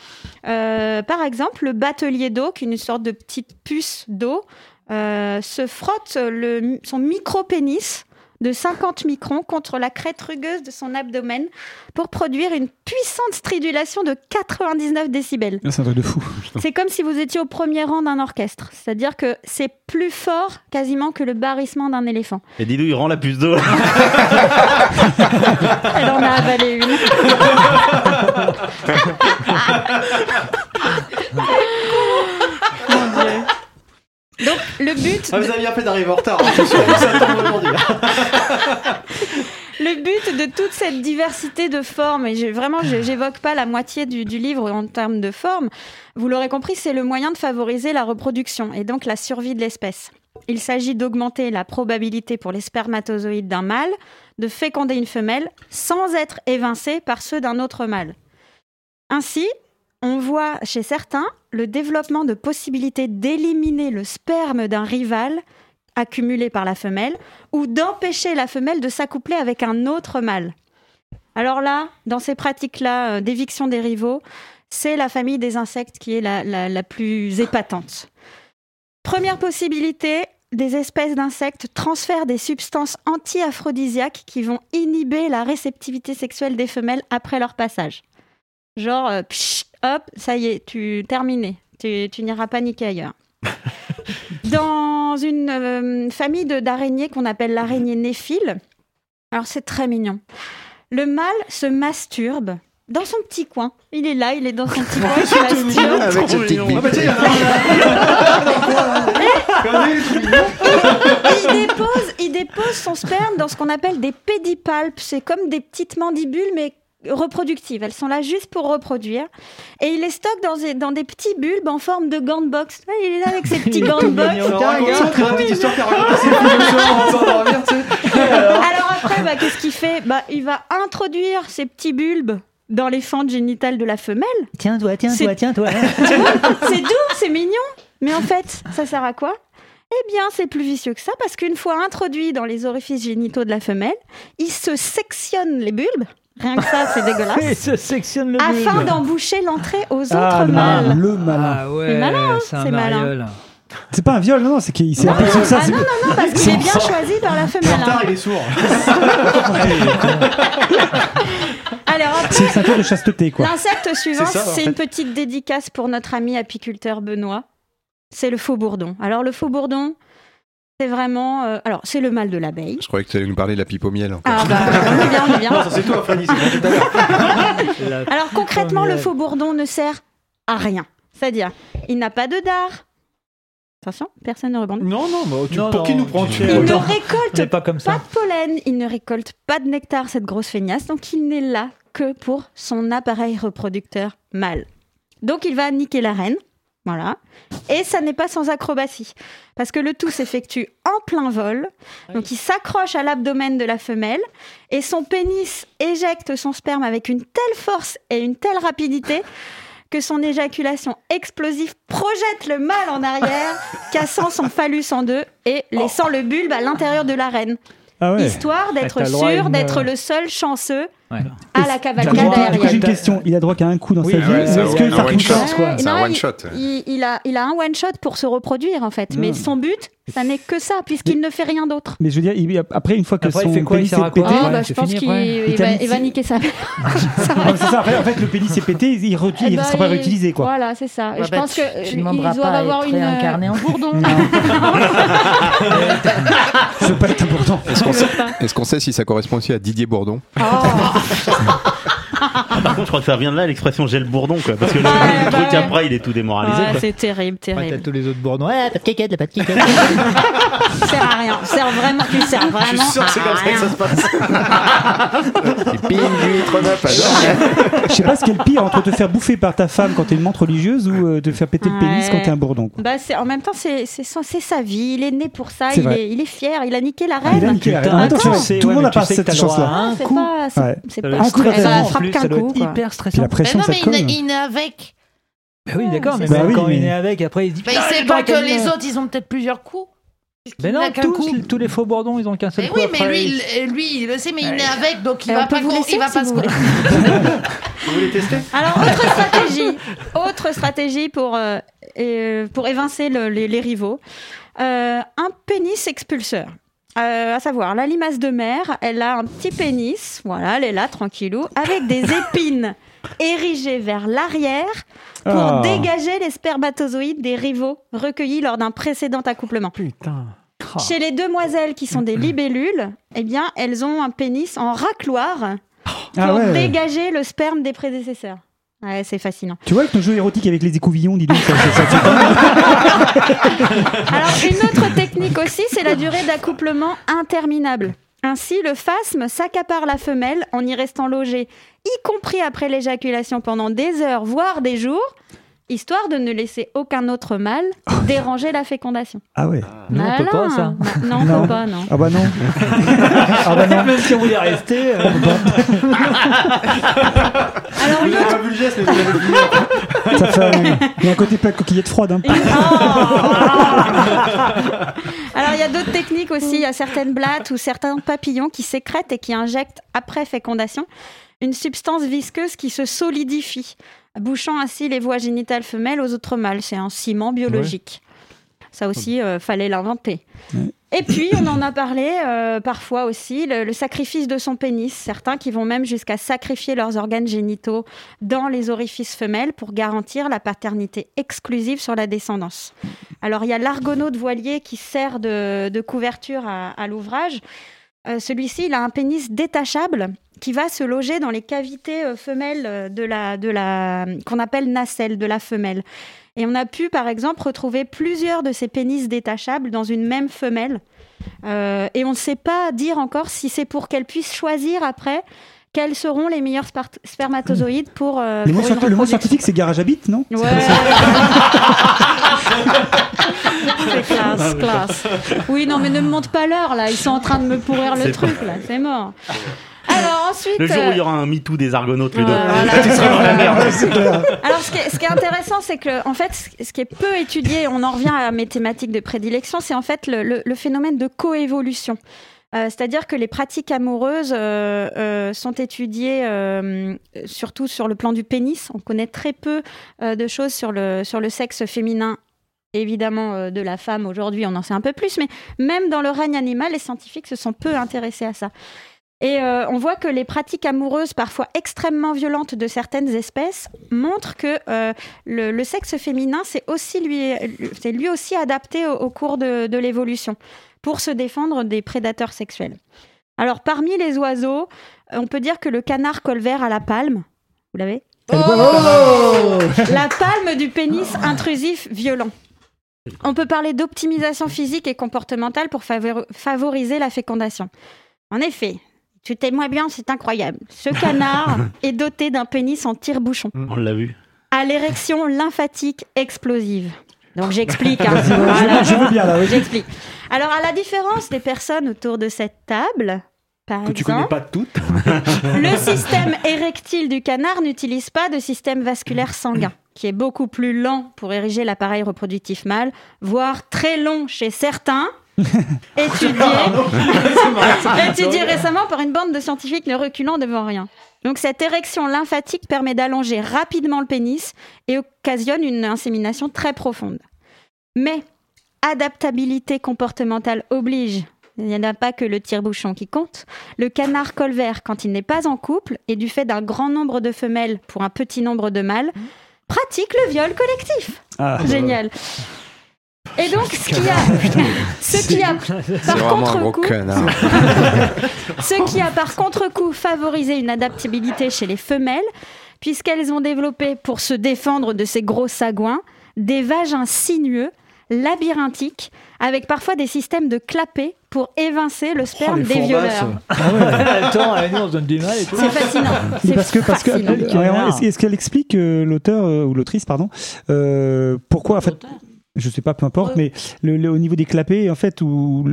Euh, par exemple, le batelier d'eau, qui est une sorte de petite puce d'eau, euh, se frotte le, son micro-pénis de 50 microns contre la crête rugueuse de son abdomen pour produire une puissante stridulation de 99 décibels. Là, C'est un truc de fou. C'est comme si vous étiez au premier rang d'un orchestre. C'est-à-dire que c'est plus fort quasiment que le barrissement d'un éléphant. Et Didou, il rend la puce d'eau. Elle en a avalé une. Donc le but, Ah, vous avez bien fait d'arriver en retard. hein, le but de toute cette diversité de formes, et vraiment, je- j'évoque pas la moitié du, du livre en termes de forme, vous l'aurez compris, c'est le moyen de favoriser la reproduction et donc la survie de l'espèce. Il s'agit d'augmenter la probabilité pour les spermatozoïdes d'un mâle de féconder une femelle sans être évincé par ceux d'un autre mâle. Ainsi, on voit chez certains le développement de possibilités d'éliminer le sperme d'un rival accumulé par la femelle ou d'empêcher la femelle de s'accoupler avec un autre mâle. Alors là, dans ces pratiques-là euh, d'éviction des rivaux, c'est la famille des insectes qui est la, la- plus épatante. Première possibilité, des espèces d'insectes transfèrent des substances anti-aphrodisiaques qui vont inhiber la réceptivité sexuelle des femelles après leur passage. Genre, euh, hop, ça y est, tu terminé. Tu, tu n'iras pas niquer ailleurs. Dans une euh, famille de- d'araignées qu'on appelle l'araignée néphile, alors c'est très mignon. Le mâle se masturbe dans son petit coin. Il est là, il est dans son petit coin, il se masturbe. Avec sa petite bite. Ah bah tiens, il y en a un là. Regardez, c'est mignon. il dépose, il dépose son sperme dans ce qu'on appelle des pédipalpes. C'est comme des petites mandibules, mais reproductives. Elles sont là juste pour reproduire. Et il les stocke dans des, dans des petits bulbes en forme de gants de boxe. Ouais, Il est là avec ses petits gants de boxe. Alors, après, bah, qu'est-ce qu'il fait? Bah, Il va introduire ces petits bulbes dans les fentes génitales de la femelle. Tiens, toi, tiens, C'est- toi, tiens, toi. Tu vois, c'est doux, c'est mignon. Mais en fait, ça sert à quoi? Eh bien, c'est plus vicieux que ça parce qu'une fois introduit dans les orifices génitaux de la femelle, il se sectionne les bulbes. Rien que ça, c'est dégueulasse. se sectionne le Afin d'emboucher l'entrée aux autres Ah, le mâles. malin, le malin. Ah ouais, C'est malin, hein, c'est malin. C'est pas un viol, non, non, c'est qu'il s'est appelé comme ça. ah non, non, non, parce qu'il est bien choisi par la femelle. Hein. il est sourd. Alors, C'est une ceinture de chasteté, quoi. L'insecte suivant, C'est une petite dédicace pour notre ami apiculteur Benoît. C'est le faux bourdon. Alors, le faux bourdon, c'est vraiment. euh, alors, c'est le mâle de l'abeille. Je croyais que tu allais nous parler de la pipe au miel. encore. Ah, bah, on est bien, on est bien. Non, ça c'est toi, Fanny, c'est pour tout à l'heure. La- Alors, concrètement, le faux bourdon ne sert à rien. C'est-à-dire, il n'a pas de dard. Attention, personne ne rebondit. Non, non, bah, tu- Non, pour qui nous prends tu tu fais- Il ne récolte pas comme pas ça. de pollen, il ne récolte pas de nectar, cette grosse feignasse, donc il n'est là que pour son appareil reproducteur mâle. Donc il va niquer la reine, voilà. Et ça n'est pas sans acrobatie, parce que le tout s'effectue en plein vol, donc il s'accroche à l'abdomen de la femelle, et son pénis éjecte son sperme avec une telle force et une telle rapidité que son éjaculation explosive projette le mâle en arrière, cassant son phallus en deux et laissant le bulbe à l'intérieur de la reine. Ah ouais. Histoire d'être sûr d'être euh, le seul chanceux Ouais. à la Il a cavalcade coup, j'ai aérienne. une question? Il a droit qu'à un coup dans Oui, sa vie. ouais, ou c'est est-ce que un ça one shot. Ouais, C'est un non, one il- shot. Il, il a, il a un one shot pour se reproduire en fait, mais Ah. son but, ça n'est que ça, puisqu'il ne fait rien d'autre. Mais je veux dire, il- après, une fois que Après, il son fait quoi? Il pénis sert à est quoi? pété, Ah, ouais, bah, je pense qu'il va, il va niquer sa mère. C'est ça, après, en fait, le pénis est pété, il ne Eh ben, sera pas il- réutilisé, quoi. Voilà, c'est ça. Et Ouais, je bah, pense tu- que tu ils demanderas doivent pas à avoir être une. réincarné en bourdon. Je veux pas être. Est-ce qu'on sait, est-ce qu'on sait si ça correspond aussi à Didier Bourdon? Ah, par contre, je crois que ça vient de là l'expression j'ai le bourdon, quoi. Parce que le, Ah, le truc après, il est tout démoralisé, Ouais, quoi. c'est terrible, Ouais, t'as terrible. tous les autres bourdons. Ouais, pas de kékette, pas de kékette. Ça sert à rien. Ça Sert vraiment, tu sers Je suis vraiment sûr que c'est comme ça que ça se passe. Et pile, l'huître neuf, alors. Je sais pas ce qui est le pire entre te faire bouffer par ta femme quand t'es une montre religieuse ou euh, te faire péter le pénis quand t'es un bourdon. quoi. Bah, c'est, en même temps, c'est, c'est, son- c'est sa vie. Il est né pour ça. C'est Il vrai. est, il est fier. Il a niqué la Il a reine. niqué la reine. Attends, tout le ouais, monde mais pas tu sais cette que t'as le droit à chance-là. un Ah, c'est coup. pas, c'est, Ouais. c'est Ça pas être Un coup, en frappe plus, qu'un coup, quoi. hyper stressant. la pression, Mais non, mais il, est- il est avec. Bah oui, d'accord, mais Bah même oui, quand il mais- est avec, après il se dit. Bah, il sait pas que les autres, ils ont peut-être plusieurs coups. Mais Il non, tous, coup. tous les faux bourdons, ils ont qu'un seul Mais coup. oui, mais lui, il, lui, il le sait, mais il est avec, donc il Eh, va pas, vous laisser il va si pas vous se. Vous voulez tester? Alors, autre stratégie, autre stratégie pour, euh, euh, pour évincer le- les, les rivaux. Euh, un pénis expulseur. Euh, à savoir, la limace de mer, elle a un petit pénis, voilà, elle est là, tranquillou, avec des épines érigées vers l'arrière pour Ah. dégager les spermatozoïdes des rivaux recueillis lors d'un précédent accouplement. Putain. Oh. Chez les demoiselles qui sont des libellules, eh bien, elles ont un pénis en racloire pour Ah ouais. dégager le sperme des prédécesseurs. Ouais, c'est fascinant. Tu vois, avec nos jeux érotiques avec les écouvillons, dis donc, ça, ça, ça, ça- Alors, une autre technique aussi, c'est la durée d'accouplement interminable. Ainsi, le phasme s'accapare la femelle en y restant logé, y compris après l'éjaculation pendant des heures, voire des jours, histoire de ne laisser aucun autre mâle déranger la fécondation. Ah ouais. Nous, on peut pas, ça. Non, on Non. peut pas, non. Ah bah non. Ah bah non. Même si on voulait rester. euh, Alors, Vous n'avez pas vu le geste, mais vous l'avez vu. Ça fait un- Il y a un côté plat de coquillettes froides. Hein. Alors, il y a d'autres techniques aussi. Il y a certaines blattes ou certains papillons qui sécrètent et qui injectent après fécondation une substance visqueuse qui se solidifie, bouchant ainsi les voies génitales femelles aux autres mâles. C'est un ciment biologique. Ça aussi, euh, fallait l'inventer. Et puis, on en a parlé euh, parfois aussi, le, le sacrifice de son pénis. Certains qui vont même jusqu'à sacrifier leurs organes génitaux dans les orifices femelles pour garantir la paternité exclusive sur la descendance. Alors, il y a l'argonaute voilier qui sert de, de couverture à, à l'ouvrage. Euh, Celui-ci, il a un pénis détachable qui va se loger dans les cavités euh, femelles euh, de la, de la, qu'on appelle nacelle de la femelle. Et on a pu, par exemple, retrouver plusieurs de ces pénis détachables dans une même femelle. Euh, et on ne sait pas dire encore si c'est pour qu'elle puisse choisir après quels seront les meilleurs spermatozoïdes pour, euh, Le mot, pour une scienti- le mot scientifique, c'est garage à bite, non? Ouais. C'est classe, classe. Oui, non, mais ne me montre pas l'heure, là. Ils sont en train de me pourrir le truc, là. C'est mort. Alors ensuite... Le jour où il y euh, aura un MeToo des Argonautes, Ludo. voilà. tu seras dans la merde. Alors, ce qui, est, ce qui est intéressant, c'est que, en fait, ce- ce qui est peu étudié, on en revient à mes thématiques de prédilection, c'est en fait le, le- le phénomène de coévolution. Euh, C'est-à-dire que les pratiques amoureuses euh, euh, sont étudiées euh, surtout sur le plan du pénis. On connaît très peu euh, de choses sur le, sur le sexe féminin. Évidemment, euh, de la femme aujourd'hui, on en sait un peu plus, mais même dans le règne animal, les scientifiques se sont peu intéressés à ça. Et euh, on voit que les pratiques amoureuses, parfois extrêmement violentes de certaines espèces, montrent que euh, le, le sexe féminin, c'est aussi lui, c'est lui aussi adapté au, au cours de, de l'évolution pour se défendre des prédateurs sexuels. Alors, parmi les oiseaux, on peut dire que le canard colvert a la palme. Vous l'avez? La palme du pénis intrusif violent. On peut parler d'optimisation physique et comportementale pour favor- favoriser la fécondation. En effet, tu témoins bien, c'est incroyable. Ce canard est doté d'un pénis en tire-bouchon, On l'a vu. à l'érection lymphatique explosive. Donc j'explique. hein. Je- veux bien, là, oui. J'explique. Alors, à la différence des personnes autour de cette table, par Que tu connais exemple, pas toutes. le système érectile du canard n'utilise pas de système vasculaire sanguin, qui est beaucoup plus lent pour ériger l'appareil reproductif mâle, voire très long chez certains. étudié, étudié récemment par une bande de scientifiques ne reculant devant rien. Donc cette érection lymphatique permet d'allonger rapidement le pénis et occasionne une insémination très profonde. Mais adaptabilité comportementale oblige. Il n'y en a pas que le tire-bouchon qui compte. Le canard colvert, quand il n'est pas en couple et du fait d'un grand nombre de femelles pour un petit nombre de mâles, pratique le viol collectif. Ah. Génial. Et donc, ce qui a, ce qui a par contre-coup, ce qui a par contre-coup favorisé une adaptabilité chez les femelles, puisqu'elles ont développé, pour se défendre de ces gros sagouins, des vagins sinueux, labyrinthiques, avec parfois des systèmes de clapets pour évincer le sperme les des violeurs. Ah ouais. Attends, nous on se donne du mal et tout. C'est fascinant. C'est parce que parce que fascinant. euh, est-ce qu'elle explique euh, l'auteur euh, ou l'autrice pardon euh, pourquoi en fait je sais pas peu importe mais le, le- au niveau des clapets en fait où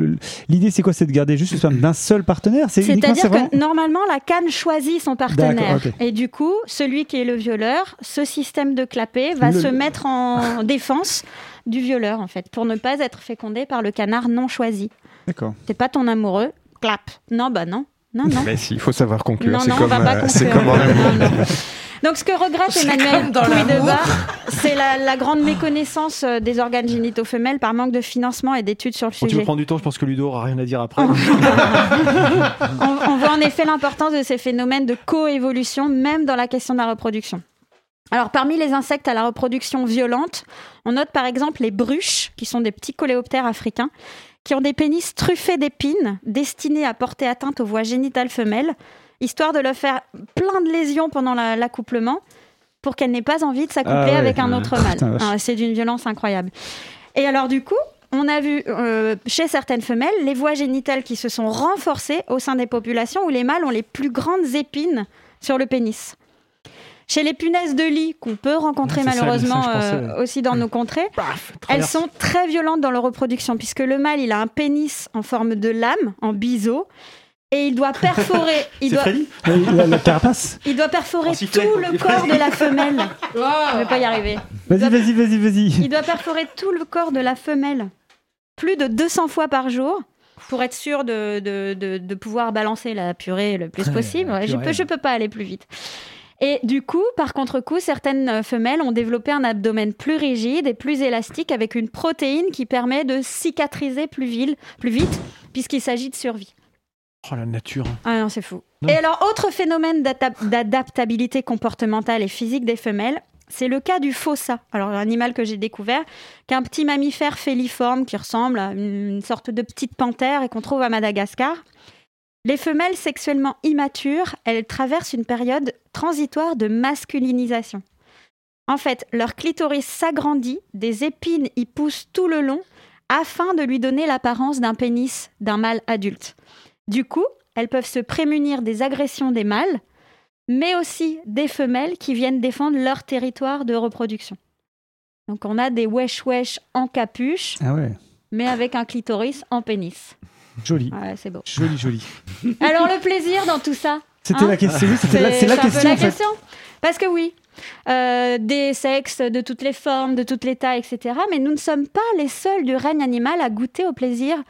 l'idée c'est quoi? C'est de garder juste le sperme d'un seul partenaire? C'est-à-dire vraiment que normalement, la canne choisit son partenaire. Et du coup, celui qui est le violeur, ce système de clapet va Le- se mettre en défense du violeur, en fait, pour ne pas être fécondé par le canard non choisi. d'accord C'est pas ton amoureux, clap. Non, bah non. Non, non. Mais si, il faut savoir conclure. Non, C'est non, on comme, va pas euh, comme en amour. Donc, ce que regrette C'est Emmanuel comme dans Pouy de l'amour. Bar, c'est la, la grande méconnaissance euh, des organes génitaux femelles par manque de financement et d'études sur le Bon, tu sujet. veux prendre du temps, je pense que Ludo aura rien à dire après. on, on voit en effet l'importance de ces phénomènes de coévolution, même dans la question de la reproduction. Alors, parmi les insectes à la reproduction violente, on note par exemple les bruches, qui sont des petits coléoptères africains, qui ont des pénis truffés d'épines destinés à porter atteinte aux voies génitales femelles, histoire de leur faire plein de lésions pendant la- l'accouplement, pour qu'elle n'ait pas envie de s'accoupler Ah ouais. avec un Ah, autre putain, mâle. Ah, C'est d'une violence incroyable. Et alors, du coup, on a vu euh, chez certaines femelles les voies génitales qui se sont renforcées au sein des populations où les mâles ont les plus grandes épines sur le pénis. Chez les punaises de lit, qu'on peut rencontrer Ouais, c'est ça, malheureusement ça, je pensais, euh, aussi dans nos contrées, elles sont très violentes dans leur reproduction, puisque le mâle, il a un pénis en forme de lame, en biseau, et il doit perforer, il C'est doit, la, la carapace il doit perforer tout le corps de la femelle. Je ne vais pas y arriver. Vas-y, vas-y, vas-y, vas-y. Il doit perforer tout le corps de la femelle, plus de 200 fois par jour, pour être sûr de, de, de- de pouvoir balancer la purée le plus Ouais, possible. Ouais, je purée. peux, je peux pas aller plus vite. Et du coup, par contre-coup, certaines euh, femelles ont développé un abdomen plus rigide et plus élastique avec une protéine qui permet de cicatriser plus, plus vite, puisqu'il s'agit de survie. Oh la nature. Ah non, c'est fou. Non. Et alors, autre phénomène d'adap- d'adaptabilité comportementale et physique des femelles, c'est le cas du fossa. Alors, un animal que j'ai découvert, qui est un petit mammifère féliforme qui ressemble à une sorte de petite panthère et qu'on trouve à Madagascar. Les femelles sexuellement immatures, elles traversent une période transitoire de masculinisation. En fait, leur clitoris s'agrandit, des épines y poussent tout le long afin de lui donner l'apparence d'un pénis d'un mâle adulte. Du coup, elles peuvent se prémunir des agressions des mâles, mais aussi des femelles qui viennent défendre leur territoire de reproduction. Donc on a des wesh-wesh en capuche, Ah ouais, mais avec un clitoris en pénis. joli. Ouais, c'est beau. Joli, joli. Alors le plaisir dans tout ça C'était la question, oui, c'était la- c'est la question, en fait. Parce que oui, euh, des sexes de toutes les formes, de toutes les tailles, etc. Mais nous ne sommes pas les seuls du règne animal à goûter au plaisir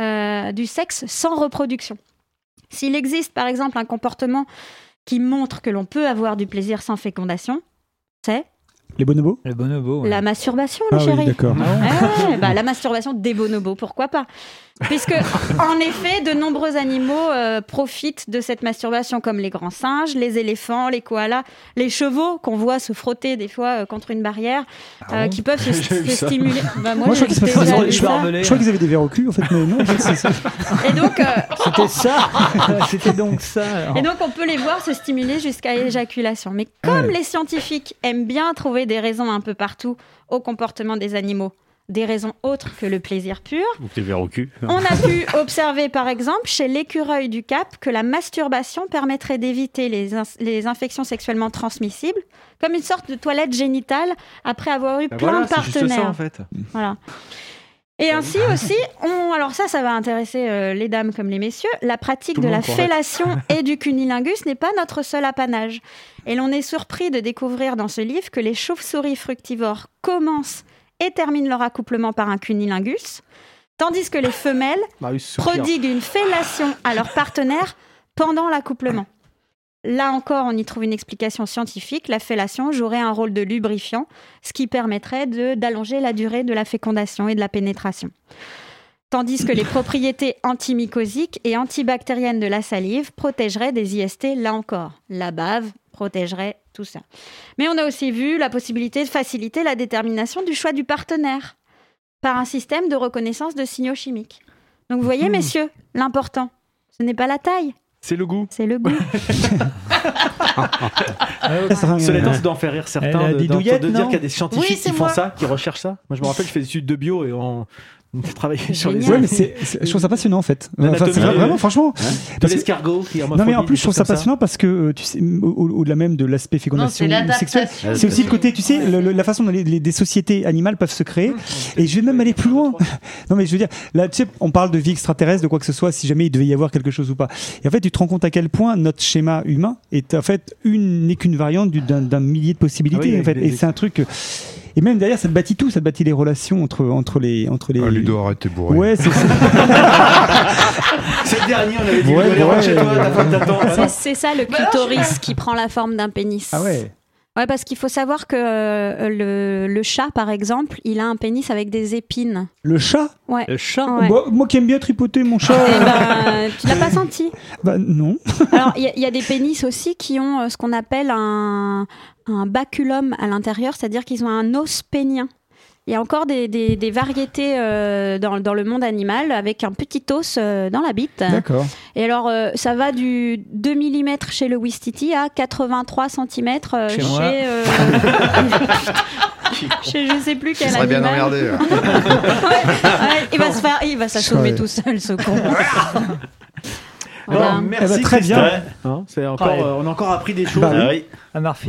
euh, du sexe sans reproduction. S'il existe par exemple un comportement qui montre que l'on peut avoir du plaisir sans fécondation, c'est Les bonobos Le bonobo. la masturbation, Ah le oui, chéri. d'accord. Ouais, bah, la masturbation des bonobos, pourquoi pas Puisque, en effet, de nombreux animaux euh, profitent de cette masturbation, comme les grands singes, les éléphants, les koalas, les chevaux qu'on voit se frotter des fois euh, contre une barrière, euh, qui peuvent se, stimuler. Bah, moi, Moi, je crois qu'ils avaient des verres au cul, en fait, mais non, en fait, c'est ça. Et donc, euh, C'était ça C'était donc ça alors. Et donc, on peut les voir se stimuler jusqu'à éjaculation. Mais comme Ouais. les scientifiques aiment bien trouver des raisons un peu partout au comportement des animaux, des raisons autres que le plaisir pur, Ou verres au cul. on a pu observer par exemple chez l'écureuil du Cap que la masturbation permettrait d'éviter les, infections sexuellement transmissibles, comme une sorte de toilette génitale après avoir eu Bah plein voilà, de partenaires. ça en fait. Voilà. Et ainsi aussi, on, alors ça, ça va intéresser euh, les dames comme les messieurs, la pratique Tout de la fellation et du cunilingus n'est pas notre seul apanage. Et l'on est surpris de découvrir dans ce livre que les chauves-souris fructivores commencent et terminent leur accouplement par un cunilingus, tandis que les femelles soupire. prodiguent une fellation à leur partenaire pendant l'accouplement. Là encore, on y trouve une explication scientifique. La fellation jouerait un rôle de lubrifiant, ce qui permettrait d'allonger la durée de la fécondation et de la pénétration. Tandis que les propriétés antimycosiques et antibactériennes de la salive protégeraient des IST, là encore. La bave protégerait tout ça. Mais on a aussi vu la possibilité de faciliter la détermination du choix du partenaire par un système de reconnaissance de signaux chimiques. Donc vous voyez, messieurs, l'important, ce n'est pas la taille, C'est le goût. c'est le goût. Cela étant, ça doit en faire rire certains Elle a de, bidouillette, de dire qu'il y a des scientifiques Oui, c'est qui font moi. ça, qui recherchent ça. Moi, je me rappelle, je fais des études de bio et on, on travaillait sur les Ouais, mais c'est, je trouve ça passionnant en fait. Enfin, c'est vrai- vraiment, franchement. hein, l'escargot qui Non, mais en plus, je trouve ça passionnant parce que, euh, tu sais, au- au- au-delà même de l'aspect fécondation Non, c'est l'adaptation. sexuelle, c'est aussi le côté, tu sais, le- le- la façon dont les, les- des sociétés animales peuvent se créer. Et je vais même aller plus loin. non, mais je veux dire, là, tu sais, on parle de vie extraterrestre, de quoi que ce soit, si jamais il devait y avoir quelque chose ou pas. Et en fait, tu te rends compte à quel point notre schéma humain est en fait une n'est qu'une variante du- d'un, millier de possibilités. Ah oui, en fait. Et c'est un truc. Et même derrière, ça te bâtit tout, ça te bâtit les relations entre, entre les. Entre les... Ah, Ludo, arrête tes bourrées. Ouais, c'est ça. C'est le dernier, on avait dit, Ouais, ouais. chez toi, ta femme t'attend. C'est- C'est ça le clitoris qui prend la forme d'un pénis. Ah ouais. Ouais, parce qu'il faut savoir que euh, le, le chat, par exemple, il a un pénis avec des épines. Le chat Ouais. Le chat Ouais. Bah, Moi qui aime bien tripoter mon chat. Eh ben, tu l'as pas senti Bah non. Alors, il y, a- il y a des pénis aussi qui ont euh, ce qu'on appelle un, un baculum à l'intérieur, c'est-à-dire qu'ils ont un os pénien. Il y a encore des, des- des variétés euh, dans, dans le monde animal avec un petit os euh, dans la bite. D'accord. Et alors, euh, ça va du 2 mm chez le Wistiti à 83 cm Chez chez. moi. euh, chez je sais plus quel serait bien animal. emmerdé. ouais. Ouais, il va se faire, il va s'assommer tout seul, ce con. Bon, Voilà. merci. Eh ben, très bien. Hein, c'est encore, Ouais. euh, on a encore appris des choses. Bah Ah oui.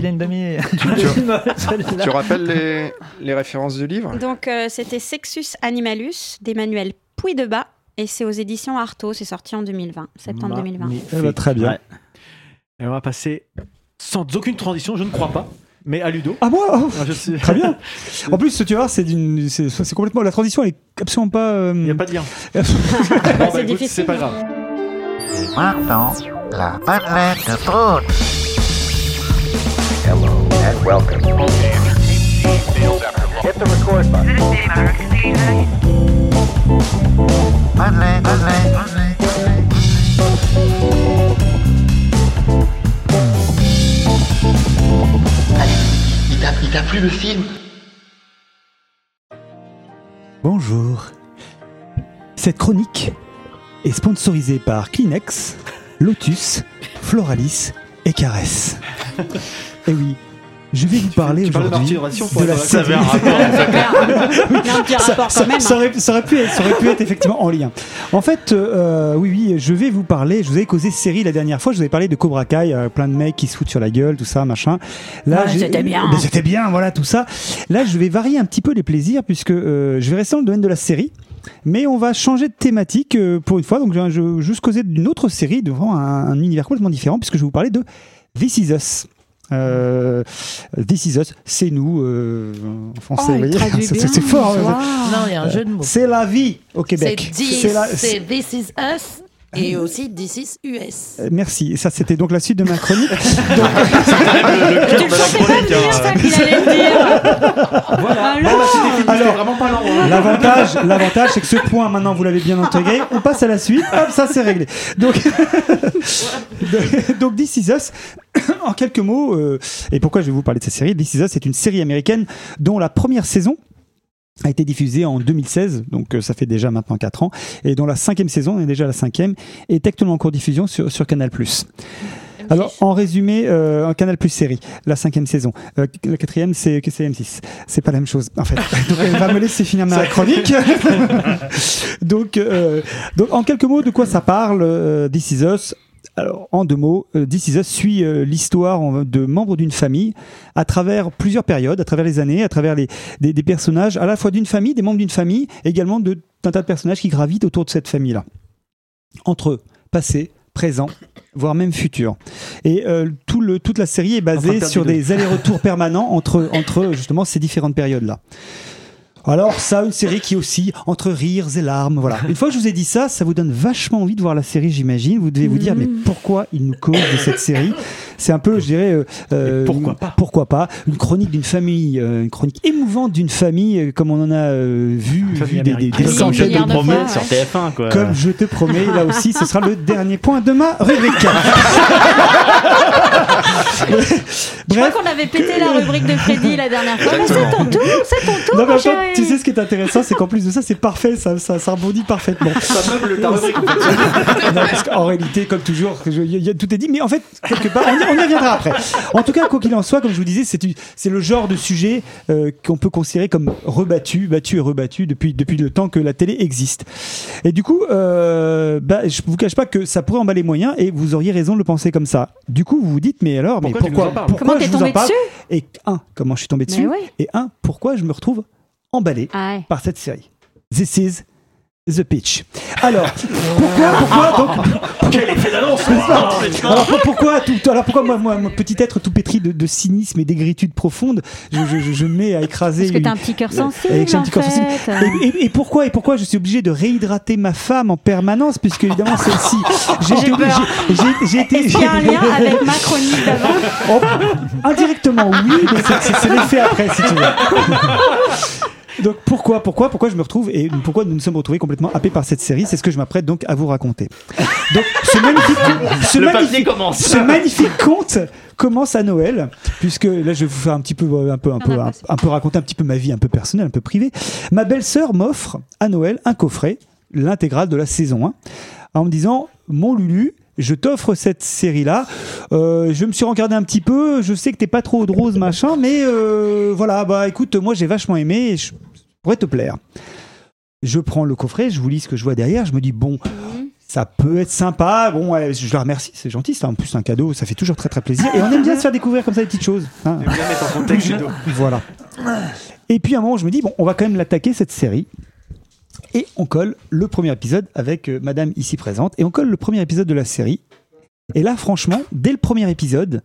Une demi. Tu rappelles les, les références du livre? Donc, euh, c'était Sexus Animalus d'Emmanuel Puy de Bas. Et c'est aux éditions Artaud, c'est sorti en 2020, septembre 2020. Eh ben, très bien. Ouais. Et on va passer sans aucune transition, je ne crois pas, mais à Ludo. Ah moi oh, Ah, je Très bien. En plus, tu vois, c'est d'une, c'est, complètement la transition. Elle est absolument pas. euh, Il n'y a pas de lien. Bah, Bon, bah, c'est difficile. C'est pas grave. Maintenant, la madeleine de Prout. Madeleine, Madeleine, Madeleine. Il t'a, il t'a plu le film Bonjour. Cette chronique est sponsorisée par Kleenex, Lotus, Floralis et Caresse. Et oui, je vais vous parler tu parles de aujourd'hui de la être Ça avait un rapport. Hein. aurait, ça aurait pu être, ça aurait pu être effectivement en lien. En fait, euh, oui, oui, je vais vous parler. Je vous avais causé série la dernière fois. Je vous avais parlé de Cobra Kai, euh, plein de mecs qui se foutent sur la gueule, tout ça, machin. Là, Ouais, c'était bien. Mais C'était bien, voilà, tout ça. Là, je vais varier un petit peu les plaisirs puisque euh, je vais rester dans le domaine de la série. Mais on va changer de thématique euh, pour une fois. Donc, je vais juste causer d'une autre série, de vraiment un, un univers complètement différent, puisque je vais vous parler de This Is Us. Euh, This Is Us, c'est nous euh, en français. Oh, C'est- fort. hein. Non, il y a un jeu de mots. C'est la vie au C'est Québec. this, la- c'est This is Us et aussi This is US. Euh, Merci. Et ça, c'était donc la suite de ma chronique. Tu le sentais pas venir, ça, qu'il allait le hein. L'avantage, l'avantage, c'est que ce point, maintenant, vous l'avez bien intégré. On passe à la suite. Hop, ça, c'est réglé. Donc, donc, This Is Us, en quelques mots, euh, et pourquoi je vais vous parler de cette série? This Is Us, c'est une série américaine dont la première saison a été diffusée en 2016, donc euh, ça fait déjà maintenant 4 ans, et dont la cinquième saison, on est déjà à la cinquième, est actuellement en cours de diffusion sur, sur Canal+. Alors, en résumé, euh, Canal Plus série, la cinquième saison. Euh, la quatrième, c'est M6. C'est pas la même chose, en fait. Donc, elle va me laisser finir ma chronique. donc, euh, donc, en quelques mots, de quoi ça parle euh, This Is Us? Alors, en deux mots, euh, This Is Us suit euh, l'histoire de membres d'une famille à travers plusieurs périodes, à travers les années, à travers les, des, des personnages, à la fois d'une famille, des membres d'une famille, également de- d'un tas de personnages qui gravitent autour de cette famille-là. Entre eux, passé, présent, voire même futur. Et euh, tout le, toute la série est basée sur des allers-retours permanents entre, entre justement ces différentes périodes-là. Alors, ça, une série qui aussi entre rires et larmes, voilà. Une fois que je vous ai dit ça, ça vous donne vachement envie de voir la série, j'imagine. Vous devez vous dire, mais pourquoi il nous cause de cette série? C'est un peu, je dirais, euh, euh, pourquoi pas Pourquoi pas Une chronique d'une famille, euh, une chronique émouvante d'une famille, comme on en a euh, vu, vu des, des, des Des centaines milliards de de Promet fois, sur ouais. TF1, quoi. comme je te promets, là aussi, ce sera le dernier point de ma rubrique. Je crois qu'on avait pété la rubrique de Freddy la dernière fois. Mais c'est ton tour, c'est ton tour, Non, mais mon en fait, chéri. tu sais ce qui est intéressant, c'est qu'en plus de ça, c'est parfait, ça, ça, ça rebondit parfaitement. Ça meuble ta rubrique. Non, parce qu'en réalité, comme toujours, je- y a- y a- tout est dit, mais en fait, quelque part, on y, on y reviendra après. En tout cas, quoi qu'il en soit, comme je vous disais, c'est le genre de sujet euh, qu'on peut considérer comme rebattu, battu et rebattu depuis, depuis le temps que la télé existe. Et du coup, euh, bah, je vous cache pas que ça pourrait emballer moyen, et vous auriez raison de le penser comme ça. Du coup, vous vous dites, mais alors, Pourquoi mais pourquoi, en Comment je t'es vous en tombé parle dessus? Et un, comment je suis tombé dessus? ouais. Et un, pourquoi je me retrouve emballé Ah ouais. par cette série? This is the pitch. Alors, pourquoi, pourquoi donc Quel effet d'annonce alors pour- pourquoi tout, alors pourquoi moi, moi, petit être tout pétri de, de cynisme et d'aigritude profonde, je, je, je, je me mets à écraser. Parce que t'as un petit cœur sensible, avec j'ai un petit cœur sensible. Et, et- et pourquoi et pourquoi je suis obligé de réhydrater ma femme en permanence puisque évidemment celle-ci j'ai été J'ai obligé- peur. j'ai j'ai été Est-ce qu'il y a un lien avec ma chronique d'avant Oh, indirectement oui mais c'est l'effet après si tu veux Donc pourquoi, pourquoi, pourquoi je me retrouve et pourquoi nous nous sommes retrouvés complètement happés par cette série? C'est ce que je m'apprête donc à vous raconter. Donc ce magnifique, ce Le magnifique- commence. ce magnifique conte commence à Noël, puisque là je vais vous faire un petit peu, un peu, un peu, un, un peu raconter un petit peu ma vie un peu personnelle, un peu privée. Ma belle-sœur m'offre à Noël un coffret, l'intégrale de la saison 1, en me disant mon Lulu. Je t'offre cette série-là. Euh, je me suis regardé un petit peu. Je sais que t'es pas trop de rose machin, mais euh, voilà. Bah écoute, moi j'ai vachement aimé. Et je pourrais te plaire. Je prends le coffret, je vous lis ce que je vois derrière. Je me dis bon, ça peut être sympa. Bon, ouais, je la remercie, c'est gentil. C'est en plus un cadeau, ça fait toujours très très plaisir. Et on aime bien se faire découvrir comme ça des petites choses. hein. Bien mettre en contexte. Voilà. Et puis à un moment, je me dis bon, on va quand même l'attaquer cette série. Et on colle le premier épisode avec euh, Madame ici présente. Et on colle le premier épisode de la série. Et là, franchement, dès le premier épisode,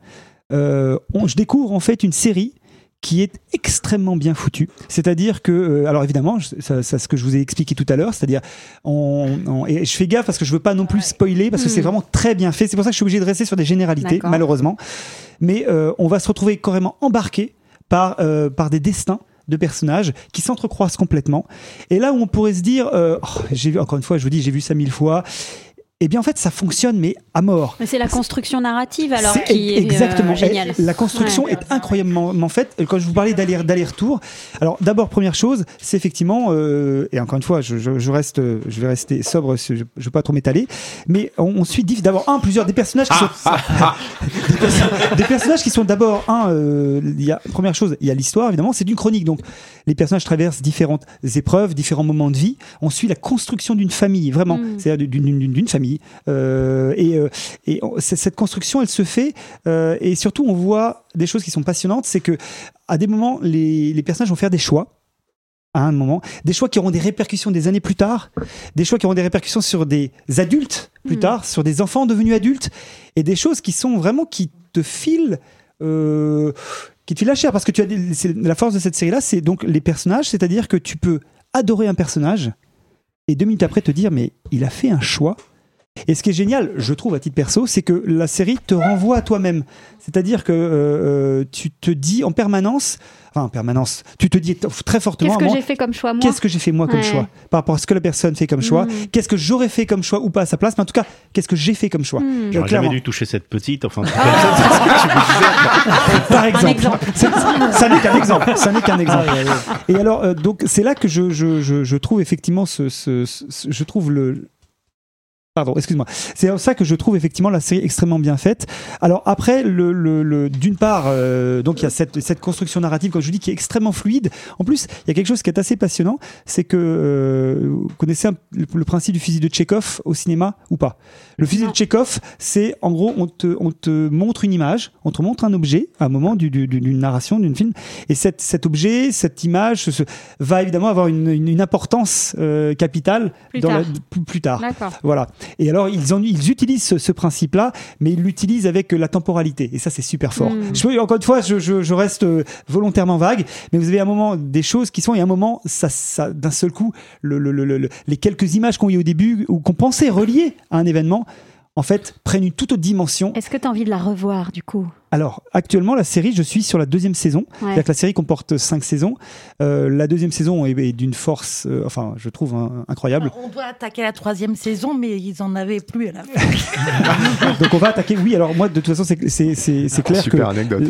euh, on- je découvre en fait une série qui est extrêmement bien foutue. C'est-à-dire que, euh, alors évidemment, ça, ce que je vous ai expliqué tout à l'heure, c'est-à-dire, on, on- et je fais gaffe parce que je veux pas non plus spoiler parce que c'est Mm. vraiment très bien fait. C'est pour ça que je suis obligé de rester sur des généralités, malheureusement. Mais euh, on va se retrouver carrément embarqué par, euh, par des destins de personnages qui s'entrecroisent complètement. Et là où on pourrait se dire, euh, oh, j'ai vu, encore une fois, je vous dis, j'ai vu ça mille fois. Eh bien, en fait, ça fonctionne, mais à mort. Mais c'est la construction narrative alors C'est qui est euh, exactement. géniale. Et La construction Ouais. est incroyablement faite. Quand je vous parlais d'aller- d'aller-retour, alors d'abord première chose, c'est effectivement euh, et encore une fois, je, je- je reste, je vais rester sobre, je, je veux pas trop m'étaler, mais on, on suit d'abord un plusieurs des personnages qui sont des, perso- des personnages qui sont d'abord un. euh, Il y a première chose, il y a l'histoire évidemment, c'est une chronique donc les personnages traversent différentes épreuves, différents moments de vie. On suit la construction d'une famille vraiment, Mm. c'est-à-dire d'une- d'une d'une famille. Euh, et euh, et cette construction, elle se fait euh, et surtout on voit des choses qui sont passionnantes, c'est que à des moments les, les personnages vont faire des choix à un moment, des choix qui auront des répercussions des années plus tard, des choix qui auront des répercussions sur des adultes plus Mm. tard, sur des enfants devenus adultes, et des choses qui sont vraiment qui te filent. euh, qui te filent la chair parce que tu as des- la force de cette série là c'est donc les personnages c'est-à-dire que tu peux adorer un personnage et deux minutes après te dire mais il a fait un choix et ce qui est génial, je trouve à titre perso, c'est que la série te renvoie à toi-même. C'est-à-dire que euh, euh, tu te dis en permanence, enfin en permanence, tu te dis très fortement. Qu'est-ce que j'ai fait comme choix moi Qu'est-ce que j'ai fait moi comme Ouais. choix par rapport à ce que la personne fait comme choix Mm. Qu'est-ce que j'aurais fait comme choix ou pas à sa place Mais en tout cas, qu'est-ce que j'ai fait comme choix Mm. Euh, J'aurais jamais dû toucher cette petite. Enfin, c'est Par exemple. Ça n'est qu'un exemple. Ça n'est qu'un exemple. Et alors, euh, donc, c'est là que je, je, je, je trouve effectivement ce, ce- ce- je trouve le, Pardon, excuse-moi. C'est ça que je trouve effectivement la série extrêmement bien faite. Alors après, le, le- le- d'une part, euh, donc il y a cette, cette construction narrative, comme je vous dis, qui est extrêmement fluide. En plus, il y a quelque chose qui est assez passionnant, c'est que euh, vous connaissez un- le, le principe du fusil de Tchekhov au cinéma ou pas? Le fusil de Tchekhov, c'est en gros, on te, on te montre une image, on te montre un objet à un moment du- du- du- d'une narration, d'une film, et cet, cet objet, cette image, ce- ce- va évidemment avoir une, une- une importance euh, capitale Plus dans la- tard. plus, plus tard. Voilà. Et alors, ils, en- ils utilisent ce, ce principe-là, mais ils l'utilisent avec euh, la temporalité. Et ça, c'est super fort. Mm. Je encore une fois, je, je- je reste euh, volontairement vague, mais vous avez un moment des choses qui sont, et un moment, ça, ça, d'un seul coup, le- le- le- le- les quelques images qu'on y au début, ou qu'on pensait reliées à un événement, en fait, prennent une toute autre dimension. Est-ce que tu as envie de la revoir du coup? Alors, actuellement, la série, je suis sur la deuxième saison. Ouais. C'est-à-dire que la série comporte cinq saisons. Euh, la deuxième saison est, est d'une force, euh, enfin, je trouve hein, incroyable. On doit attaquer la troisième saison, mais ils en avaient plus à la fin. Donc on va attaquer. Oui, alors moi de toute façon c'est c'est clair Super que anecdote.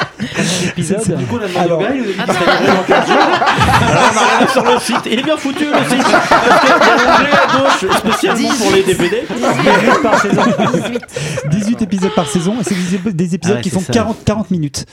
épisode. Du coup, on a demandé Alors- au gars, il nous a dit que ça durait dans 15 jours. Alors, on a regardé sur le site. Il est bien foutu le site. Parce qu'il y a à gauche spécialement pour les DVD. 18 épisodes par saison et c'est des, ép- des épisodes Ah ouais, qui c'est font ça. 40, 40 minutes.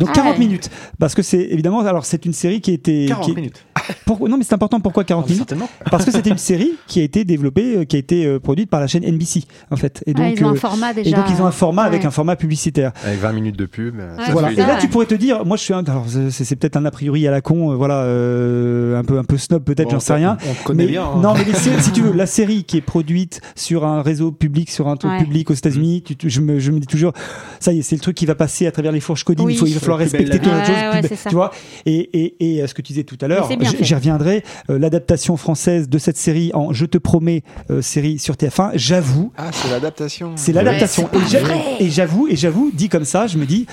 Donc Ah 40 ouais. minutes parce que c'est évidemment alors c'est une série qui a été 40 qui est- minutes. Pour- non mais c'est important pourquoi 40 minutes? Certainement. parce que c'était une série qui a été développée euh, qui a été euh, produite par la chaîne NBC en fait et donc ils ont un euh, format et déjà. donc ils ont un format avec un format publicitaire Avec 20 minutes de pub. Ouais, voilà. Et là, ouais. tu pourrais te dire, moi, je suis un, alors c'est c'est peut-être un a priori à la con, euh, voilà, euh, un peu un peu snob peut-être, Bon, j'en sais rien. on connaît mais, bien, hein. Non, mais les si tu veux, la série qui est produite sur un réseau public, sur un truc Ouais. public aux États-Unis, tu- tu- je, me, je me dis toujours, ça y est, c'est le truc qui va passer à travers les fourches codines. Oui. Il faut, il falloir respecter vie. la chose, tu vois. Et, et, et euh, ce que tu disais tout à l'heure, j'y reviendrai. euh, L'adaptation française de cette série en Je te promets, euh, série sur TF1, j'avoue. Ah, c'est l'adaptation. C'est l'adaptation. Ouais, et j'avoue, et j'avoue, dit comme ça, je me dis,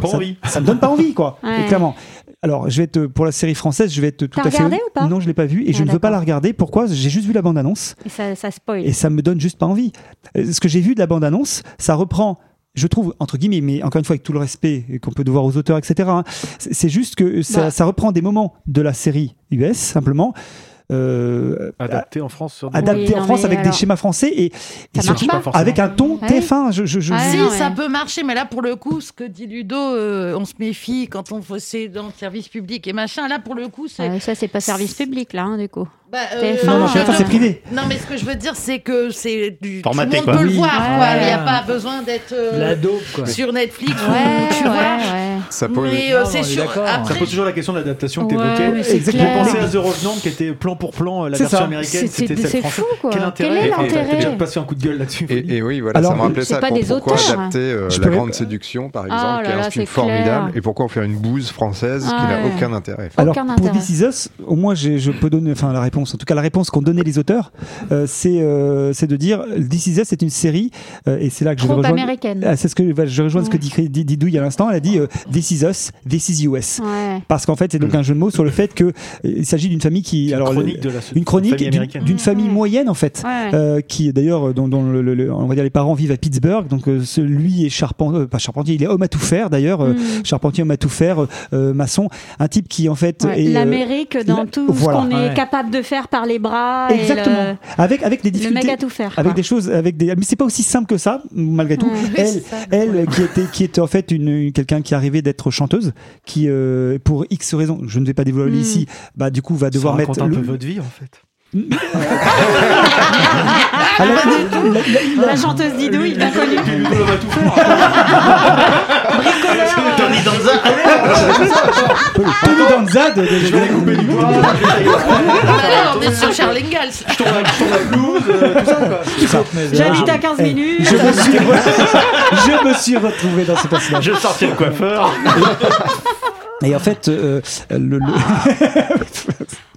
Pas ça, envie. ça me donne pas envie, quoi. Ouais. Clairement. Alors, je vais être pour la série française, je vais être tout T'as à fait. regardé ou pas? Non, je l'ai pas vu et Ah, je ne veux pas la regarder. Pourquoi? J'ai juste vu la bande-annonce Et ça, ça spoil. et ça me donne juste pas envie. Euh, Ce que j'ai vu de la bande-annonce, ça reprend. Je trouve, entre guillemets, mais encore une fois, avec tout le respect qu'on peut devoir aux auteurs, etc., hein, c'est juste que ça, Bah. ça reprend des moments de la série US, simplement. euh, Adapté en France sur adapté Oui, en France avec alors- des schémas français et, surtout avec un ton Ah oui. TF1. Je, je, je- si, je- ça peut marcher, mais là, pour le coup, ce que dit Ludo, euh, on se méfie quand on c'est dans le service public et machin. Là, pour le coup, c'est. Euh, ça, c'est pas service public, là, hein, du coup. Bah, euh, TF1, Non, non, je TF1, c'est te- privé. Non, mais ce que je veux dire, c'est que c'est du. Formaté, tout le monde quoi. peut Oui. le voir, Ouais, quoi. ouais. Il n'y a pas besoin d'être. euh, La. Sur Netflix, Ouais, tu vois. Ça pose- Mais euh, Non. Après, Ça pose toujours la question de l'adaptation que tu évoquais. Exactement. Pensé clair. à The Revenant qui était plan pour plan, la C'est version ça. américaine, C'est- c'était c'est- celle française. fou, quoi. Quel Quel intérêt T'as déjà passé un coup de gueule là-dessus. Et, et oui, voilà, Alors, ça me rappelait c'est ça. pourquoi adapter euh, La Grande Séduction, par Ah exemple, qui est un film formidable, et pourquoi on fait une bouse française qui n'a aucun intérêt Alors pour. This Is Us, au moins je peux donner, la réponse, en tout cas la réponse qu'ont donné les auteurs, euh, c'est euh, c'est de dire This Is Us c'est une série euh, et c'est là que je vais Trop rejoindre. américaine. Ah, c'est ce que je rejoins ce que dit, dit Didouille à l'instant. Elle a dit euh, This Is Us, This Is US. Ouais. Parce qu'en fait, c'est donc un jeu de mots sur le fait que il s'agit d'une famille qui, alors chronique le- de la- une chronique famille d'une famille moyenne en fait, Ouais. euh, qui d'ailleurs dont, dont le, le- le- on va dire les parents vivent à Pittsburgh, donc euh, lui est charpentier, pas charpentier, il est homme à tout faire d'ailleurs, euh, Mm. charpentier homme à tout faire, euh, maçon, un type qui en fait Ouais, est, L'Amérique dans tout voilà. ce qu'on Ouais. est capable de faire par les bras. et Exactement. le- Avec avec des Le difficultés. mec à tout faire. Avec quoi. des choses, avec des, mais c'est pas aussi simple que ça, malgré tout. Oui, elle, le qui était, qui était en fait une, une- quelqu'un qui arrivait d'être chanteuse, qui euh, pour X raisons, je ne vais pas dévoiler Mm. ici, bah du coup va devoir Ça mettre. raconte un le- peu votre vie en fait. Ah, la- la- la- la- La chanteuse Didou, il l'a connue. Ludo va tout faire. Tony Danza. Tony Danza de, Je vais couper du bois. On est sur Charlie Ingalls. Je tourne la- pelouse, euh, tout ça. J'habite à 15 Eh, minutes. Je me suis, je me suis retrouvé dans ce personnage. Je sortais le coiffeur. Et en fait, euh, le, le-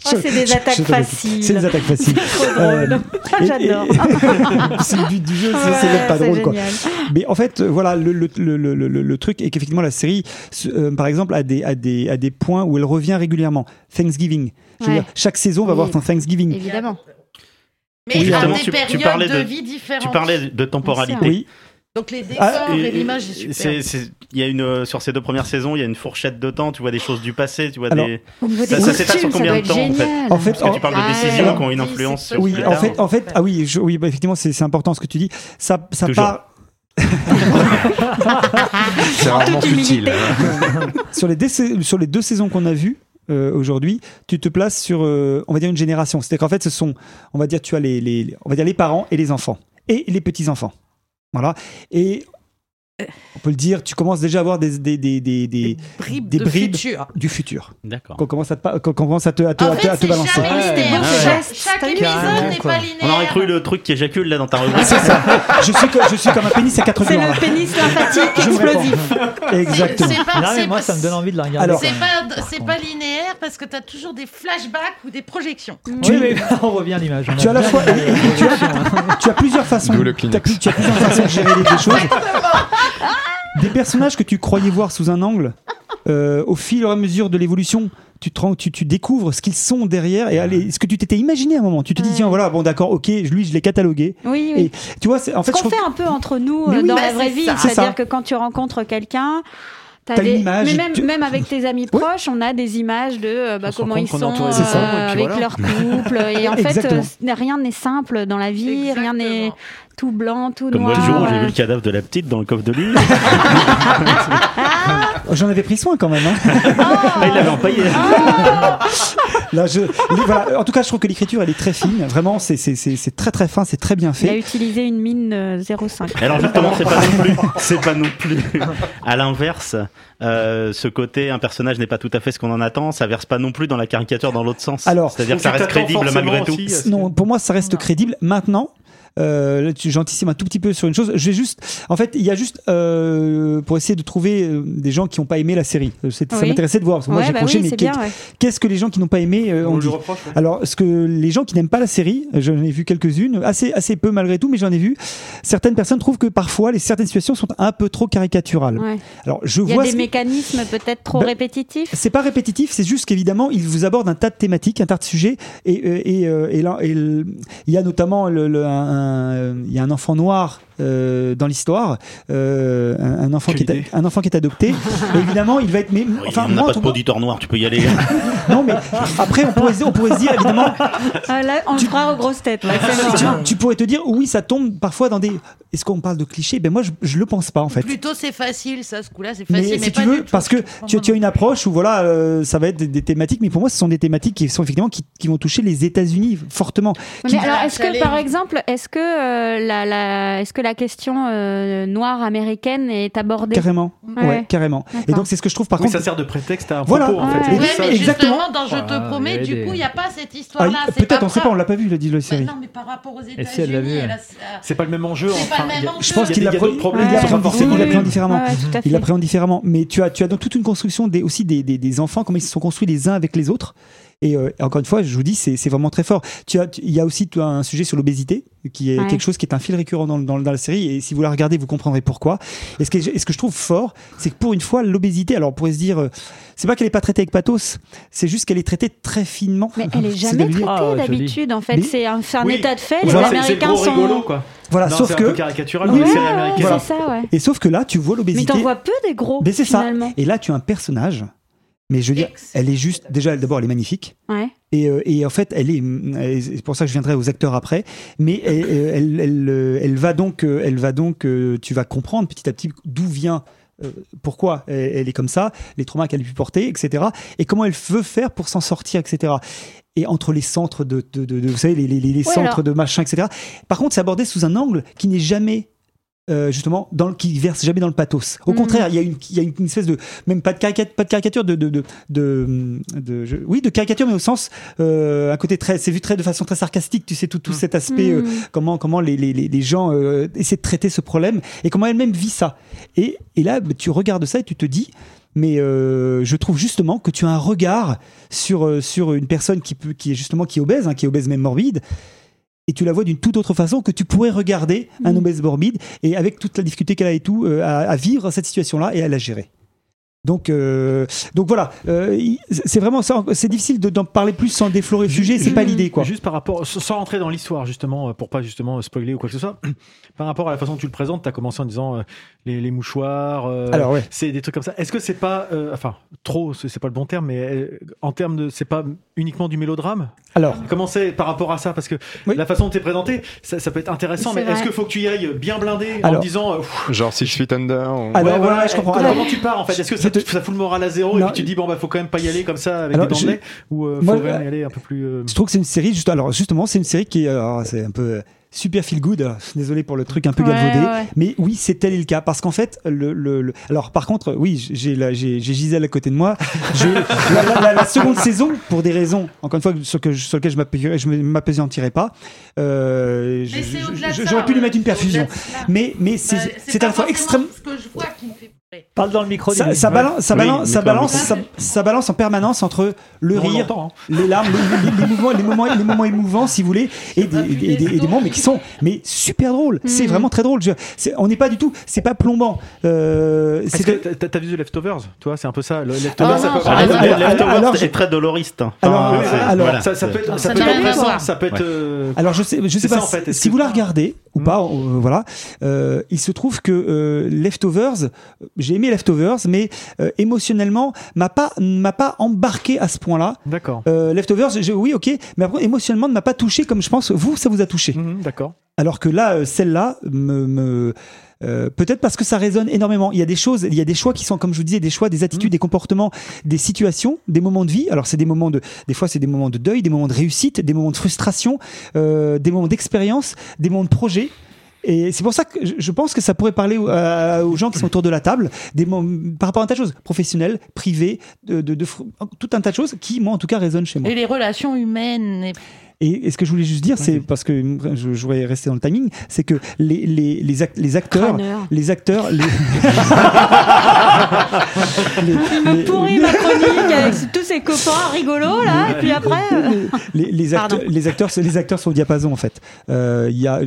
Oh, c'est des attaques faciles. C'est des attaques faciles. Trop Euh, drôle. et- J'adore. c'est le but du jeu, c'est- c'est même pas Ouais, drôle quoi. Mais en fait, voilà, le, le, le, le, le- le truc est qu'effectivement la série, euh, par exemple, a des, a, des, a des points où elle revient régulièrement. Thanksgiving. Je veux Ouais. dire, chaque saison va avoir Oui. son Thanksgiving. Évidemment. Mais Oui, à des tu- périodes parlais de de- vie différentes. Tu parlais de temporalité. Oui. Donc les décors Ah, et, Et- l'image est super. c'est- c'est- Il y a une euh, sur ces deux premières saisons, il y a une fourchette de temps. Tu vois des choses du passé, tu vois Alors, des. Ça, ça s'étale sur combien de temps en fait génial. En fait, Parce que tu parles de Ah, décisions ouais. qui ont une influence sur Oui, plus en tard. fait, en fait, ah oui, je- oui, bah, effectivement, c'est c'est important ce que tu dis. Ça, ça Toujours. part C'est rarement futile. sur les, sur les deux saisons qu'on a vues. euh, aujourd'hui, tu te places sur, euh, on va dire une génération. C'est-à-dire qu'en fait, ce sont, on va dire, tu as les, les- on va dire les parents et les enfants et les petits enfants. Voilà. Et on peut le dire, tu commences déjà à avoir des, des, des, des, des- bribes des de bribes futur. du futur. D'accord. Qu'on commence à te, qu'on commence à te, à te, En à te- fait, à te c'est balancer. jamais Ouais. beau, ce Chaque- épisode n'est pas linéaire. On aurait cru le truc qui éjacule là dans ta rubrique. C'est ça. je, suis, je suis comme un pénis à quatre C'est glands. là. le pénis réponds. explosif. Exactement. C'est pas, Non, mais c'est moi, ça me donne envie de la regarder. Alors- C'est pas, c'est pas linéaire parce que tu as toujours des flashbacks ou des projections. Oui, mais on revient à l'image. Tu as la fois, tu hein. as, tu as plusieurs façons. D'où le tu as, tu plusieurs façons de gérer les choses. Des personnages que tu croyais voir sous un angle, euh, au fil et à mesure de l'évolution, tu, te tu, tu découvres ce qu'ils sont derrière et allez, ce que tu t'étais imaginé à un moment. Tu te dis, tiens, voilà, bon, d'accord, ok, lui, je l'ai catalogué. Oui, oui. Et tu vois, en Ce fait, je qu'on fait un peu entre nous euh, oui, dans bah, la vraie vie. C'est-à-dire que quand tu rencontres quelqu'un, t'as T'as une des... image, mais même, tu- même avec tes amis proches, on a des images de euh, bah, comment ils sont euh, avec voilà. leur couple. Et en fait, euh, rien n'est simple dans la vie, rien n'est. Tout blanc, tout Comme moi noir. le jour où j'ai euh. vu le cadavre de la petite dans le coffre de lui. J'en avais pris soin quand même. hein. Ah, il l'avait empaillé. Là, je, les- voilà. En tout cas, je trouve que l'écriture, elle est très fine. Vraiment, c'est très très fin, c'est très bien Il a fait. utilisé une mine euh, 0,5. Alors justement, c'est pas non plus, c'est pas non plus. À l'inverse, euh, ce côté, un personnage n'est pas tout à fait ce qu'on en attend, ça verse pas non plus dans la caricature dans l'autre sens. Alors, c'est-à-dire que ça reste crédible malgré tout. aussi, Non, pour moi, ça reste crédible. Maintenant, euh, là, tu- j'anticipe un tout petit peu sur une chose. Je vais juste, en fait, il y a juste euh, pour essayer de trouver euh, des gens qui n'ont pas aimé la série. Euh, Ça m'intéressait de voir parce que moi j'ai bah accroché, oui, mais c'est qu'est- bien, ouais. qu'est-ce que les gens qui n'ont pas aimé euh, On ont lui dit reproche, ouais. Alors, ce que les gens qui n'aiment pas la série, j'en ai vu quelques-unes, assez assez peu malgré tout, mais j'en ai vu. Certaines personnes trouvent que parfois les certaines situations sont un peu trop caricaturales. Ouais. Alors, je Il y a vois des ce- mécanismes peut-être trop Bah, répétitifs? C'est pas répétitif, c'est juste qu'évidemment, il vous aborde un tas de thématiques, un tas de sujets, et, et, et là, et le- il y a notamment le, le- un, un- il y a un enfant noir euh, dans l'histoire, euh, un, un enfant qui est, un enfant qui est adopté. Évidemment, il va être. Mais, enfin, on n'a pas de poditeur noir, tu peux y aller. non, mais après, on pourrait, se dire- on pourrait se dire évidemment. Ah, là, on le fera aux grosses têtes. là. Tu, tu pourrais te dire, oui, ça tombe parfois dans des. Est-ce qu'on parle de clichés? Ben moi, je, je le pense pas en fait. Plutôt c'est facile, ça, ce coup-là, c'est Mais facile. Mais, si pas tu veux, du tout. parce que tu, tu as une approche où voilà, euh, ça va être des, des thématiques, mais pour moi, ce sont des thématiques qui sont effectivement qui, qui vont toucher les États-Unis fortement. Mais Qui- alors, est-ce que, par exemple, est-ce que, euh, la, la- est-ce que la question euh, noire américaine est abordée Carrément, ouais, Ouais. carrément. Et donc c'est ce que je trouve par Oui, contre. ça sert de prétexte à un Voilà. propos, en fait. Ouais. Mais Exactement. justement, dans Je te Voilà, promets, du coup, il n'y a pas cette Ah, histoire-là. Peut-être, on sait pas, on l'a pas vu, la, la Ouais, série. non, mais par rapport aux États-Unis, vu, elle a- C'est pas le même enjeu. C'est pas enfin, le même il y a- enjeu. Je pense qu'il a d'autres problèmes il l'appréhende différemment. Il forcément- l'appréhende différemment. L'appréhende. Mais tu as, tu as donc toute une construction des, aussi des, des, des enfants, comment ils se sont construits les uns avec les autres. Et euh, encore une fois, je vous dis, c'est vraiment très fort. Tu as, tu- il y a aussi tu as un sujet sur l'obésité, qui est Ouais. quelque chose qui est un fil récurrent dans, dans, dans la série. Et si vous la regardez, vous comprendrez pourquoi. Et ce que, et ce que je trouve fort, c'est que pour une fois, l'obésité, alors on pourrait se dire, euh, c'est pas qu'elle est pas traitée avec pathos, c'est juste qu'elle est traitée très finement. Mais elle est jamais traitée Ah, d'habitude, en fait. Mais- C'est un, c'est un Oui. état de fait. Voilà. Les Américains sont. rigolo, quoi. Voilà, Non, sauf c'est que. un peu caricatural Oui, dans les séries Ouais. Voilà. c'est ça, ouais. Et sauf que là, tu vois Mais l'obésité. t'en vois peu des gros, Mais c'est ça. Et là, tu as un personnage. Mais je veux dire, elle est juste. Déjà, d'abord, elle est magnifique. Ouais. Et, euh, et en fait, elle est. C'est pour ça que je viendrai aux acteurs après. Mais elle, elle, elle, euh, elle va donc, euh, elle va donc. euh, Tu vas comprendre petit à petit d'où vient. euh, pourquoi elle, est comme ça, les traumas qu'elle a pu porter, etc. Et comment elle veut faire pour s'en sortir, etc. Et entre les centres de, de, de- de- vous savez, les, les, les centres alors- de machin, etc. Par contre, c'est abordé sous un angle qui n'est jamais euh, justement dans le, qui verse jamais dans le pathos. Au Mhm. contraire, il y a une il y a une, une espèce de même pas de caricature, pas de caricature de de de, de, de- je- oui de caricature mais au sens euh, un côté très c'est vu très de façon très sarcastique. Tu sais tout tout cet aspect euh, Mhm. comment comment les les, les gens essaient de traiter ce problème et comment elle-même vit ça. Et et là tu regardes ça et tu te dis mais euh, je trouve justement que tu as un regard sur sur une personne qui peut qui est justement qui est obèse hein, qui est obèse même morbide et tu la vois d'une toute autre façon que tu pourrais regarder un Mhm. obèse morbide et avec toute la difficulté qu'elle a et tout euh, à, à vivre cette situation-là et à la gérer. Donc, euh, donc voilà, euh, c'est vraiment ça. C'est difficile de- d'en parler plus sans déflorer le sujet. C'est pas l'idée, quoi. Juste par rapport, sans rentrer dans l'histoire, justement, pour pas justement spoiler ou quoi que ce soit, par rapport à la façon dont tu le présentes, tu as commencé en disant euh, les, les mouchoirs, euh, Alors, ouais. c'est des trucs comme ça. Est-ce que c'est pas, euh, enfin, trop, c'est pas le bon terme, mais euh, en termes de, c'est pas uniquement du mélodrame? Alors, Comment c'est par rapport à ça? Parce que Oui. la façon dont tu es présenté, ça, ça peut être intéressant, mais est-ce qu'il faut que tu y ailles bien blindé en Alors- disant. euh, pff, Genre Six Feet Under. on- Alors, ouais, voilà, je comprends. Comment, Alors- tu pars en fait? Est-ce que Je te- ça fout le moral à zéro Non. et puis tu dis bon bah faut quand même pas y aller comme ça avec Alors, des dents de je- ou euh, faut Moi, même euh, y aller un peu plus. euh, je trouve que c'est une série. Juste, alors justement, c'est une série qui c'est un peu super feel good. Alors, Désolé pour le truc un peu Ouais, galvaudé, ouais. mais oui, c'est tel est le cas parce qu'en fait, le, le- le- alors par contre, oui, j'ai la- j'ai j'ai Gisèle à côté de moi. La, la- la- la seconde saison, pour des raisons, encore une fois, sur, que, sur lesquelles je m'appuierai- je m'appesantirai pas. euh, J'aurais pu lui mettre une perfusion, mais mais c'est Bah, à la fois forcément extrême. ce que je vois qui me fait pleurer. Parle dans le micro. Ça, ça balance, ça Oui, balance, ça mais quand balance, ça, ça balance en permanence entre le on rire, hein. les larmes, les, les- les mouvements, les moments, les moments émouvants, si vous voulez, et des, et des- et des- et des moments mais qui sont mais super drôles. C'est Mhm. vraiment très drôle. Je- c'est- on n'est pas du tout, c'est pas plombant. Euh, Est-ce c'est que t'as- vu The Leftovers Toi, c'est un peu ça. Le Ah, Leftovers, ça ça- Ah, alors- les- les alors- Leftovers alors, je- est très doloriste. Enfin, Alors, c'est- alors- voilà. ça, ça peut être, ça Ça peut être ça peut être. Ouais. euh, Alors je sais, je sais C'est pas ça, si vous la regardez ou Mhm. pas. euh, voilà, Euh, il se trouve que euh, Leftovers, j'ai aimé Leftovers, mais euh, émotionnellement m'a pas m'a pas embarqué à ce point-là. D'accord. Euh, Leftovers, oui, ok, mais après, émotionnellement, ne m'a pas touché comme je pense vous, ça vous a touché. Mhm, D'accord. Alors que là, euh, celle-là, me, me- euh, peut-être parce que ça résonne énormément. Il y a des choses, il y a des choix qui sont, comme je vous disais, des choix, des attitudes, des comportements, des situations, des moments de vie. Alors c'est des moments de, des fois c'est des moments de deuil, des moments de réussite, des moments de frustration, euh, des moments d'expérience, des moments de projet. Et c'est pour ça que je- pense que ça pourrait parler à- aux gens qui sont autour de la table, par rapport à un tas de choses, professionnelles, privées, de, de- de tout un tas de choses qui, moi en tout cas, résonnent chez moi. Et les relations humaines. Et, et ce que je voulais juste dire, c'est parce que je, je voudrais rester dans le timing, c'est que les, les, les, ac- les acteurs, Crâneur. les acteurs, les, Il me pourrit ma chronique avec tous ses copains rigolos là, et puis après. euh, les, les acteurs, les acteurs, les acteurs sont au diapason en fait. Euh, Il y a,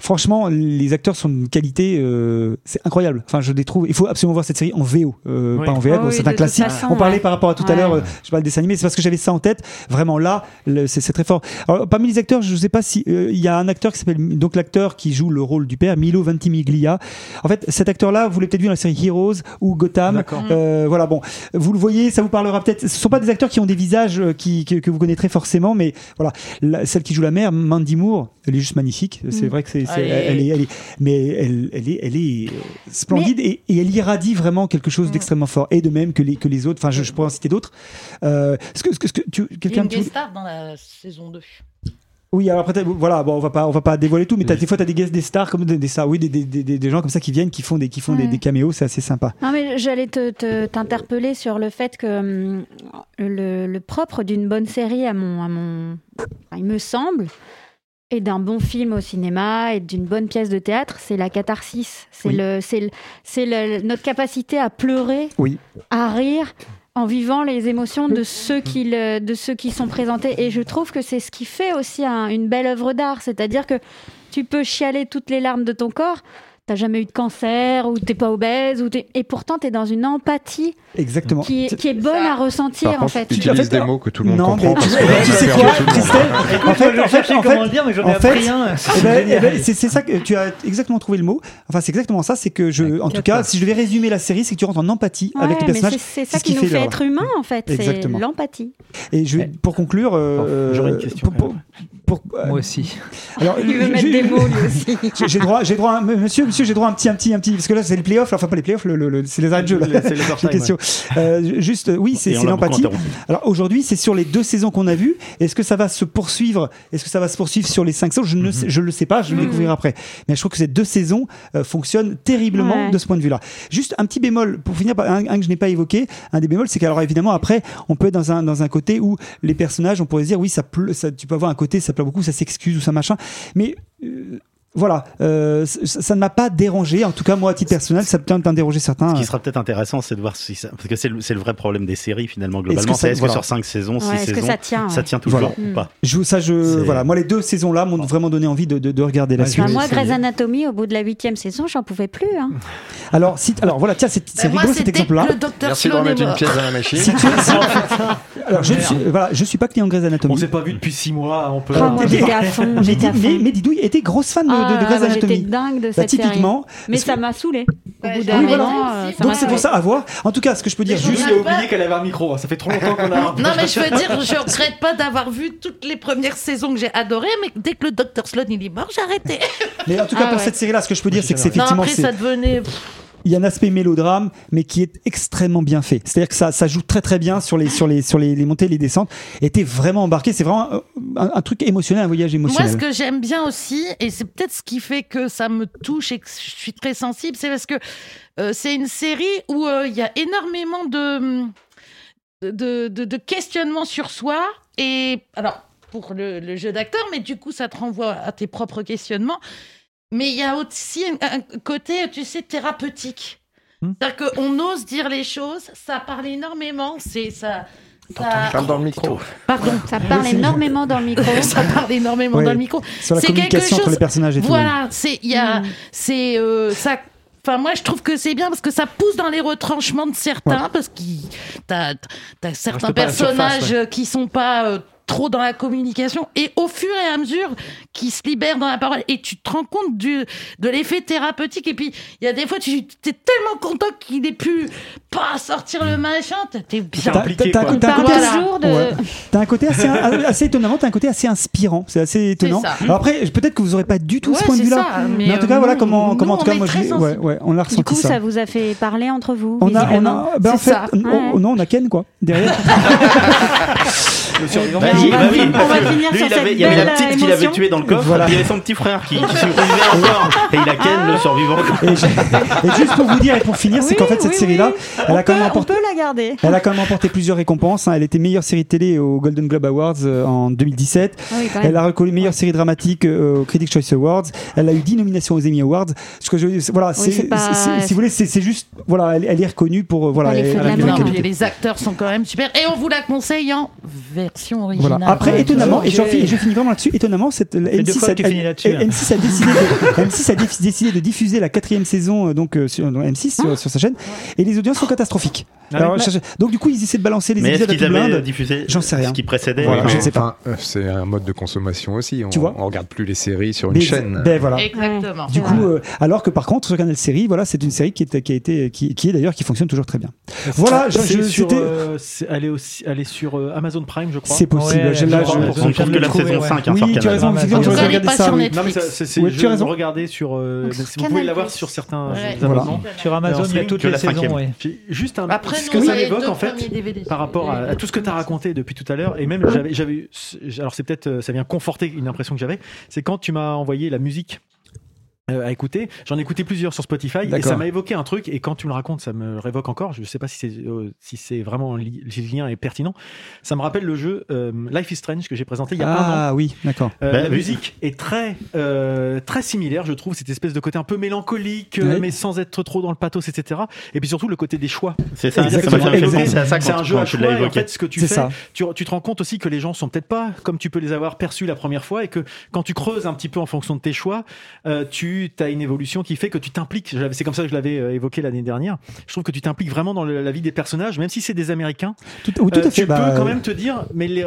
franchement, les acteurs sont d'une qualité, euh, c'est incroyable. Enfin, je les trouve. Il faut absolument voir cette série en VO, euh, Oui. pas en VF. Ah oui, c'est un classique. façon, On parlait ouais. par rapport à tout à l'heure. euh, je parle des dessins animés, c'est parce que j'avais ça en tête. Vraiment là, c'est très fort. Alors, parmi les acteurs, je sais pas si euh, il y a un acteur qui s'appelle donc l'acteur qui joue le rôle du père, Milo Ventimiglia. En fait, cet acteur-là, vous l'avez peut-être vu dans la série Heroes ou Gotham. D'accord. Euh, voilà, bon, vous le voyez, ça vous parlera peut-être. Ce sont pas des acteurs qui ont des visages euh, qui, que, que vous connaîtrez forcément, mais voilà, La- celle qui joue la mère, Mandy Moore, elle est juste magnifique. C'est Mm. vrai que c'est, elle est, elle est, mais elle, elle est, elle est euh, splendide et, et elle irradie vraiment quelque chose d'extrêmement fort. Et de même que les, que les autres. Enfin, je, je pourrais en citer d'autres. Euh, est-ce que, est-ce que, est-ce que tu, Il y a quelqu'un une guest star dans la saison 2. Oui, alors après, t'as- voilà, bon, on va pas, on va pas dévoiler tout, mais t'as- des fois, tu as des guests, des stars, comme des, des stars, oui, des, des, des, des gens comme ça qui viennent, qui font des, qui font des, Ouais. des caméos, c'est assez sympa. Non, mais j'allais te- te- t'interpeller sur le fait que hum, le, le propre d'une bonne série, à mon, à mon, il me semble, et d'un bon film au cinéma et d'une bonne pièce de théâtre, c'est la catharsis. C'est Oui. le, c'est le- c'est le- notre capacité à pleurer, Oui. à rire en vivant les émotions de ceux qui, le- de ceux qui sont présentés. Et je trouve que c'est ce qui fait aussi un- une belle œuvre d'art. C'est-à-dire que tu peux chialer toutes les larmes de ton corps. T'as jamais eu de cancer ou t'es pas obèse ou t'es- et pourtant t'es dans une empathie Exactement. qui est, qui est bonne à ressentir Par en fait. utilise En fait, des mots que tout le monde non, comprend. mais tu, parce que tu sais quoi. Christelle En fait, je en fait, en comment fait, en fait. C'est eh ben, eh ben, ça que tu as exactement trouvé le mot. Enfin, c'est exactement ça. C'est que je, en tout cas, si je devais résumer la série, c'est que tu rentres en empathie avec les personnages. c'est- ça qui nous fait être humain en fait, c'est l'empathie. Et je, pour conclure, euh, J'aurais une question. Pour- euh, Moi aussi. alors, Il veut mettre des mots lui aussi. J'ai droit, j'ai droit, à un- monsieur, monsieur, j'ai droit à un petit, un petit, un petit, parce que là c'est les playoffs, enfin pas les playoffs, le, le- le- c'est les arrêts de jeu là. Le- c'est les J'ai overtime, une question. Euh, juste, oui, c'est l'empathie. Alors aujourd'hui, c'est sur les deux saisons qu'on a vues. Est-ce que ça va se poursuivre Est-ce que ça va se poursuivre sur les cinq saisons? Je ne sais- je le sais pas, je vais le découvrir après. Mais je trouve que ces deux saisons euh, fonctionnent terriblement Ouais. de ce point de vue-là. Juste un petit bémol pour finir, un, un que je n'ai pas évoqué. Un des bémols, c'est qu'alors évidemment après, on peut être dans un dans un côté où les personnages, on pourrait se dire oui, ça, pleut, ça tu peux avoir un côté, ça beaucoup, ça s'excuse ou ça machin. Mais euh, voilà, euh, ça ne m'a pas dérangé. En tout cas, moi, à titre personnel, ça peut peut-être déranger certains. Ce qui sera peut-être intéressant, c'est de voir si ça. Parce que c'est le, c'est le vrai problème des séries, finalement, Est-ce globalement. que ça- C'est est-ce voilà. que sur 5 saisons, Ouais, 6 est-ce que saisons, ça tient, ouais. tient toujours Voilà. ou pas? Je, ça, je, voilà, moi, les deux saisons-là m'ont vraiment donné envie de, de, de regarder la Ouais, suite. Moi. Grey's Anatomy, au bout de la huitième saison, j'en pouvais plus. hein. Alors, si, alors voilà, tiens, c'est c'est Euh, moi, rigolo cet exemple-là. Merci de remettre une pièce dans la machine. Si tu- si- alors, je ne suis, voilà, je suis pas client Grey's Anatomy. On s'est pas vu depuis 6 mois. On peut. Ah, moi, j'étais à fond. mais, à fond. Didouille était grosse fan de, de- de Ah, Grey's moi, J'étais Anatomy. dingue de Bah, cette série. typiquement. Mais Est-ce ça que- m'a saoulé. Au bout d'un moment, de- euh, Donc c'est pour ça à voir. En tout cas, ce que je peux dire Mais juste. J'ai oublié qu'elle avait un micro. Ça fait trop longtemps qu'on a. Non, mais je veux dire, je regrette pas d'avoir vu toutes les premières saisons que j'ai adorées, mais dès que le docteur Sloan il est mort, j'ai arrêté. Mais en tout cas, Ah pour ouais. cette série-là, ce que je peux dire, c'est que c'est Non, effectivement. après ça devenait. Il y a un aspect mélodrame, mais qui est extrêmement bien fait. C'est-à-dire que ça, ça joue très très bien sur les, sur les, sur les, les montées et les descentes. Et t'es vraiment embarqué. C'est vraiment un, un- un truc émotionnel, un voyage Moi, émotionnel. ce que j'aime bien aussi, et c'est peut-être ce qui fait que ça me touche et que je suis très sensible, c'est parce que euh, c'est une série où euh, il y a énormément de, de, de, de questionnements sur soi. Et alors, pour le, le jeu d'acteur, mais du coup, ça te renvoie à tes propres questionnements. Mais il y a aussi un, côté, tu sais, thérapeutique. C'est-à-dire qu'on ose dire les choses, ça parle énormément, c'est ça. ça- Parle dans le micro. Pardon, Ça parle énormément dans le micro. ça parle énormément Ouais. dans le micro. Sur la C'est quelque communication entre chose- les personnages et tout. Voilà, c'est il y a Mm. c'est euh, ça Enfin, moi, je trouve que c'est bien parce que ça pousse dans les retranchements de certains, parce que t'as as certains la personnages surface, ouais. qui sont pas euh, trop dans la communication, et au fur et à mesure qui se libèrent dans la parole, et tu te rends compte du, de l'effet thérapeutique. Et puis, il y a des fois, tu es tellement content qu'il ait pu pas sortir le machin, t'es bien T'as- impliqué, t'as- un côté- toujours de- Ouais. T'as un côté assez, assez étonnamment, t'as un côté assez inspirant. C'est assez étonnant. ça. Alors après, peut-être que vous aurez pas du tout ce point de c'est vue-là. ça, Mais, mais, en tout euh, cas, voilà nous- comment, nous, comment en tout on cas, moi, je ouais, on l'a Du ressenti coup, ça. ça vous a fait parler entre vous On a, on a, ben en fait, ça. on- Ouais. on- non, on a Ken quoi derrière. Le survivant. Bah, on oui, va bah oui, on finir lui, sur il avait- il y avait la petite qu'il avait tuée dans le coffre, Voilà. puis il y avait son petit frère qui, qui survivait encore, et il a Ken, le survivant. Et, juste pour vous dire et pour finir, c'est Oui, qu'en fait cette oui, série-là, oui. elle a quand peut, même la garder. Elle a quand même remporté plusieurs récompenses. hein. Elle était meilleure série de télé au Golden Globe Awards euh, en 2017. Ah. Elle a reconnu meilleure série dramatique euh, au Critics' Choice Awards. Elle a eu 10 nominations aux Emmy Awards. Ce que je, voilà, c'est, c'est pas- c'est- c'est- si vous voulez, c'est, c'est juste, voilà, elle, elle est reconnue pour, euh, voilà, les acteurs sont quand même super. Et on vous la conseille en version originale. Voilà. Après, Ouais. étonnamment, et, j'en je finis vraiment là-dessus, étonnamment, cette, deux M6, fois a, que tu finis là-dessus. M6 a décidé de, M6 a dé- décidé de diffuser la quatrième saison euh, donc, euh, sur dans M6 sur, sur sa chaîne, et les audiences sont catastrophiques. Ah Alors, oui. je- donc du coup, ils essaient de balancer les Mais épisodes à blinde. J'en sais rien. ce qui précédait Voilà, je ne sais pas. Enfin, euh, c'est un mode de consommation aussi. On, Tu vois on regarde plus les séries sur une Mais- chaîne. ben voilà. Exactement. Du coup, euh, alors que par contre sur Canal Série, voilà, c'est une série qui est qui a été qui, qui est d'ailleurs qui fonctionne toujours très bien. Voilà, je, C'est je- sur, c'était- euh, c'est- elle est aussi, elle est sur euh, Amazon Prime, je crois. c'est possible. Ouais, je, là, je je- trouve que la saison 5 hein, Oui, sur tu as raison, regardé pas ça. Non, mais je tu as raison. regardais sur. euh, vous pouvez l'avoir sur certains abonnements. Sur Amazon, il y a toutes les la saisons. Juste un, Après, ce que ça deux en fait par rapport à, tout ce que tu as raconté depuis tout à l'heure et même j'avais alors c'est peut-être euh, ça vient conforter une impression que j'avais c'est quand tu m'as envoyé la musique euh, à écouter. J'en ai écouté plusieurs sur Spotify et ça m'a évoqué un truc et quand tu me le racontes, ça me révoque encore. Je sais pas si c'est euh, si c'est vraiment li- si le lien est pertinent. Ça me rappelle le jeu euh, Life is Strange que j'ai présenté il y a un an. Ah oui, d'accord. Euh, Bah, la oui. musique est très euh, très similaire, je trouve, cette espèce de côté un peu mélancolique, euh, mais sans être trop dans le pathos, etc. Et puis surtout le côté des choix. C'est ça, C'est un jeu à tu choix. et en évoqué. fait, ce que tu C'est fais, ça. tu, tu te rends compte aussi que les gens sont peut-être pas comme tu peux les avoir perçus la première fois et que quand tu creuses un petit peu en fonction de tes choix, euh, tu as une évolution qui fait que tu t'impliques. C'est comme ça que je l'avais euh, évoqué l'année dernière. Je trouve que tu t'impliques vraiment dans le- la vie des personnages, même si c'est des Américains. Tout, oui, tout Euh, à fait. tu bah, peux quand même te dire, mais les-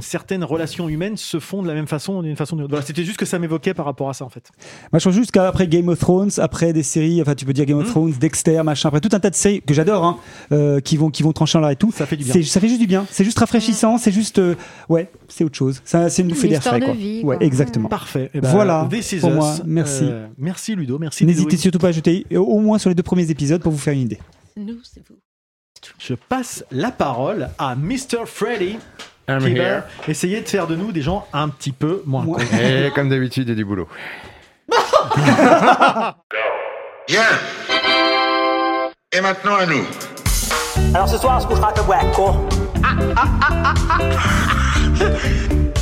certaines relations humaines se font de la même façon, d'une façon ou d'une autre. Voilà, c'était juste que ça m'évoquait par rapport à ça en fait. Moi, je trouve juste qu'après Game of Thrones, après des séries, enfin, tu peux dire Game of Mmh. Thrones, Dexter, machin, après tout un tas de séries que j'adore, hein, euh, qui vont, qui vont trancher en l'air et tout. Ça fait du bien. Ça fait juste du bien. C'est juste rafraîchissant. C'est juste, euh, ouais, c'est autre chose. Ça, c'est une bouffée d'air histoire frais, de quoi. vie, Ouais, exactement. Parfait. Eh ben, Voilà, This is pour Us. moi. Merci. Euh, merci Ludo. Merci. N'hésitez surtout pas à jeter au moins sur les deux premiers épisodes pour vous faire une idée. Nous, c'est vous. Je passe la parole à Mr. Freddy. I'm qui va here. essayer de faire de nous des gens un petit peu moins cons. Et comme d'habitude, il y a du boulot. Bien. Et maintenant à nous. Alors ce soir, on se couchera comme ouais, con.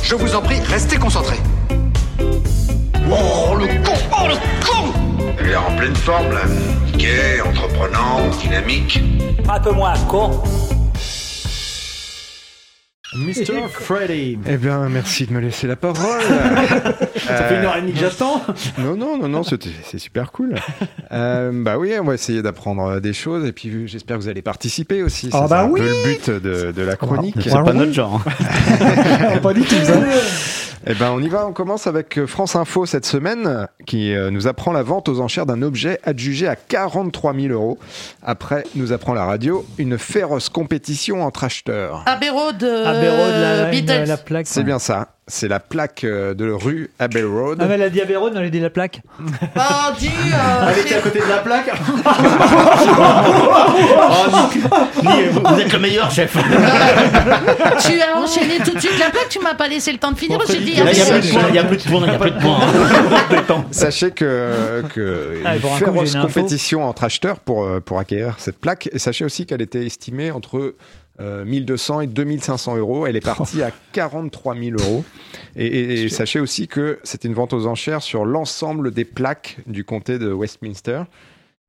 Je vous en prie, restez concentrés. Oh, le con Oh, le con Il a l'air en pleine forme, là. Gai, entreprenant, dynamique. Un peu moins con. Mr. Freddy. Eh bien, merci de me laisser la parole. Ça fait une heure et demie que j'attends. Non, non, non, non, c'est super cool. Euh, bah oui, on va essayer d'apprendre euh, des choses et puis j'espère que vous allez participer aussi. Ah bah c'est un oui. peu le but de, de la chronique. C'est pas notre genre. hein. pas du tout, ça. Eh ben, on y va. On commence avec euh, France Info cette semaine, qui euh, nous apprend la vente aux enchères d'un objet adjugé à 43 000 euros. Après, nous apprend la radio une féroce compétition entre acheteurs. Abbey Road, euh, Abbey Road, la, la plaque. C'est bien ça. C'est la plaque euh, de rue Abbey Road. Ah, mais elle a dit Abbey Road, on a dit la plaque. Oh, dis, euh, Elle était à côté de la plaque. Ni- vous, vous êtes le meilleur chef. tu as enchaîné tout de suite la plaque, tu m'as pas laissé le temps de finir. J'ai dit, Il y a Abbey plus Road. de points, il y a plus de points, il y a plus de points. Sachez que, que Ah, une féroce une compétition entre acheteurs pour, euh, pour acquérir cette plaque. Et sachez aussi qu'elle était estimée entre euh, 1200 et 2500 euros. Elle est partie à 43 000 euros. Et, et- et sachez aussi que c'était une vente aux enchères sur l'ensemble des plaques du comté de Westminster.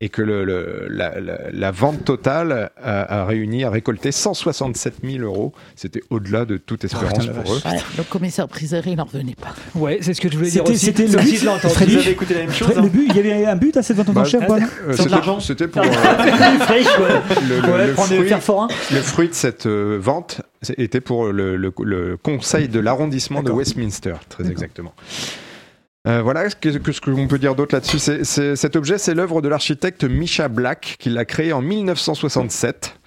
Et que le, le- la, la- la vente totale a, a réuni, a récolté 167 000 euros. C'était au-delà de toute espérance putain, la pour eux. Ouais, le commissaire priseur, il n'en revenait pas. Ouais, c'est ce que je voulais dire C'était aussi. c'était le but. si je l'ai entendu. Freddy, Vous avez écouté la même chose. Fred- hein le but, il y avait un but à cette vente aux Bah, enchères, Euh, de c'était- l'argent. C'était pour. euh, le, le- Ouais, le prendre des fruit, le fruit de cette euh, vente était pour le, le- le conseil de l'arrondissement de. Westminster, très exactement. Euh, voilà, ce que, que- ce que l'on peut dire d'autre là-dessus, c'est, c'est- cet objet, c'est l'œuvre de l'architecte Misha Black, qui l'a créé en 1967.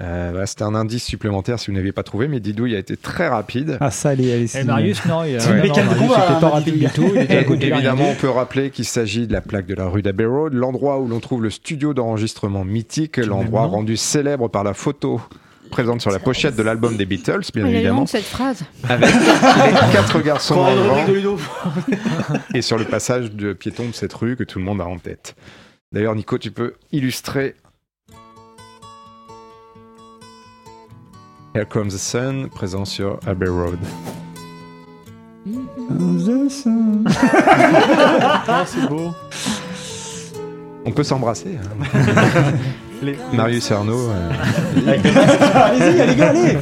Euh, voilà, c'était un indice supplémentaire si vous n'aviez pas trouvé, mais Didouille a été très rapide. Ah, ça, elle est. elle est- Et Marius, non, il a non, Marius, c'était hein, pas rapide du tout. Il il Évidemment, on peut rappeler qu'il s'agit de la plaque de la rue d'Abbey Road, l'endroit où l'on trouve le studio d'enregistrement mythique, l'endroit rendu célèbre par la photo présente sur la pochette de l'album des Beatles, bien Elle évidemment, cette phrase. avec les quatre garçons en et sur le passage de piéton de cette rue que tout le monde a en tête. D'ailleurs, Nico, tu peux illustrer. Here Comes the Sun, présent sur Abbey Road. Ah, c'est beau. On peut s'embrasser. hein. Les- Marius et Arnaud. euh, Allez-y, allez, gars, allez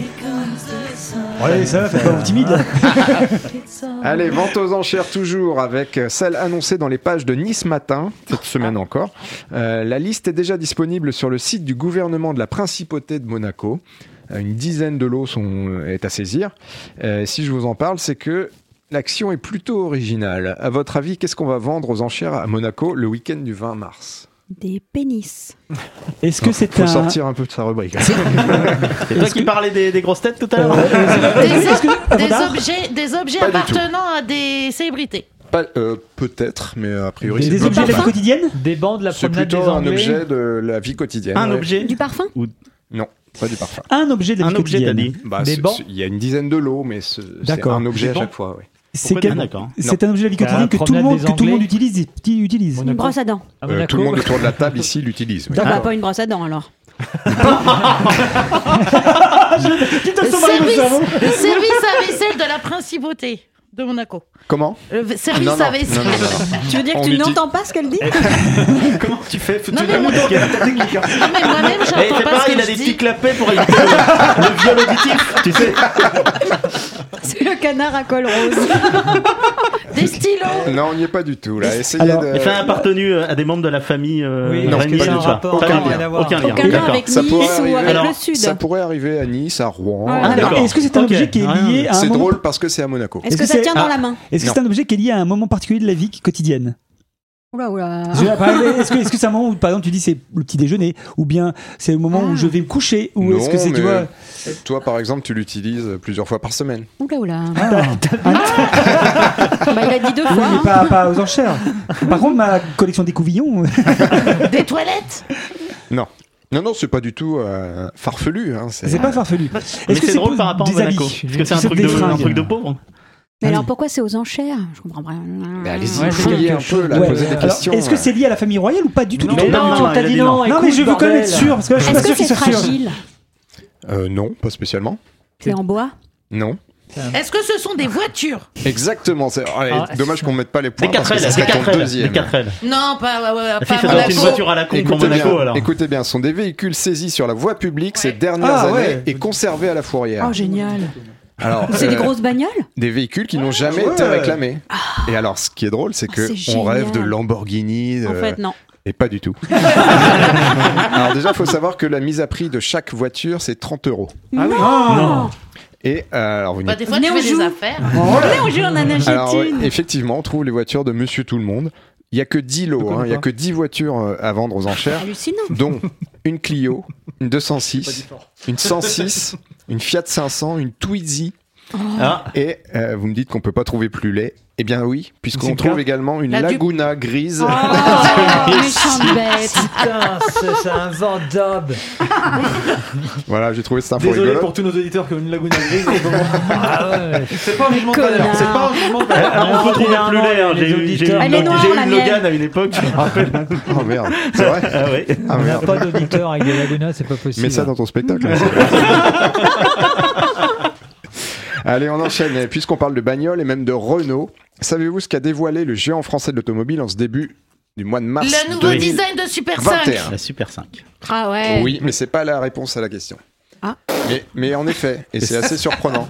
Ouais, ça va, faites pas vous timide. Allez, vente aux enchères toujours avec euh, celle annoncée dans les pages de Nice Matin, cette semaine encore. Euh, la liste est déjà disponible sur le site du gouvernement de la Principauté de Monaco. Une dizaine de lots sont, est à saisir. Euh, si je vous en parle, c'est que l'action est plutôt originale. À votre avis, qu'est-ce qu'on va vendre aux enchères à Monaco le week-end du 20 mars? Des pénis. Est-ce que c'est Faut un. sortir un peu de sa rubrique. C'est toi qui parlais des, des grosses têtes tout à l'heure Des, que- ob- des objets, des objets Pas du tout. appartenant à des célébrités. Pas- euh, Peut-être, mais a priori, Des, c'est des pas- objets de la vie quotidienne Des bandes, la c'est promenade des plutôt un Anglais. objet de la vie quotidienne. Un ouais. objet Du parfum Non, pas du parfum. Un objet de la vie Un objet, t'as quotidienne. dit Bah, Des c'est- bancs c'est- Il y a une dizaine de lots, mais ce- c'est D'accord. un objet Des à bancs chaque fois. oui. C'est un objet de la vie quotidienne que tout le monde, des que tout le monde Anglais. utilise. Une brosse à dents. Euh, Monaco. tout le monde autour de la table ici l'utilise. oui. Ah bah, pas une brosse à dents alors. Service, service à vaisselle de la principauté de Monaco. Comment Le service Non, non, à vaisselle. non, non, non, non. Tu veux dire On que tu n'entends pas ce qu'elle dit Comment tu fais Non, mais hein. Non, mais moi-même, Eh, j'entends c'est pas pareil, ce il a je des petits clapets pour éviter le, le viol auditif, tu sais. C'est le canard à col rose. Des stylos. Non, on n'y est pas du tout là. Essayez Alors, de. Et fait appartenu euh, à des membres de la famille euh, Oui, non, tout rapport Pas Aucun du lien. tout. Aucun lien. Aucun lien D'accord. avec Ça Nice pourrait ou arriver. avec Alors, le sud. Ça pourrait arriver à Nice, à Rouen. Ah, d'accord. Est-ce que c'est un Ok. objet qui est Rien. lié à un C'est moment drôle parce que c'est à Monaco. Est-ce que, ça tient dans ah. la main Est-ce que c'est un objet qui est lié à un moment particulier de la vie quotidienne Oula, oula. Je- par exemple, Est-ce que est-ce que c'est un moment où, par exemple, tu dis c'est le petit déjeuner Ou bien c'est le moment où je vais me coucher Ou est-ce que c'est, tu vois. mais Toi, par exemple, tu l'utilises plusieurs fois par semaine. Oula, oula. Ah, Bah, il a dit deux oui, fois. mais hein. pas, pas aux enchères. Par contre, ma collection d'écouvillons. Des toilettes. Non. Non, non, c'est pas du tout euh, farfelu. Hein, c'est pas farfelu. Mais Est-ce que c'est drôle pour par rapport à des Monaco. habits Parce que c'est un truc des de, un fringues. truc de pauvre. Mais Ah alors oui. pourquoi c'est aux enchères? Je comprends pas. Mais allez-y, Ouais, un peu, là, Ouais. posez des Alors, questions. Est-ce que c'est lié à la famille royale ou pas du tout? Non, du tout non, non, t'as il a dit dit non. non. Non, mais je veux quand même être sûr parce que là, je suis pas sûr que c'est fragile? Euh, non, pas spécialement. C'est en bois? Non. Est-ce que ce sont des voitures? Exactement. C'est allez, Ah, dommage qu'on mette pas les points Des parce que 4L, ça des serait ton 4L, des deuxième. 4L. Non, pas, ouais, ouais, La pas Monaco. une voiture à la con pour Écoutez Monaco bien, alors. écoutez bien, ce sont des véhicules saisis sur la voie publique ces dernières Ah, années et conservés à la fourrière. Oh, génial. Alors, C'est des euh, grosses bagnoles des véhicules qui n'ont jamais ouais. été réclamés. Et alors, ce qui est drôle, c'est Ah, que on rêve de. Lamborghini. En de- fait, non. Et pas du tout. alors déjà, il faut savoir que la mise à prix de chaque voiture, c'est 30 euros. Ah oui. Non. Et euh, alors, vous Bah, n'y- des fois, Venez, tu fais des affaires. Venez, on joue, on en Alors, ouais, effectivement, on trouve les voitures de Monsieur Tout le Monde. Il y a que 10 lots, hein, il y a que 10 voitures euh, à vendre aux enchères, Hallucinant. dont une Clio, une 206, une 106, une Fiat 500, une Twizy. Ah, Et euh, vous me dites qu'on peut pas trouver plus laid. Eh bien oui, puisqu'on trouve également une La du- Laguna grise. Oh, bête. Putain, c'est. Voilà, j'ai trouvé cette info Désolé rigolote. pour tous nos auditeurs qui ont une lagune grise. Ah ouais. C'est pas un jugement de valeur. C'est pas un jugement de valeur. alors, on peut trouver plus laid. hein. J'ai eu- une-. Logan à une époque, je me rappelle. Oh merde, c'est vrai Ah ouais. Ah On n'a pas d'auditeurs avec des lagunas, c'est pas possible. Mets ça dans ton spectacle. Allez, on enchaîne. Puisqu'on parle de bagnole et même de Renault, savez-vous ce qu'a dévoilé le géant français de l'automobile en ce début du mois de mars Le nouveau 2021 design de Super 5. La Super 5. Ah ouais. Oui, mais c'est pas la réponse à la question. Ah. Mais, mais en effet, et c'est assez surprenant.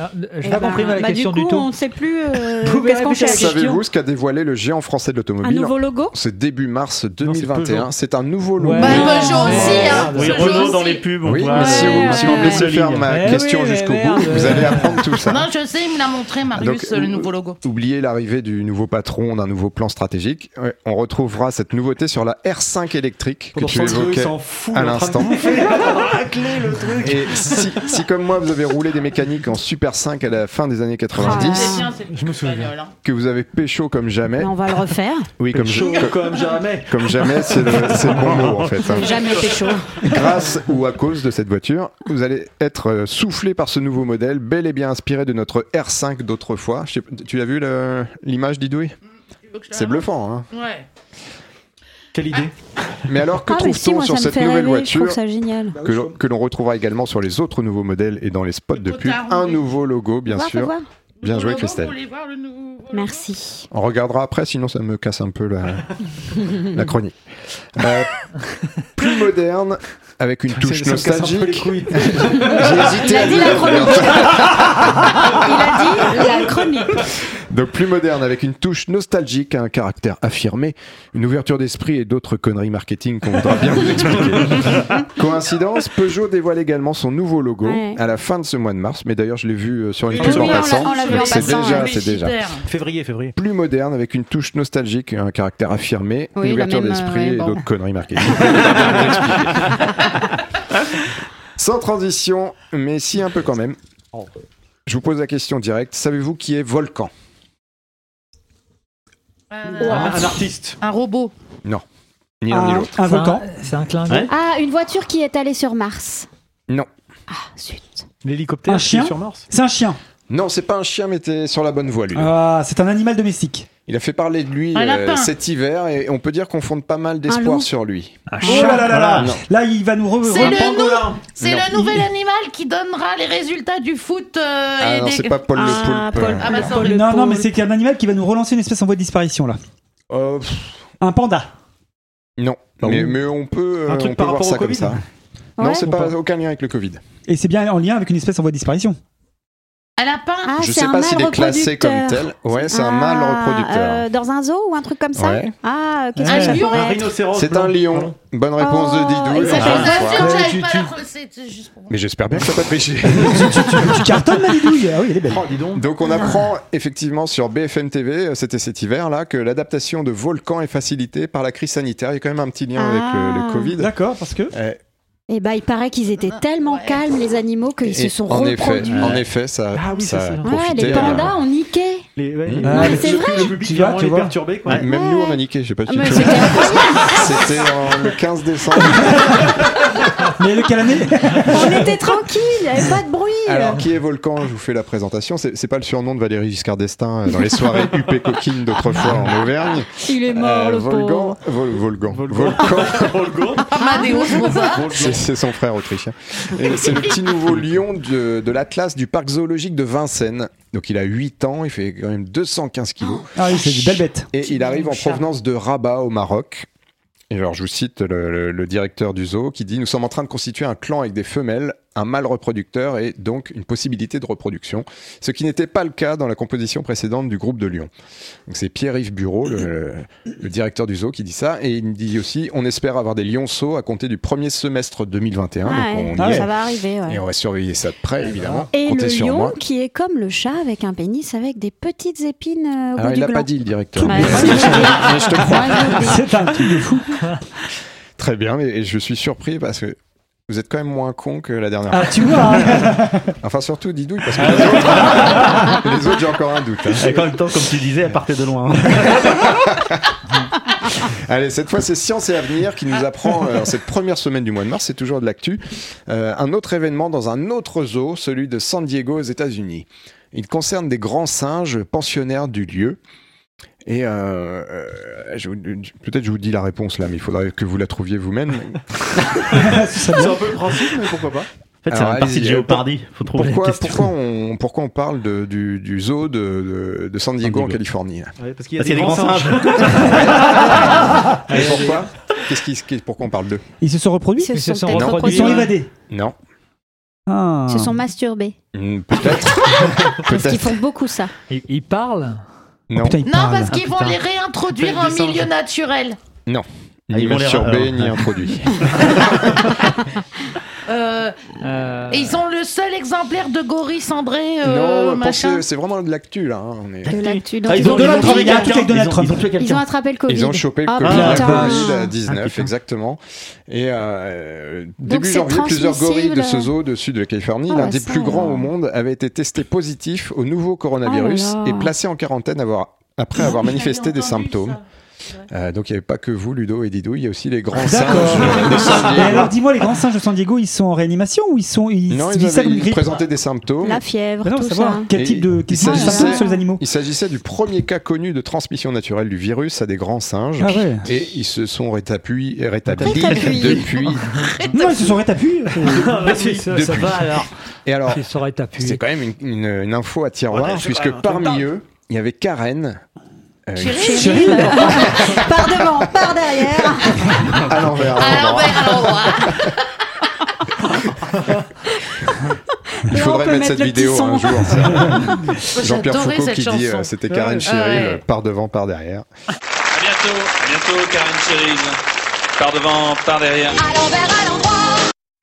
Ah, Je Eh n'ai pas compris ma bah, question du tout. on ne sait plus euh, qu'est-ce qu'on la cherche. Savez-vous ce qu'a dévoilé le géant français de Un l'automobile nouveau logo C'est début mars c'est 2021. Peugeot. C'est un nouveau logo. Ouais. Bah, Peugeot aussi, hein. Oui, Renault dans les pubs. Oui, mais si euh, vous, si vous me laissez faire ma question jusqu'au bout, vous allez apprendre tout ça. Non, je sais, il me l'a montré, Marius, Donc, le euh, nouveau logo. Oubliez l'arrivée du nouveau patron, d'un nouveau plan stratégique. On retrouvera cette nouveauté sur la R5 électrique que tu 30 secondes, il évoquais à l'instant. Et si, comme moi vous avez roulé des mécaniques en super R5 à la fin des années C'est 90 bien, c'est Je me souviens. hein. que vous avez pécho comme jamais. Mais on va le refaire. Oui, comme, Chaud je- comme jamais. comme jamais, c'est le, c'est le bon mot en fait. hein. Jamais pécho. Grâce ou à cause de cette voiture, vous allez être euh, soufflé par ce nouveau modèle, bel et bien inspiré de notre R5 d'autrefois. Tu as vu le- l'image d'Idouille? C'est bluffant. Hein Ouais. Quelle idée mais alors, que ah, si, trouve-t-on sur cette nouvelle rêver. Voiture trouve ça génial. que l'on- que l'on retrouvera également sur les autres nouveaux modèles et dans les spots de pub Un nouveau logo, bien Voir, sûr. Bien joué, Christelle. voir Merci. On regardera après, sinon ça me casse un peu la, la chronique. Euh, plus moderne, avec une touche nostalgique. J'ai hésité Il a dit le la chronique. Il a dit la chronique. Donc plus moderne, avec une touche nostalgique, un caractère affirmé, une ouverture d'esprit et d'autres conneries marketing qu'on voudra bien vous expliquer. Coïncidence, Peugeot dévoile également son nouveau logo Ouais. à la fin de ce mois de mars, mais d'ailleurs je l'ai vu euh, sur une Oui, en passant. en C'est déjà, c'est déjà. Février, février. Plus moderne, avec une touche nostalgique, un caractère affirmé, Oui, une ouverture même, d'esprit euh, et bon. d'autres conneries marketing. Sans transition, mais si un peu quand même. Je vous pose la question directe. Savez-vous qui est Volcan? Euh, Un, un artiste. Un robot. Non. Ni l'un ni Un, l'autre. un un- volcan. C'est un clin d'œil. Ah, une voiture qui est allée sur Mars. Non. Ah, zut. L'hélicoptère Un qui est chien sur Mars? C'est un chien. Non, c'est pas un chien, mais t'es sur la bonne voie, lui. Ah, c'est un animal domestique. Il a fait parler de lui euh, cet hiver et on peut dire qu'on fonde pas mal d'espoir sur lui. Un Oh là là là là Non. Là, il va nous re- C'est le, nou- nouvel animal qui donnera les résultats du foot. euh, Ah et non, des- c'est pas Paul Ah, le Poulpe. Paul- Ah bah ça, on Le le- Non, mais c'est un animal qui va nous relancer une espèce en voie de disparition là. Euh, pff, Un panda. non, Ah mais, mais on peut, euh, Un truc on peut par voir rapport ça au comme Covid ça. Ouais. Non, c'est pas aucun lien avec le Covid. Et c'est bien en lien avec une espèce en voie de disparition. Un lapin. Ah, Je c'est sais un pas s'il est classé comme reproducteur. tel. Ouais, c'est un Ah, mâle reproducteur. euh, dans un zoo ou un truc comme ça Ouais. Ah, qu'est-ce Ouais. que ça Un rhinocéros. C'est un lion. Bonne réponse Oh, de Didou. il s'appelle pas pour- Mais j'espère bien que t'as pas triché. tu cartonnes ma bidouille Ah oui, elle est belle. Oh, dis donc. Donc on apprend effectivement sur BFM TV, euh, c'était cet hiver là, que l'adaptation de Volcan est facilitée par la crise sanitaire. Il y a quand même un petit lien avec le, le Ah. Covid. D'accord, parce que. Euh, Eh ben, il paraît qu'ils étaient tellement Ouais. calmes, les animaux, qu'ils et se sont en effet, reproduits. en effet, ça, Ah oui, ça. Ouais, les pandas ont niqué. Les, ouais, les- Ah, c'est vrai. Le public Tu vois, tu les vois. perturbé, quoi. Ouais, Même Ouais. nous on a niqué, je sais pas si c'était le 15 décembre. Mais le année On était tranquille, il n'y avait pas de bruit. Alors qui est Volcan Je vous fais la présentation. C'est pas le surnom de Valérie Giscard d'Estaing euh, dans les soirées UP coquines d'autrefois en Auvergne. il est mort, Euh, le Volgan. Vol- Volgan, Volgan. Volcan. Mozart. C'est c'est son frère autrichien. Et C'est le petit nouveau lion de, de l'Atlas du parc zoologique de Vincennes. Donc il a 8 ans, il fait quand même 215 kilos. Ah oui, c'est une belle bête. Et il arrive en provenance de Rabat au Maroc. Et alors je vous cite le, le- le directeur du zoo qui dit Nous sommes en train de constituer un clan avec des femelles, un mâle reproducteur et donc une possibilité de reproduction, ce qui n'était pas le cas dans la composition précédente du groupe de Lyon. Donc c'est Pierre-Yves Bureau, le, le directeur du zoo, qui dit ça. Et il dit aussi On espère avoir des lionceaux à compter du premier semestre 2021. Ah donc ouais, on y Ah est. ça va arriver. ouais. Et on va surveiller ça de près, évidemment. Et Comptez le sur lion moi. qui est comme le chat avec un pénis avec des petites épines euh, au Alors bout il du l'a gland. pas dit le directeur. Bah, je te crois. C'est un truc de fou. Très bien, mais et je suis surpris parce que vous êtes quand même moins con que la dernière Ah, fois. tu vois hein. Enfin, surtout Didouille, parce que les autres, les autres, j'ai encore un doute. hein. Et en même temps, comme tu disais, elle partait de loin. Allez, cette fois, c'est Science et Avenir qui nous apprend, euh, en cette première semaine du mois de mars, c'est toujours de l'actu, euh, un autre événement dans un autre zoo, celui de San Diego aux États-Unis. Il concerne des grands singes pensionnaires du lieu. Et euh, euh, peut-être je vous dis la réponse là, mais il faudrait que vous la trouviez vous-même. C'est un peu le principe, mais pourquoi pas En fait, c'est Alors, une partie de allez-y, euh, Géopardy. Faut trouver Pourquoi, on, pourquoi on parle de- du, du zoo de, de- de San Diego, San en. Californie? Ouais, Parce qu'il y a Parce des grands singes. Et pourquoi? Qu'est-ce qui, qu'est- Pourquoi on parle d'eux? Ils se sont reproduits? Ils se Ils se sont reproduits. Ils sont reproduits. évadés. Non. Ah. Ils se sont masturbés. Hmm, Peut-être. Parce qu'ils font beaucoup ça. Il, il parle Non. Putain, Non, parce qu'ils vont les réintroduire en milieu naturel. Ni Ils vont les- masturbé, alors, ni introduit. Euh, Euh, et ils ont le seul exemplaire de gorille cendré, euh, non, c'est vraiment de l'actu là. hein, on est- De l'actu. Donc, Ah, ils, ils ont ont, Donald Trump, il y a un quelqu'un. truc avec Donald Ils ont- ils ils attrapé le Covid. Ils ont chopé le Ah, Covid putain. en Ah, 2019, putain. exactement. Et euh, début janvier, plusieurs gorilles de ce zoo de sud de Californie, Ah l'un des plus grands au monde, avait été testé positif au nouveau coronavirus Oh et placé en quarantaine après avoir manifesté des symptômes. Euh, donc il n'y avait pas que vous, Ludo et Didou, il y a aussi les grands singes D'accord. de San Et alors, dis-moi, les grands singes de San Diego, ils sont en réanimation ou ils sont. Ils Non, ils avaient présenté des symptômes. La fièvre, non, tout savoir ça. quel type de, quel type symptômes sur les animaux. Il s'agissait du premier cas connu de transmission naturelle du virus à des grands singes. Ah ouais. Et ils se sont rétablis, rétablis Rétablis. depuis. Non, ils se sont rétablis. si, ça, ça depuis. va alors. Et alors, c'est quand même une, une- une info à tiroir, Ouais, puisque parmi eux, il y avait Karen. Euh, Chérie, par devant, par derrière. à l'envers. à l'envers, à l'endroit. Il faudrait mettre mettre cette vidéo un jour. Jean-Pierre Foucault qui dit euh, c'était Karen Cheryl, ouais. euh, par devant, par derrière. À bientôt, à bientôt, Karen Cheryl. Par devant, par derrière. À l'envers, à l'endroit.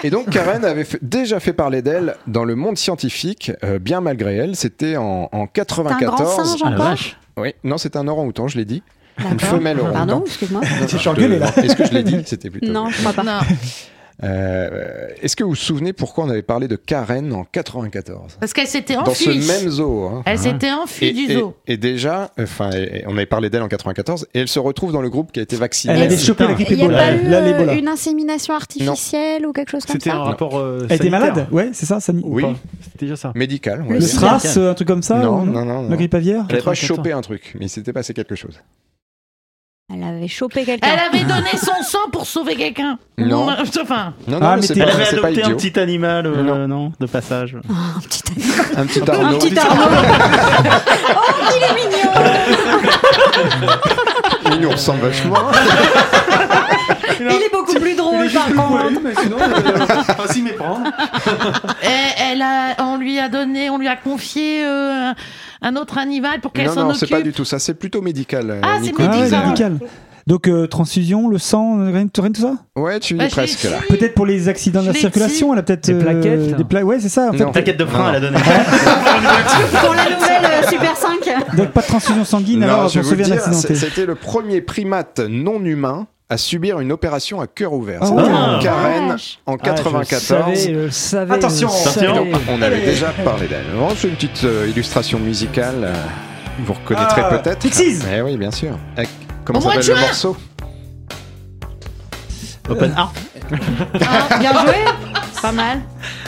Et donc Karen avait fait- déjà fait parler d'elle dans le monde scientifique, euh, bien malgré elle. C'était en, en T'es un grand 94. singe. Oui, non, c'est un orang-outan, je l'ai dit. Une femelle orang-outan. Pardon, excuse-moi. Est-ce que je l'ai dit? C'était plutôt. Non, je crois pas. Non, Euh, Est-ce que vous vous souvenez pourquoi on avait parlé de Karen en 94 parce qu'elle s'était Dans ce enfuie. même zoo. hein. Elle s'était enfuie Et, du et- zoo. et déjà, enfin, et- et on avait parlé d'elle en 94, et elle se retrouve dans le groupe qui a été vacciné. Elle avait chopé la grippe Il n'y a pas eu euh, une insémination artificielle ou quelque chose comme C'était ça un rapport. euh, Elle était malade? Ouais, c'est ça, ça Ou Oui. C'était déjà ça. Médical. Le. SRAS, un truc comme ça Non, ou non, non, non. La grippe aviaire? Elle n'avait pas 94. chopé un truc, mais il s'était passé quelque chose. Elle avait chopé quelqu'un. Elle avait donné son sang pour sauver quelqu'un. Non. Enfin, Non, non, Ah, mais mais c'est t'es- Elle pas, avait adopté un petit animal, euh, Non. non. de passage. Un petit Un petit Un Arnaud. petit Arnaud. oh, il est mignon. Il nous ressemble vachement. Par contre. mais sinon, euh, pas s'y méprendre. et elle a, on lui a donné, on lui a confié euh, un- autre animal pour qu'elle Non, s'en non, occupe. c'est pas du tout ça. C'est plutôt médical. Ah, c'est. Ah ouais, médical. Donc euh, transfusion, le sang, rien, rien de tout ça? Ouais, tu Bah, es je presque là. Peut-être pour les accidents de la circulation, elle a peut-être Des euh, plaquettes? des pla- Ouais, c'est ça. En fait, Non. Plaquette de frein, Non. elle a donné. Pour la nouvelle euh, Super 5. Donc pas de transfusion sanguine Non, alors un dire, c'est- accidenté. c'était le premier primate non humain à subir une opération à cœur ouvert. Ah C'était ouais. en Karen Vache. en Ah, 94. je savais, je savais, Attention. On avait déjà parlé d'elle. Bon, C'est une petite euh, illustration musicale. euh, vous reconnaîtrez Ah, peut-être. Pixies. Eh oui, bien sûr. Eh, Comment Au mois de s'appelle le juin. morceau Open Heart. Ah, bien joué. Pas mal.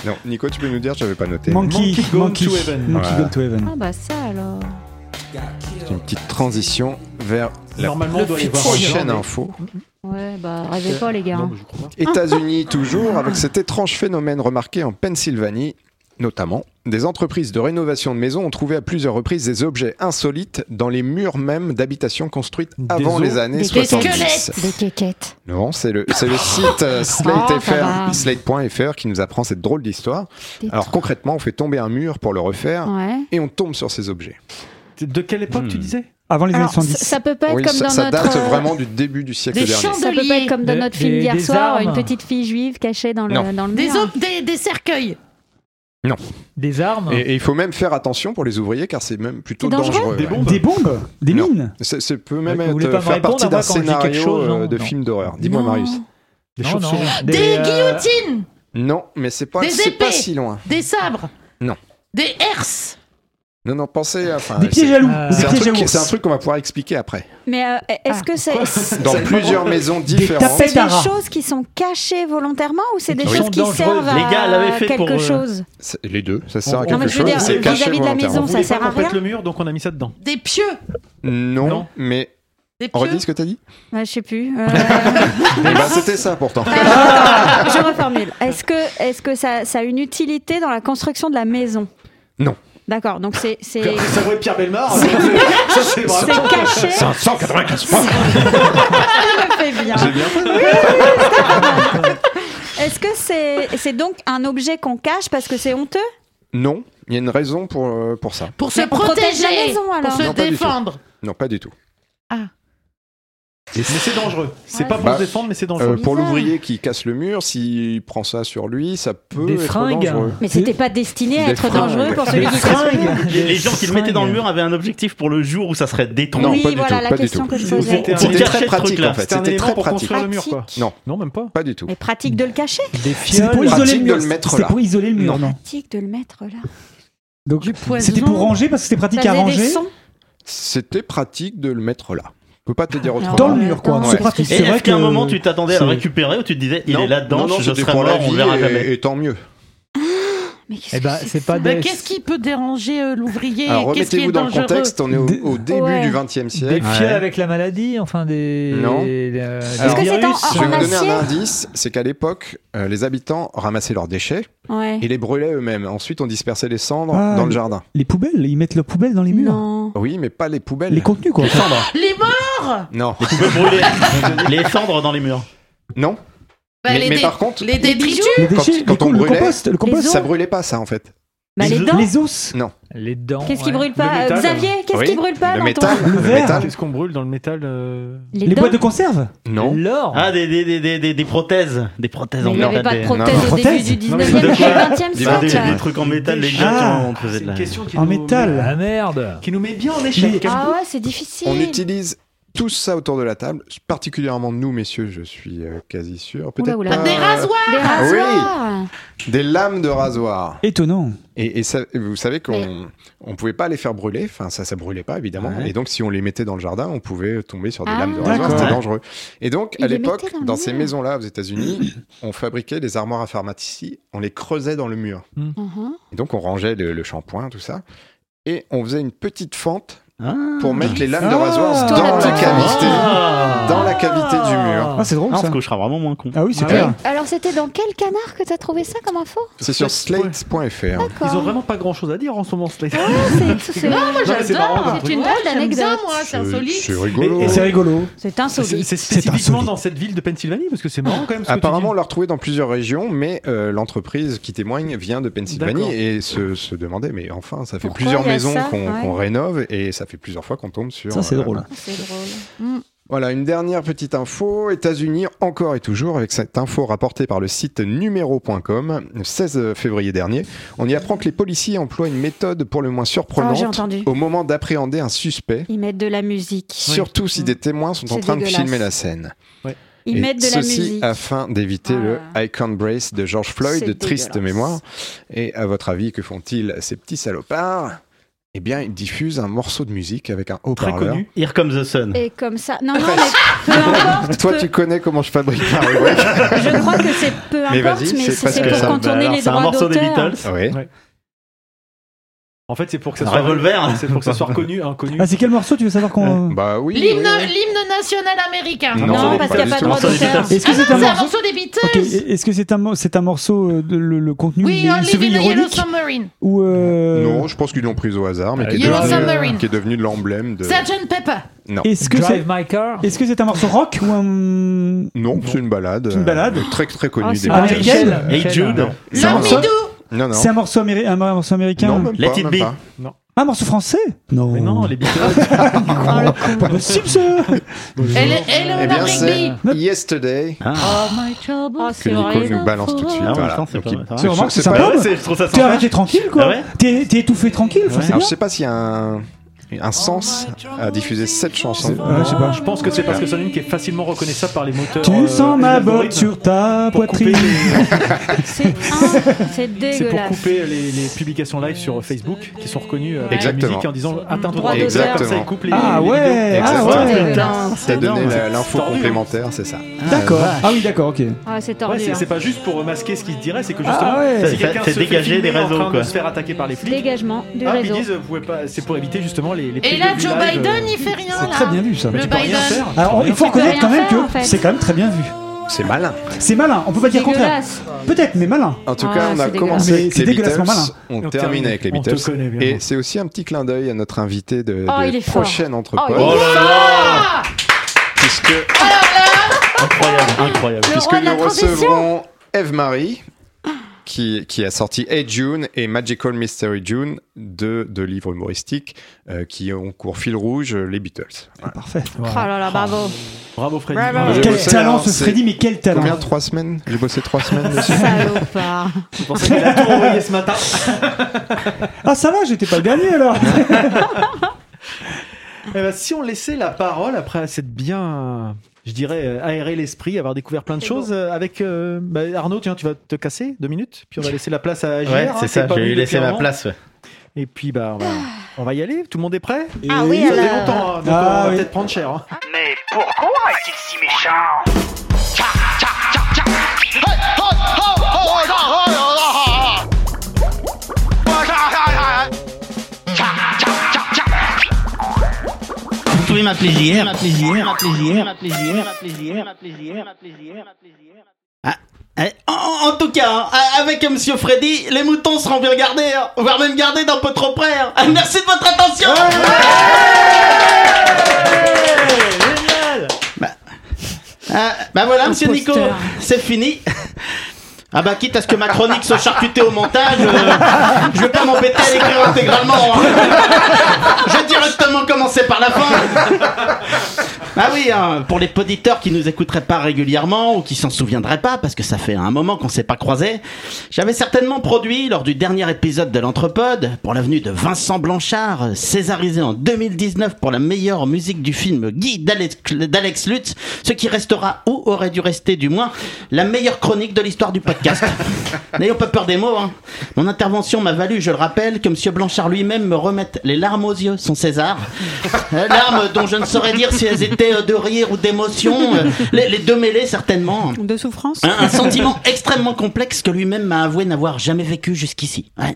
Non, Nico, tu peux nous dire Je n'avais pas noté. Monkey, Monkey Gone Monkey, to Heaven. Monkey Voilà. Gone to Heaven. Ah bah ça alors. C'est une petite transition vers la Normalement, on doit y voir prochaine info. Ouais, bah rêvez pas les gars. Non, hein. États-Unis toujours, avec cet étrange phénomène remarqué en Pennsylvanie, notamment. Des entreprises de rénovation de maisons ont trouvé à plusieurs reprises des objets insolites dans les murs même d'habitations construites Des avant os les années Des 70. squelettes. Des quéquettes. Non, c'est le, c'est le site euh, Oh, slate.fr qui nous apprend cette drôle d'histoire. Alors concrètement, on fait tomber un mur pour le refaire Ouais. et on tombe sur ces objets. De quelle époque tu disais Avant les années Alors, ça, 70. ça peut pas être Oui, comme ça, dans ça notre. date euh, vraiment du début du siècle Des dernier. Ça peut pas être comme dans Des- notre film des- d'hier soir, armes. une petite fille juive cachée dans le, Non. dans le Des, des, des cercueils. Des armes. Et, et il faut même faire attention pour les ouvriers car c'est même plutôt dangereux dangereux. Des bombes Des bombes? Des Non. mines? Ça, ça peut même être, faire répondre, partie d'un scénario chose, euh, non, de non. film d'horreur. Dis-moi, Non. Marius. Des Non, non, chauves-souris. des, Des euh, guillotines. Non, mais c'est pas, pas épées. si loin. Des sabres. Non. Des herses. Non, non, pensez. Enfin, Des à loup Euh, Des C'est un, truc, ours c'est un truc qu'on va pouvoir expliquer après. Mais euh, est-ce que c'est Dans plusieurs maisons différentes. c'est des choses qui sont cachées volontairement ou c'est des choses qui servent à Les gars fait quelque pour, euh, chose Les deux, ça sert à Non, quelque mais je veux chose. dire, c'est vis-à-vis caché de la maison, On ça sert à rien le mur, donc on a mis ça dedans. Des pieux. Non, Non. mais Des on redit ce que t'as dit Ouais, Je sais plus. Euh, ben, C'était ça pourtant. attends, je reformule. Est-ce que, est-ce que ça, ça a une utilité dans la construction de la maison? Non. D'accord, donc c'est c'est Pierre Belmar. Ça, c'est caché. C'est un 195 points. Ça me fait bien. J'ai bien fait. Est-ce que c'est c'est donc un objet qu'on cache parce que c'est honteux? Non, il y a une raison pour, euh, pour ça. Pour se protéger. la maison, alors. Pour se Non, pas du tout. défendre. Non, pas du tout mais c'est dangereux. C'est pas pour bah, se défendre, mais c'est euh, dangereux. Pour l'ouvrier qui casse le mur, s'il prend ça sur lui, ça peut des être fringues. dangereux. Mais c'était pas destiné à être dangereux pour celui des qui casse le mur. Les, les gens qui le mettaient dans le mur avaient un objectif pour le jour où ça serait détruit. Non, pas du tout, la C'était très pratique en fait. C'était très pour pratique. Construire le mur, quoi. Non, non, même pas. Pas du tout. Mais pratique de le cacher. C'est pour isoler le mur. C'est pour isoler le mur. Pratique de le mettre là. Donc c'était pour ranger parce que c'était pratique à ranger. C'était pratique de le mettre là peux pas te dire autrement. Dans le mur, quoi. C'est est-ce qu'à un moment, tu t'attendais à le récupérer ou tu te disais, il est là-dedans, je serai mort, on verra jamais. Et, tant mieux. Mais qu'est-ce eh ben, qui qu qui peut déranger euh, l'ouvrier Remettez-vous dans le contexte, on est au, début du XXe siècle. Des ouais. avec la maladie, enfin des. Non. Euh, Est-ce que c'est en, Je vais vous donner un indice c'est qu'à l'époque, euh, les habitants ramassaient leurs déchets ouais. et les brûlaient eux-mêmes. Ensuite, on dispersait les cendres ah, dans le jardin. Les poubelles Ils mettent leurs poubelles dans les murs non. Oui, mais pas les poubelles. Les contenus, quoi. Les cendres murs Non. Les poubelles brûlées. les cendres dans les murs. Non. Bah, mais, les mais par contre, les détritus, les quand, on le brûlait, compost, le compost, ça brûlait pas ça en fait. Bah, les, os Non. Les dents. Qu'est-ce qui ouais. brûle pas Xavier, qu'est-ce oui. qui brûle pas Le métal. Le verre. Qu'est-ce qu'on brûle dans le métal. Euh les, boîtes de conserve Non. L'or. Ah, des, des, des, des, des prothèses. Des prothèses en métal. Il n'y avait pas de prothèses non. au début du 19e et du 20e siècle. Des trucs en métal, les gars. En métal. La merde. Qui nous met bien en échec. Ah ouais, c'est difficile. On utilise tous ça autour de la table, particulièrement nous, messieurs, je suis euh, quasi sûr. Peut-être. Des rasoirs Des ah lames de rasoir. Étonnant. Et, vous savez qu'on ne pouvait pas les faire brûler, ça, ça brûlait pas évidemment. Et donc si on les mettait dans le jardin, on pouvait tomber sur des lames de rasoir, c'était dangereux. Et donc à l'époque, dans, ces maisons-là aux États-Unis, on fabriquait des armoires à pharmacie, on les creusait dans le mur. Hmm. Et donc on rangeait le, le shampoing, tout ça. Et on faisait une petite fente ah. Pour mettre les lames de ah. rasoir dans la, cavité, ah. dans la cavité du mur. c'est drôle, ça. couchera vraiment moins con. Ah oui, c'est clair. Alors, c'était dans quel canard que t'as trouvé ça comme info C'est sur slate.fr. Ils ont vraiment pas grand chose à dire en ce moment, Slate. Oh, c'est Non, moi j'adore. C'est une drôle d'anecdote. C'est insolite. C'est rigolo. Et c'est rigolo. C'est insolite. C'est spécifiquement dans cette ville de Pennsylvanie, parce que c'est marrant quand même. Apparemment, on l'a retrouvé dans plusieurs régions, mais euh, l'entreprise qui témoigne vient de Pennsylvanie et se demandait, mais enfin, ça fait plusieurs maisons qu'on rénove et ça fait plusieurs fois qu'on tombe sur. Ça, c'est euh, drôle. Mm. Voilà, une dernière petite info. États-Unis, encore et toujours, avec cette info rapportée par le site numéro.com, le 16 février dernier, on y apprend que les policiers emploient une méthode pour le moins surprenante oh, au moment d'appréhender un suspect. Ils mettent de la musique. Surtout si mm. des témoins sont en train de filmer la scène. Ils mettent de ceci la musique. afin d'éviter voilà. le ah. Icon Brace de George Floyd, de triste mémoire. Et à votre avis, que font-ils ces petits salopards? eh bien, il diffuse un morceau de musique avec un haut-parleur. Très connu. Here Comes the Sun. Et comme ça. Non, non, mais peu importe. Toi, tu connais comment je fabrique ma rubrique. Je crois que c'est peu importe, mais, mais c'est pour contourner les droits d'auteur. C'est un morceau des Beatles. Oui. En fait, c'est pour que ça soit revolver. Hein. C'est pour que ça soit reconnu, hein, inconnu. Ah, c'est quel morceau tu veux savoir qu'on Bah oui. L'hymne, national américain. Non, parce qu'il n'y a pas de droit d'auteur. Est-ce que ah, c'est un, morceau... un, des Beatles. Est-ce que c'est un, c'est un morceau euh, de, le, contenu Oui, on Living in Yellow Submarine. Euh, non, je pense qu'ils l'ont prise au hasard, mais euh, qui, est devenu, qui est devenu l'emblème de. Sgt Pepper. Non. Est-ce que c'est Est-ce que c'est un morceau rock ou un Non, c'est une balade. Une balade très très ah, connue des Beatles. Et Jude. L'homme non, non. C'est un morceau, un morceau américain Let it be. Un morceau français Non. Mais non, les Beatles. Oh, ah, possible, ça Elle eh bien, Yesterday. Oh, que c'est Nico nous balance tout de suite. Ah, c'est c'est arrêté tranquille, quoi. Ah t'es étouffé tranquille, je sais pas s'il y a un un sens à diffuser cette chanson. Je, pense que c'est parce que c'est une qui est facilement reconnaissable par les moteurs. Tu euh, sens ma botte sur ta poitrine. C'est dégueulasse. C'est pour couper les, publications live sur Facebook qui sont reconnues euh, en disant atteint droit de Exactement. Ça, coupe les, ah, ouais. ah ouais. T'as donné l'info complémentaire, c'est ça. D'accord. Ah oui, d'accord, ok. C'est pas juste pour masquer ce qui se dirait, c'est que justement, ah c'est quelqu'un des réseaux, quoi. se faire attaquer par les flics. Dégagement du. Ah, c'est pour éviter justement et là, Joe Biden, euh, il fait rien. C'est très bien vu ça. Le Biden. Alors, il faut reconnaître quand même que c'est quand même très bien vu. C'est malin. C'est malin, on peut pas dire contraire. Peut-être, mais malin. En tout cas, ah, on a commencé avec les Beatles, on, termine avec les Beatles. Et c'est aussi un petit clin d'œil à notre invité de, oh, prochaine entreprise. Oh, oh là là Puisque... Là Incroyable, incroyable. Puisque nous recevrons Eve Marie, qui, qui a sorti Hey June et Magical Mystery June, deux, deux livres humoristiques euh, qui ont cours fil rouge euh, les Beatles. Voilà. Parfait. Oh là là, bravo. Bravo Freddy. Bravo. J'ai Quel talent alors, ce Freddy, mais quel talent Combien Trois semaines? J'ai bossé trois semaines dessus. Salopard. Pour ça qu'il a tout envoyé ce matin. Ah ça va, j'étais pas le dernier alors Eh ben, si on laissait la parole après cette bien, je dirais, euh, aérer l'esprit, avoir découvert plein de choses euh, avec euh, bah, Arnaud, tiens, tu vas te casser deux minutes, puis on va laisser la place à JR. Ouais, hein, c'est qui ça, je vais lui laisser ma place. ouais. Et puis bah on va, on va y aller. Tout le monde est prêt? Ah oui, Ça fait longtemps, hein, donc Ah on va oui. peut-être prendre cher. hein. Mais pourquoi est-il si méchant? M'appeler JR, m'appeler JR, m'appeler JR, m'appeler JR, m'appeler JR, m'appeler JR, m'appeler JR, m'appeler JR. Ah, eh, en, en tout cas, hein, avec Monsieur Freddy, les moutons seront bien gardés, hein, voire même gardés d'un peu trop près. hein. Merci de votre attention. Bah, ah, bah voilà, Monsieur Nico, c'est fini. Ah bah quitte à ce que ma chronique soit charcutée au montage, euh, je vais pas m'embêter à l'écrire intégralement. hein. Je vais directement commencer par la fin. Ah oui, hein, pour les auditeurs qui nous écouteraient pas régulièrement ou qui s'en souviendraient pas, parce que ça fait un moment qu'on s'est pas croisés, j'avais certainement produit lors du dernier épisode de l'Entrepode, pour l'avenue de Vincent Blanchard, césarisé en 2019 pour la meilleure musique du film Guy d'Alex Lutz, ce qui restera ou aurait dû rester du moins la meilleure chronique de l'histoire du podcast. N'ayons pas peur des mots. hein. Mon intervention m'a valu, je le rappelle, que Monsieur Blanchard lui-même me remette les larmes aux yeux, son César. Euh, larmes dont je ne saurais dire si elles étaient euh, de rire ou d'émotion, euh, les, les deux mêlés certainement. De souffrance Un, un sentiment extrêmement complexe que lui-même m'a avoué n'avoir jamais vécu jusqu'ici. Ouais.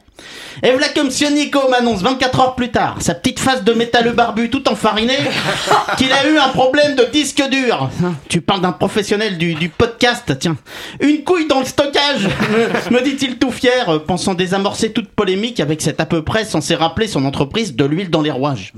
Et voilà que Monsieur Nico m'annonce 24 heures plus tard, sa petite face de métalleux barbu tout enfariné, qu'il a eu un problème de disque dur. Tu parles d'un professionnel du, du podcast, tiens. Une couille dans le stockage, me, me dit-il tout fier, euh, pensant désamorcer toute polémique avec cet à peu près censé rappeler son entreprise de l'huile dans les rouages.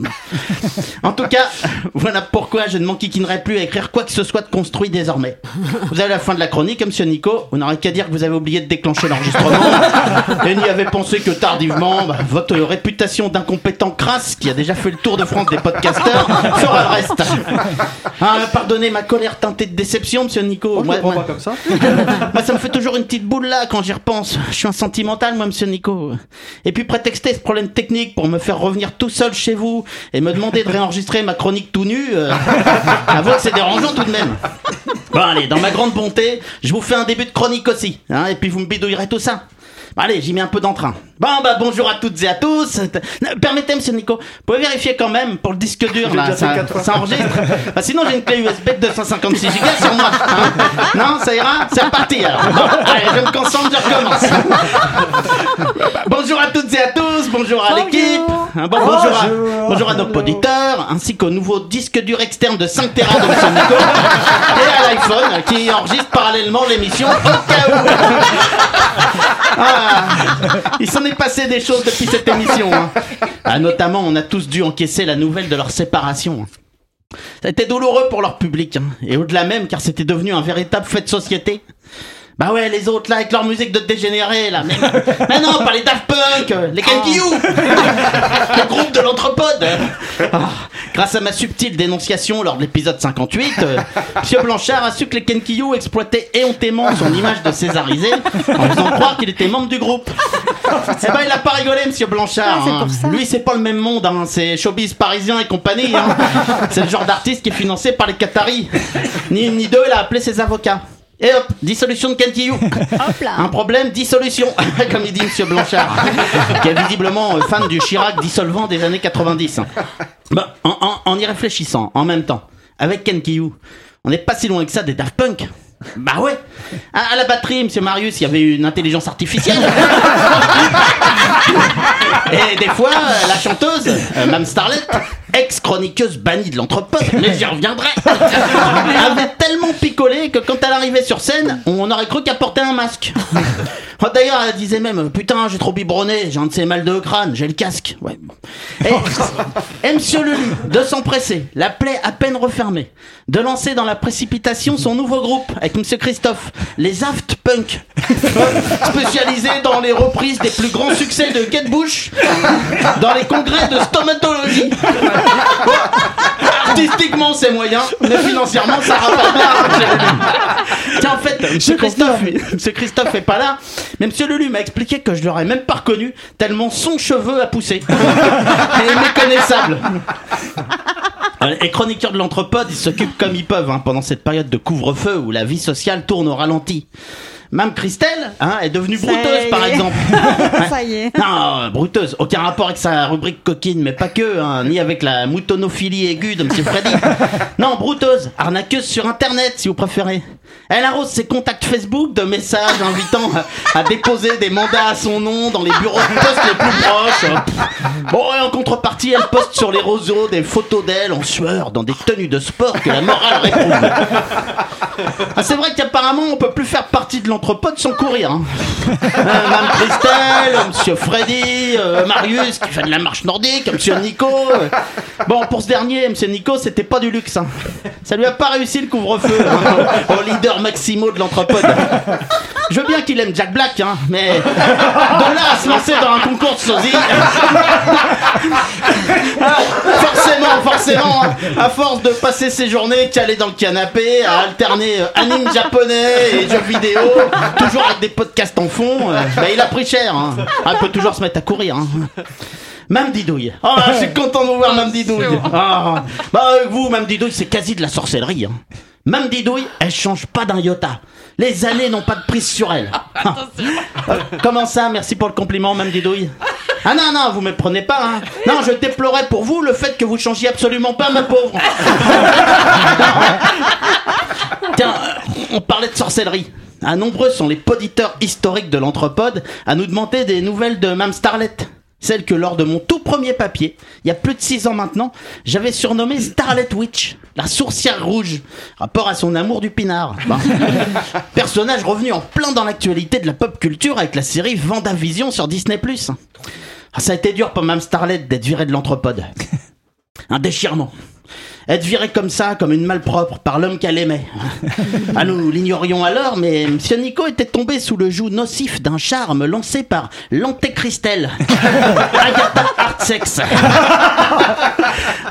En tout cas, voilà pourquoi je ne m'enquiquinerai plus à écrire quoi que ce soit de construit désormais. Vous avez la fin de la chronique, monsieur Nico. Vous n'aurez qu'à dire que vous avez oublié de déclencher l'enregistrement et n'y avez pensé que tardivement. Bah, votre réputation d'incompétent crasse, qui a déjà fait le tour de France des podcasteurs, fera le reste. Ah, pardonnez ma colère teintée de déception, monsieur Nico. Oh, Moi- pas comme ça. moi, ça me fait toujours une petite boule là quand j'y repense. Je suis un sentimental, moi, monsieur Nico. Et puis prétexter ce problème technique pour me faire revenir tout seul chez vous et me demander de réenregistrer ma chronique tout nu, euh, avouez que c'est dérangeant tout de même. Bon, allez, dans ma grande bonté, je vous fais un début de chronique aussi, hein, et puis vous me bidouillerez tout ça. Allez, j'y mets un peu d'entrain. Bon, bah, bonjour à toutes et à tous. Permettez, monsieur Nico, vous pouvez vérifier quand même pour le disque dur, là, ça, enregistre. Bah, sinon, j'ai une clé USB de 256 Go sur moi. hein. Non, ça ira C'est reparti, alors. Bon, allez, je me concentre, je recommence. bonjour à toutes et à tous, bonjour à l'équipe. Hein, bon, bonjour, à, bonjour à nos auditeurs, ainsi qu'au nouveau disque dur externe de 5 Tera de monsieur Nico, et à l'iPhone qui enregistre parallèlement l'émission au cas où. Ah, il s'en est passé des choses depuis cette émission. hein. Ah, notamment, on a tous dû encaisser la nouvelle de leur séparation. Ça a été douloureux pour leur public, hein. et au-delà même, car c'était devenu un véritable fait de société. Bah ouais, les autres là, avec leur musique de dégénérés là, mais, mais non, pas les Daft Punk, euh, les Kenkyu Le groupe de l'Entrepode Ah, Grâce à ma subtile dénonciation lors de l'épisode 58, euh, Monsieur Blanchard a su que les Kenkyu exploitaient éhontément son image de césarisé en faisant croire qu'il était membre du groupe. Eh ben, il a pas rigolé, Monsieur Blanchard. Ah, c'est hein. Lui, c'est pas le même monde, hein. c'est showbiz parisien et compagnie. hein. C'est le genre d'artiste qui est financé par les Qataris. Ni une ni deux, il a appelé ses avocats. Et hop, dissolution de là. Un problème, dissolution, comme il dit Monsieur Blanchard, qui est visiblement fan du Chirac dissolvant des années 90. Bah, en, en- en y réfléchissant, en même temps, avec Kenkyu, on n'est pas si loin que ça des Daft Punk. Bah ouais. À, à la batterie, Monsieur Marius, il y avait une intelligence artificielle. Et des fois, la chanteuse, euh, Mme Starlet, ex-chroniqueuse bannie de l'entrepôt, mais j'y reviendrai, avait tellement picolé que quand elle arrivait sur scène, on aurait cru qu'elle portait un masque. Oh, D'ailleurs, elle disait même Putain, j'ai trop biberonné, j'ai un de ces mal de crâne, j'ai le casque. Ouais. Et, et Monsieur Lulu, de s'empresser, la plaie à peine refermée, de lancer dans la précipitation son nouveau groupe avec Monsieur Christophe, les Aft Punk, spécialisés dans les reprises des plus grands succès de Kate Bush, dans les congrès de stomatologie. Artistiquement, c'est moyen, mais financièrement, ça rapporte Lulu. Tiens, en fait, Monsieur Christophe, Monsieur Christophe est pas là, mais Monsieur Lulu m'a expliqué que je l'aurais même pas reconnu, tellement son cheveu a poussé. Et méconnaissable. Et chroniqueurs de l'entrepode, ils s'occupent comme ils peuvent hein, pendant cette période de couvre-feu où la vie sociale tourne au ralenti. Même Christelle hein, est devenue Ça brouteuse, par exemple. Ça y est. Non, brouteuse. Aucun rapport avec sa rubrique coquine, mais pas que, hein, ni avec la moutonophilie aiguë de Monsieur Freddy. non, brouteuse, arnaqueuse sur Internet, si vous préférez. Elle arrose ses contacts Facebook de messages invitant à, déposer des mandats à son nom dans les bureaux de poste les plus proches. Bon, et en contrepartie, elle poste sur les réseaux des photos d'elle en sueur dans des tenues de sport que la morale réprouve. Ah, c'est vrai qu'apparemment, on peut plus faire partie de l'entrepôt sans courir. Hein. Euh, Mme Christelle, Monsieur Freddy, euh, Marius qui fait de la marche nordique, Monsieur Nico. euh. Bon, pour ce dernier, Monsieur Nico, c'était pas du luxe. hein. Ça lui a pas réussi le couvre-feu hein, leader maximo de l'entrepôt. Je veux bien qu'il aime Jack Black, hein, mais de là à se lancer dans un concours de sosie. Ah, forcément, forcément, hein, à force de passer ses journées calées dans le canapé, à alterner euh, anime japonais et jeux vidéo, toujours avec des podcasts en fond, euh, bah, il a pris cher. Hein. Ah, il peut toujours se mettre à courir. Hein. Mme Didouille. Oh, je suis content de vous voir, Mme Didouille. Ah, bah, avec vous, Mme Didouille, c'est quasi de la sorcellerie. Hein. Mme Didouille, elle change pas d'un iota. Les années n'ont pas de prise sur elle. Ah. Euh, Comment ça Merci pour le compliment, Mme Didouille. Ah non, non, vous me prenez pas. Hein. Non, je déplorais pour vous le fait que vous changiez absolument pas, ma pauvre. Tiens, on parlait de sorcellerie. À nombreux sont les poditeurs historiques de l'anthropode à nous demander des nouvelles de Mme Starlet. Celle que lors de mon tout premier papier, il y a plus de 6 ans maintenant, j'avais surnommé Starlet Witch, la sourcière rouge, rapport à son amour du pinard. Personnage revenu en plein dans l'actualité de la pop culture avec la série Vendavision sur Disney+. Ah, ça a été dur pour Mme Starlet d'être virée de l'anthropode. Un déchirement. Être virée comme ça, comme une malpropre, par l'homme qu'elle aimait. Ah, nous l'ignorions alors, mais Monsieur Nico était tombé sous le joug nocif d'un charme lancé par l'antéchristelle. Agatha Hartsex.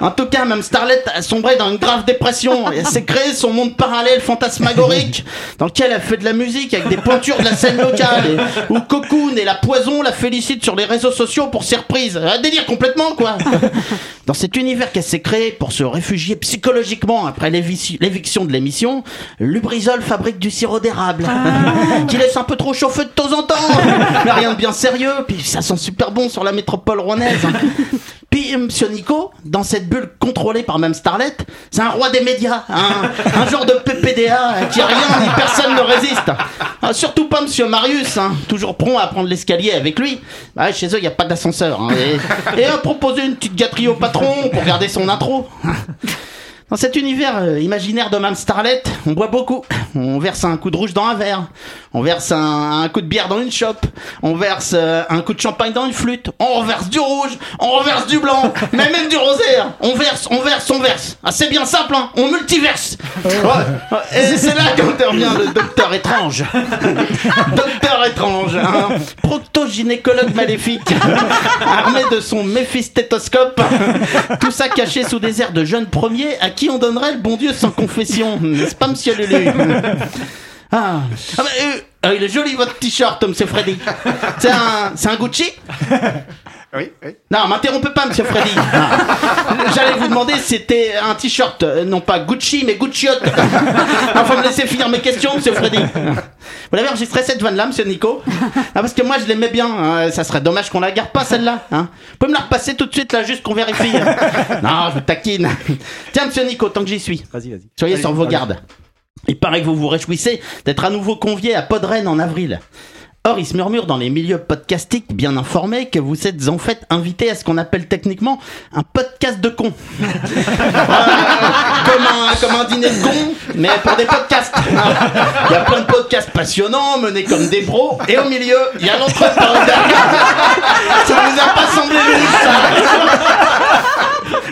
En tout cas, même Starlet a sombré dans une grave dépression et s'est créé son monde parallèle fantasmagorique dans lequel elle fait de la musique avec des pointures de la scène locale et, où Cocoon et la poison la félicitent sur les réseaux sociaux pour ses reprises. Un délire complètement, quoi. Dans cet univers qu'elle s'est créé pour se réfugier psychologiquement après l'éviction de l'émission, Lubrizol fabrique du sirop d'érable qui laisse un peu trop chauffer de temps en temps, mais rien de bien sérieux. Puis ça sent super bon sur la métropole rouennaise. Puis Monsieur Nico, dans cette bulle contrôlée par même Starlet, c'est un roi des médias, un, un genre de PPDA qui rien ni personne ne résiste. Ah, surtout pas Monsieur Marius, hein, toujours prompt à prendre l'escalier avec lui. Bah, chez eux, il n'y a pas d'ascenseur. hein, et, et à proposer une petite gâterie au patron pour garder son intro. Dans cet univers euh, imaginaire de Mme Starlet, on boit beaucoup. On verse un coup de rouge dans un verre. On verse un, un coup de bière dans une chope. On verse euh, un coup de champagne dans une flûte. On reverse du rouge. On reverse du blanc. Mais même du rosé. hein. On verse, on verse, on verse. Ah, c'est bien simple, hein. On multiverse. Ouais. Et c'est là qu'intervient le docteur étrange. docteur étrange. Hein. Proctogynécologue maléfique. Armé de son méphistétoscope. Tout ça caché sous des airs de jeune premier à qui on donnerait le bon Dieu sans confession. N'est-ce pas, monsieur Lulu Ah, ah bah, euh, ah, il est joli votre t-shirt, monsieur Freddy. C'est un, c'est un Gucci? Oui, oui. Non, m'interrompez pas, monsieur Freddy. J'allais vous demander si c'était un t-shirt, euh, non pas Gucci, mais Gucciote. Enfin, me laisser finir mes questions, monsieur Freddy. Vous l'avez enregistré cette vanne-là, monsieur Nico ah, Parce que moi, je l'aimais bien. hein. Ça serait dommage qu'on la garde pas, celle-là. Hein. Vous pouvez me la repasser tout de suite, là, juste qu'on vérifie. Non, je vous taquine. Tiens, monsieur Nico, tant que j'y suis. Vas-y, vas-y. Soyez Allez, sur vos allez. gardes. Il paraît que vous vous réjouissez d'être à nouveau convié à Podren en avril. Or, il se murmure dans les milieux podcastiques bien informés que vous êtes en fait invité à ce qu'on appelle techniquement un podcast de cons. comme, un, comme un dîner de cons, mais pour des podcasts. Il y a plein de podcasts passionnants, menés comme des pros, et au milieu, il y a l'entretemps. Ça vous a pas semblé ça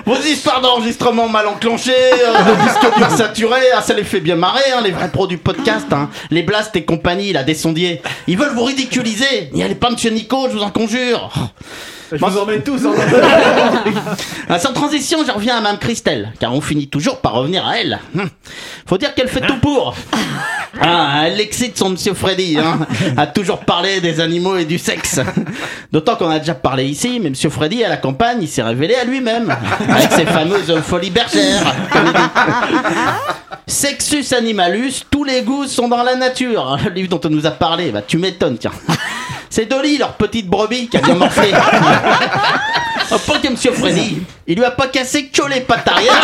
Vos histoires d'enregistrement mal enclenchées, euh, de disques durs saturés, ah, ça les fait bien marrer, hein, les vrais pros du podcast. Hein. Les Blast et compagnie, là, des sondiers. Ils veulent vous ridiculiser. N'y allez pas, monsieur Nico, je vous en conjure. Je vous emmène tous. hein. Ah, sans transition, je reviens à Mme Christelle, car on finit toujours par revenir à elle. Hum. Faut dire qu'elle fait tout pour. Ah, elle excite son monsieur Freddy, hein, à toujours parler des animaux et du sexe. D'autant qu'on a déjà parlé ici, mais monsieur Freddy, à la campagne, il s'est révélé à lui-même, avec ses fameuses folies bergères. Sexus animalus, tous les goûts sont dans la nature. Le livre dont on nous a parlé, bah tu m'étonnes, tiens. C'est Dolly, leur petite brebis, qui a bien morflé. Oh, pas que Monsieur Freddy, il lui a pas cassé que les pattes arrière.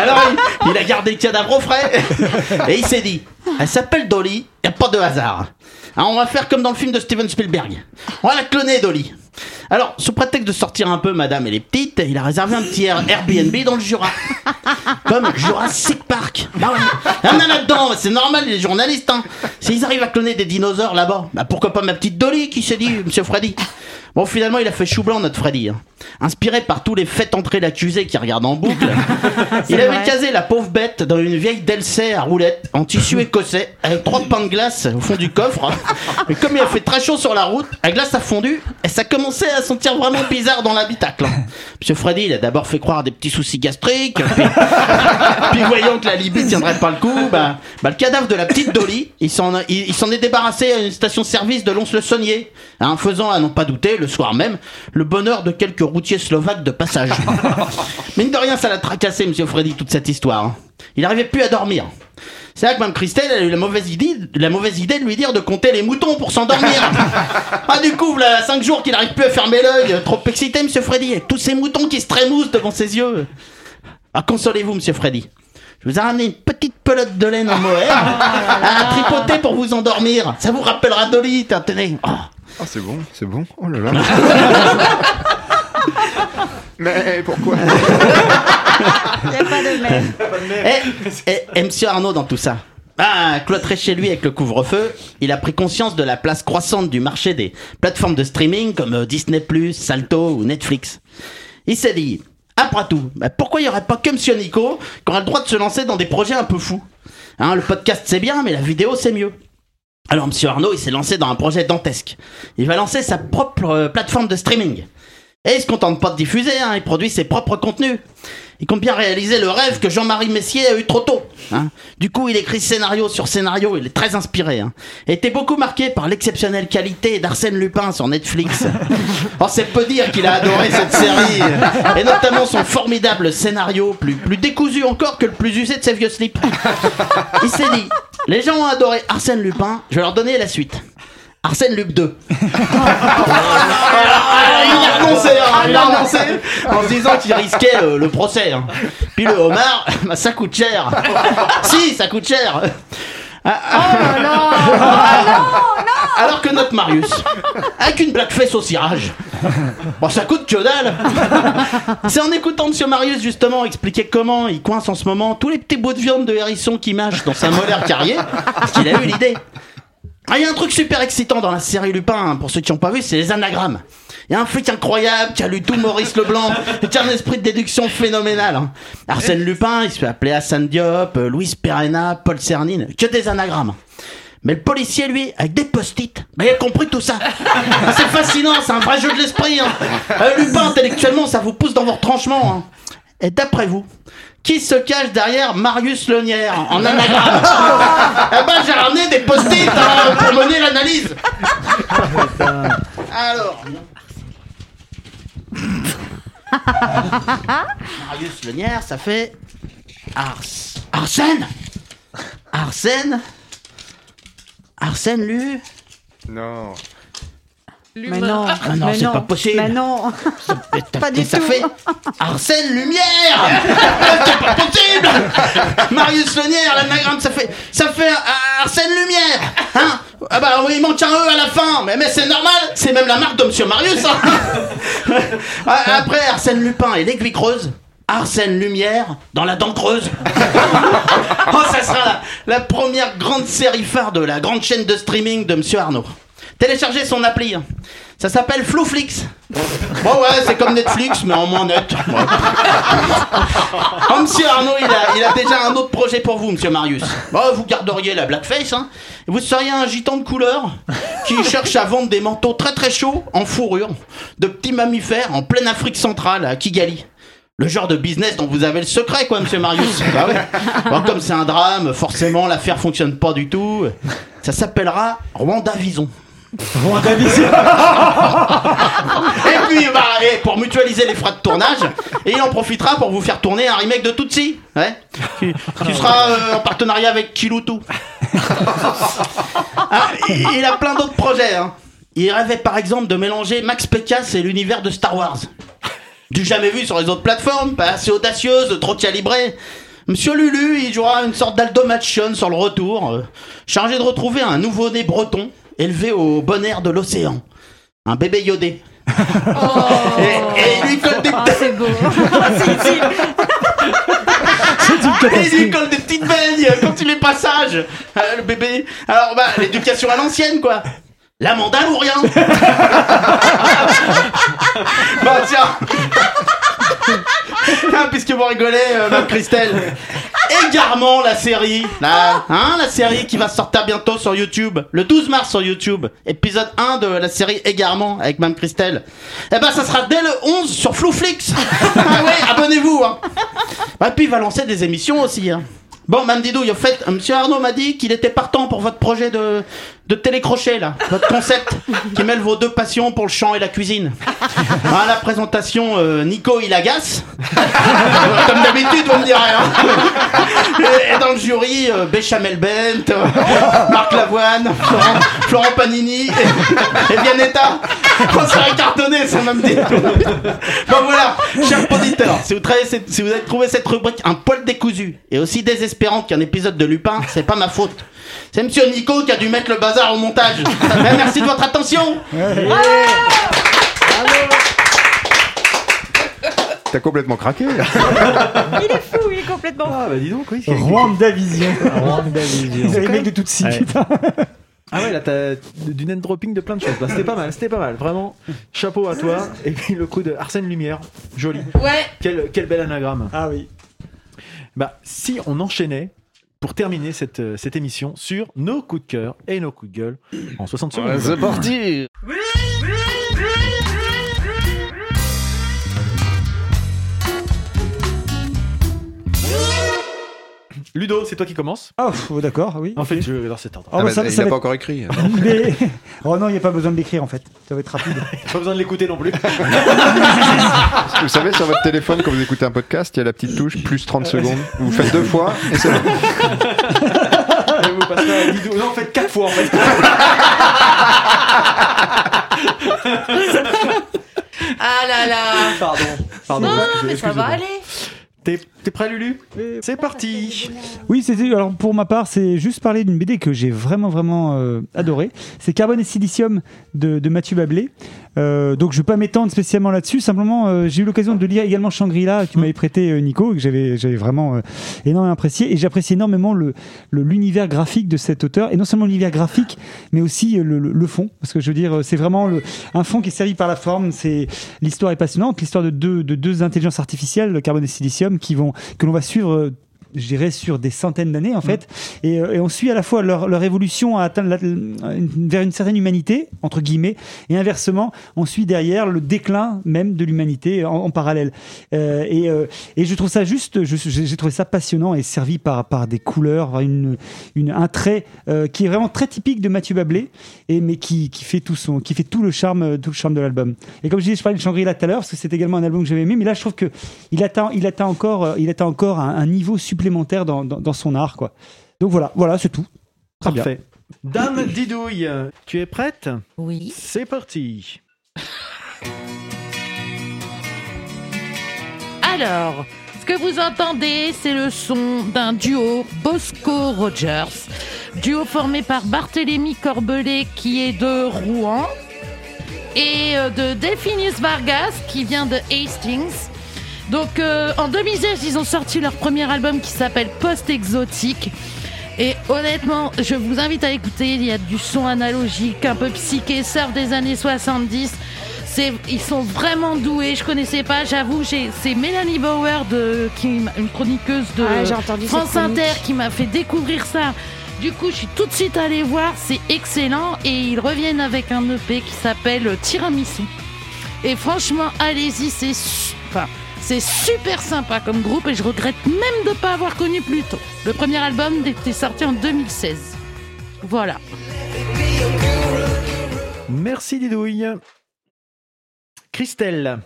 Alors, Il a gardé le cadavre au frais. Et il s'est dit, elle s'appelle Dolly, y a pas de hasard. Alors, on va faire comme dans le film de Steven Spielberg. On va la cloner, Dolly. Alors, sous prétexte de sortir un peu Madame et les petites, il a réservé un petit Air- Airbnb dans le Jura. Comme Jurassic Park. Bah ouais. Il y en a là-dedans, c'est normal, les journalistes. Hein. S'ils arrivent à cloner des dinosaures là-bas, bah pourquoi pas ma petite Dolly qui s'est dit, monsieur Freddy? Bon, finalement, il a fait chou blanc, notre Freddy. hein. Inspiré par tous les faits entrer l'accusé qui regarde en boucle, il avait vrai. casé la pauvre bête dans une vieille Delsay à roulettes en tissu écossais avec trois pains de glace au fond du coffre. Et comme il a fait très chaud sur la route, la glace a fondu et ça commençait à sentir vraiment bizarre dans l'habitacle. Monsieur Freddy, il a d'abord fait croire à des petits soucis gastriques, puis, puis voyant que la Libye tiendrait pas le coup, bah, bah, le cadavre de la petite Dolly, il s'en a- il, il s'en est débarrassé à une station-service de Lons-le-Saunier, en faisant, à n'en pas douter, le soir même, le bonheur de quelques routiers slovaques de passage. Mine de rien, ça l'a tracassé, monsieur Freddy, toute cette histoire. Il n'arrivait plus à dormir. C'est là que Mme Christelle elle a eu la mauvaise idée, la mauvaise idée de lui dire de compter les moutons pour s'endormir. ah du coup, voilà 5 jours qu'il n'arrive plus à fermer l'œil, trop excité, monsieur Freddy, avec tous ces moutons qui se trémoussent devant ses yeux. Ah, consolez-vous, monsieur Freddy. Je vous ai ramené une petite pelote de laine en mohair à tripoter pour vous endormir. Ça vous rappellera Dolly, tenez. Oh. Oh, c'est bon, c'est bon? Oh là là. Mais pourquoi? Il n'y a pas de même. Et, et, et monsieur Arnaud dans tout ça ah, cloîtré chez lui avec le couvre-feu, il a pris conscience de la place croissante du marché des plateformes de streaming comme euh, Disney+, Salto ou Netflix. Il s'est dit, après tout, bah, pourquoi il n'y aurait pas que monsieur Nico qui aura le droit de se lancer dans des projets un peu fous? Hein, Le podcast c'est bien, mais la vidéo c'est mieux. Alors monsieur Arnaud, il s'est lancé dans un projet dantesque. Il va lancer sa propre euh, plateforme de streaming. Et il se contente pas de diffuser, hein, il produit ses propres contenus. Il compte bien réaliser le rêve que Jean-Marie Messier a eu trop tôt. hein. Du coup, il écrit scénario sur scénario, il est très inspiré. Hein. Et était beaucoup marqué par l'exceptionnelle qualité d'Arsène Lupin sur Netflix. oh, c'est peu dire qu'il a adoré cette série. Et notamment son formidable scénario, plus, plus décousu encore que le plus usé de ses vieux slips. Il s'est dit, les gens ont adoré Arsène Lupin, je vais leur donner la suite. Arsène Lup 2. Alors, il a annoncé, hein, il a annoncé en se disant qu'il risquait euh, le procès. hein. Puis le homard, bah, ça coûte cher. si, ça coûte cher. Ah, ah. Alors que notre Marius, avec une blackface au cirage, bon, ça coûte que dalle. C'est en écoutant Monsieur Marius justement expliquer comment il coince en ce moment tous les petits bouts de viande de hérisson qui mâche dans sa molaire carrier qu'il a eu l'idée. Ah, il y a un truc super excitant dans la série Lupin, hein, pour ceux qui n'ont pas vu, c'est les anagrammes. Il y a un flic incroyable qui a lu tout Maurice Leblanc et qui a un esprit de déduction phénoménal. hein. Arsène Lupin, il se fait appeler Hassan Diop, euh, Louise Perena, Paul Cernine, que des anagrammes. Mais le policier, lui, avec des post-it, bah, il a compris tout ça? Ah, c'est fascinant, c'est un vrai jeu de l'esprit. Hein. Euh, Lupin, intellectuellement, ça vous pousse dans vos retranchements. hein. Et d'après vous, qui se cache derrière Marius Lonière en anagramme Eh ben, j'ai ramené des post-it hein, pour mener l'analyse. Alors. Marius Lenière, ça fait. Ars... Arsène Arsène Arsène Lu Non. Mais non, Ah non, mais c'est pas possible. Mais non. Pas du ça tout. fait Arsène Lumière C'est pas possible Marius Lenière, l'anagramme, ça fait, ça fait euh, Arsène Lumière hein Ah bah oui, il manque un E à la fin, mais, mais c'est normal, c'est même la marque de Monsieur Marius hein. Ah, Après Arsène Lupin et l'aiguille creuse, Arsène Lumière dans la dent creuse. oh, ça sera la, la première grande série phare de la grande chaîne de streaming de Monsieur Arnaud. Téléchargez son appli. Ça s'appelle Flouflix. Bon ouais, c'est comme Netflix, mais en moins net. Oh, monsieur Arnaud, il a, il a déjà un autre projet pour vous, monsieur Marius. Bon, vous garderiez la blackface, hein. Vous seriez un gitan de couleur qui cherche à vendre des manteaux très très chauds en fourrure de petits mammifères en pleine Afrique centrale, à Kigali. Le genre de business dont vous avez le secret, quoi, monsieur Marius. Bah ouais. Bon, comme c'est un drame, forcément, l'affaire fonctionne pas du tout. Ça s'appellera Rwanda Vison. Et puis, bah, et pour mutualiser les frais de tournage, et il en profitera pour vous faire tourner un remake de Tutsi, ouais, qui, qui sera euh, en partenariat avec Kiloutou. Ah, il il a plein d'autres projets. Hein. Il rêvait par exemple de mélanger Max Pécasse et l'univers de Star Wars. Du jamais vu sur les autres plateformes, pas assez audacieuse, trop calibrée. Monsieur Lulu, il jouera une sorte d'Aldomation sur le retour, euh, chargé de retrouver un nouveau-né breton, élevé au bon air de l'océan. Un bébé iodé. Et, et il lui colle des Oh, c'est beau. Et il lui colle des petites baignes quand il est passage. Euh, le bébé. Alors bah l'éducation à l'ancienne quoi. La mandale ou rien Bah tiens Ah, Puisque vous rigolez, euh, Mme Christelle. Égarement la série. La, hein, la série qui va sortir bientôt sur YouTube. Le 12 mars sur YouTube. Épisode 1 de la série Égarement avec Mme Christelle. Eh ben ça sera dès le 11 sur Flouflix. Ah ouais, abonnez-vous hein. Bah puis il va lancer des émissions aussi hein. Bon, Mme Didouille, au fait, euh, Monsieur Arnaud m'a dit qu'il était partant pour votre projet de, de télécrochet, là. Votre concept qui mêle vos deux passions pour le chant et la cuisine. À la présentation, euh, Nico, il agace. Comme d'habitude, vous me direz. Hein. Et, dans le jury, euh, Béchamel Bent, euh, Marc Lavoine, Florent, Panini et, et Vianetta. On serait cartonné, ça m'a dit. Bon voilà, chers auditeurs, si vous, cette- avez trouvé cette rubrique un poil décousu et aussi désespérante qu'un épisode de Lupin, c'est pas ma faute. C'est Monsieur Nico qui a dû mettre le au montage. Mais merci de votre attention. T'as complètement craqué. Il est fou, il est complètement. Ah bah dis donc, oui. Rwanda Vision. Rwanda Vision. Vous avez le mec de Tutsi, Ouais. putain. Ah ouais, là, t'as du name dropping de plein de choses. Bah, c'était pas mal, c'était pas mal. Vraiment, chapeau à toi. Et puis le coup de Arsène Lumière, joli. Ouais. Quel, quel bel anagramme. Ah oui. Bah, si on enchaînait pour terminer cette, euh, cette émission sur nos coups de cœur et nos coups de gueule en 60 secondes. Ouais, c'est parti Ludo, c'est toi qui commence. Ah, oh, d'accord, oui. En fait, je vais dans cet ordre. Ah, bah, ça- il n'a pas être- encore écrit. Mais... Oh non, il n'y a pas besoin de l'écrire en fait. Ça va être rapide. Pas besoin de l'écouter non plus. Vous savez, sur votre téléphone, quand vous écoutez un podcast, il y a la petite touche plus 30 secondes. Vous faites deux fois et c'est bon. Et vous passerez à Ludo. Non, en fait, 4 fois en fait. Ah là là. Pardon. Pardon. Non, je- mais ça va aller. T'es t'es prêt, Lulu? C'est parti. Oui, c'était alors pour ma part, c'est juste parler d'une BD que j'ai vraiment vraiment euh, adoré. C'est Carbone et Silicium de, de Mathieu Bablé. Euh, donc je vais pas m'étendre spécialement là-dessus. Simplement, euh, j'ai eu l'occasion de lire également Shangri-La que m'avait prêté euh, Nico que j'avais j'avais vraiment euh, énormément apprécié. Et j'apprécie énormément le le- l'univers graphique de cet auteur et non seulement l'univers graphique, mais aussi euh, le, le- le fond. Parce que je veux dire, c'est vraiment le, un fond qui est servi par la forme. C'est l'histoire est passionnante. L'histoire de deux de deux intelligences artificielles, le Carbone et Silicium, qui vont que l'on va suivre. Je dirais sur des centaines d'années en fait, et, euh, et on suit à la fois leur, leur évolution à atteindre la- une- vers une certaine humanité entre guillemets, et inversement, on suit derrière le déclin même de l'humanité en, en parallèle. Euh, et, euh, et je trouve ça juste, j'ai trouvé ça passionnant et servi par par des couleurs, par une, une un trait euh, qui est vraiment très typique de Mathieu Bablé, et mais qui, qui fait tout son, qui fait tout le charme, tout le charme de l'album. Et comme je disais, je parlais de Shangri-La tout à l'heure parce que c'est également un album que j'avais aimé, mais là je trouve que il atteint, il atteint encore, il atteint encore un, un niveau supplémentaire dans, dans, dans son art, quoi. Donc voilà, voilà, c'est tout. Très bien. Dame Didouille, tu es prête? Oui. C'est parti. Alors, ce que vous entendez, c'est le son d'un duo Bosco Rogers. Duo formé par Barthélemy Corbelet qui est de Rouen et euh, de Delphinius Vargas qui vient de Hastings. Donc euh, en 2016, ils ont sorti leur premier album qui s'appelle Post Exotique. Et honnêtement, je vous invite à écouter. Il y a du son analogique, un peu psyché, surf des années 70. C'est, ils sont vraiment doués. Je connaissais pas, j'avoue. C'est Mélanie Bauer, de, qui, m'a- une chroniqueuse de Ah, France. Inter, qui m'a fait découvrir ça. Du coup, je suis tout de suite allée voir. C'est excellent. Et ils reviennent avec un EP qui s'appelle Tiramisu. Et franchement, allez-y, c'est enfin, c'est super sympa comme groupe et je regrette même de ne pas avoir connu plus tôt. Le premier album était sorti en 2016. Voilà. Merci Didouille. Christelle,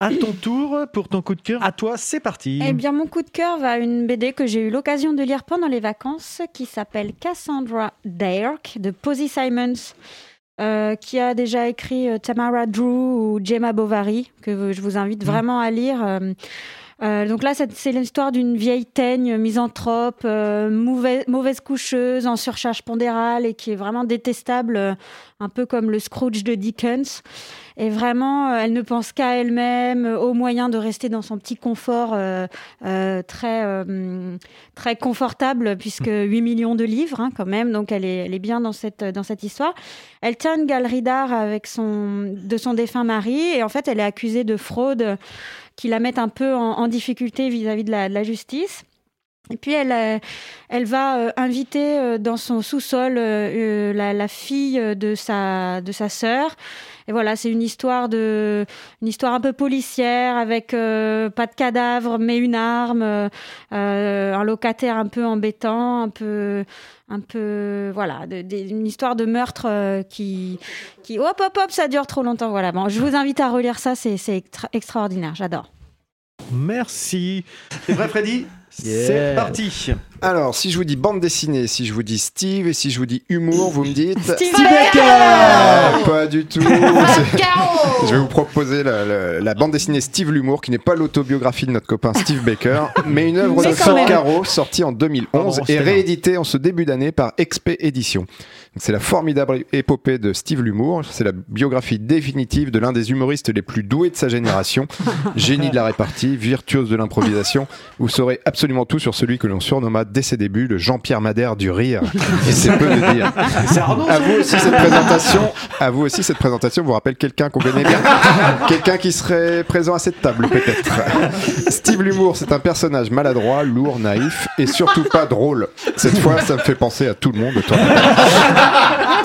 à ton tour pour ton coup de cœur. À toi, c'est parti. Eh bien, mon coup de cœur va à une BD que j'ai eu l'occasion de lire pendant les vacances qui s'appelle Cassandra Dark de Posy Simons, euh, qui a déjà écrit euh, Tamara Drew ou Gemma Bovary, que je vous invite vraiment à lire. Euh, euh, donc là, c'est l'histoire d'une vieille teigne misanthrope, mauvaise, mauvaise coucheuse, en surcharge pondérale et qui est vraiment détestable, un peu comme le Scrooge de Dickens. Et vraiment, euh, elle ne pense qu'à elle-même, euh, au moyen de rester dans son petit confort euh, euh, très, euh, très confortable, puisque 8 millions de livres hein, quand même, donc elle est, elle est bien dans cette, dans cette histoire. Elle tient une galerie d'art avec son, de son défunt mari, et en fait, elle est accusée de fraude qui la mettent un peu en, en difficulté vis-à-vis de la, de la justice. Et puis elle, euh, elle va euh, inviter euh, dans son sous-sol la, la fille de sa, de sa sœur. Et voilà, c'est une histoire de, une histoire un peu policière avec euh, pas de cadavre mais une arme, euh, un locataire un peu embêtant, un peu, un peu, voilà, de- de- une histoire de meurtre qui, qui, hop hop hop, ça dure trop longtemps. Voilà, bon, je vous invite à relire ça, c'est, c'est extra- extraordinaire, j'adore. Merci. C'est vrai, Freddy? C'est parti. Alors, si je vous dis bande dessinée, si je vous dis Steve et si je vous dis humour, vous me dites Steve Baker Baker Pas du tout. C'est- je vais vous proposer la, la- la bande dessinée Steve l'humour, qui n'est pas l'autobiographie de notre copain Steve Baker, mais une œuvre de même. Caro sortie en 2011 Oh, et rééditée en ce début d'année par Expé Éditions. C'est la formidable épopée de Steve l'humour. C'est la biographie définitive de l'un des humoristes les plus doués de sa génération, génie de la répartie, virtuose de l'improvisation. Vous saurez absolument tout sur celui que l'on surnomma dès ses débuts le Jean-Pierre Madère du rire. Et c'est peu de dire. À vous aussi cette présentation. À vous aussi cette présentation vous rappelle quelqu'un qu'on connaît bien, quelqu'un qui serait présent à cette table peut-être. Steve l'humour, c'est un personnage maladroit, lourd, naïf et surtout pas drôle. Cette fois, ça me fait penser à tout le monde. Toi.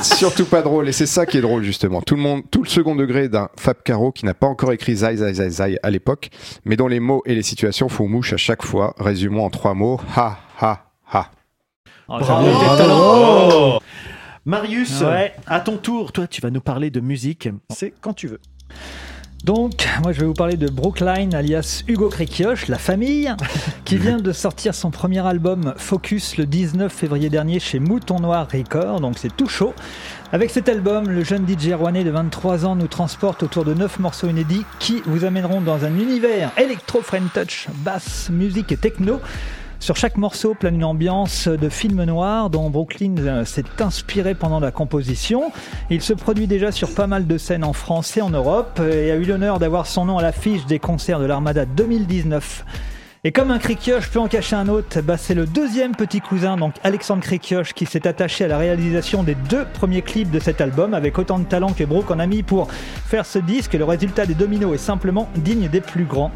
surtout pas drôle et c'est ça qui est drôle justement. Tout le monde, tout le second degré d'un Fab Caro qui n'a pas encore écrit Zai Zai Zai Zai à l'époque, mais dont les mots et les situations font mouche à chaque fois. Résumons en trois mots ha ha ha. Bravo, quel talent. Oh. Marius, Ouais. à ton tour, toi, tu vas nous parler de musique. C'est quand tu veux. Donc, moi je vais vous parler de Brookline, alias Hugo Créquioche, la famille, qui vient de sortir son premier album Focus le 19 février dernier chez Mouton Noir Records, donc c'est tout chaud. Avec cet album, le jeune DJ rouennais de 23 ans nous transporte autour de 9 morceaux inédits qui vous amèneront dans un univers électro, French touch, basse, musique et techno. Sur chaque morceau plane une ambiance de film noir dont Brooklyn euh, s'est inspiré pendant la composition. Il se produit déjà sur pas mal de scènes en France et en Europe et a eu l'honneur d'avoir son nom à l'affiche des concerts de l'Armada 2019. Et comme un Cricioche peut en cacher un autre, bah c'est le deuxième petit cousin, donc Alexandre Cricioche, qui s'est attaché à la réalisation des deux premiers clips de cet album avec autant de talent que Brooke en a mis pour faire ce disque. Le résultat des dominos est simplement digne des plus grands.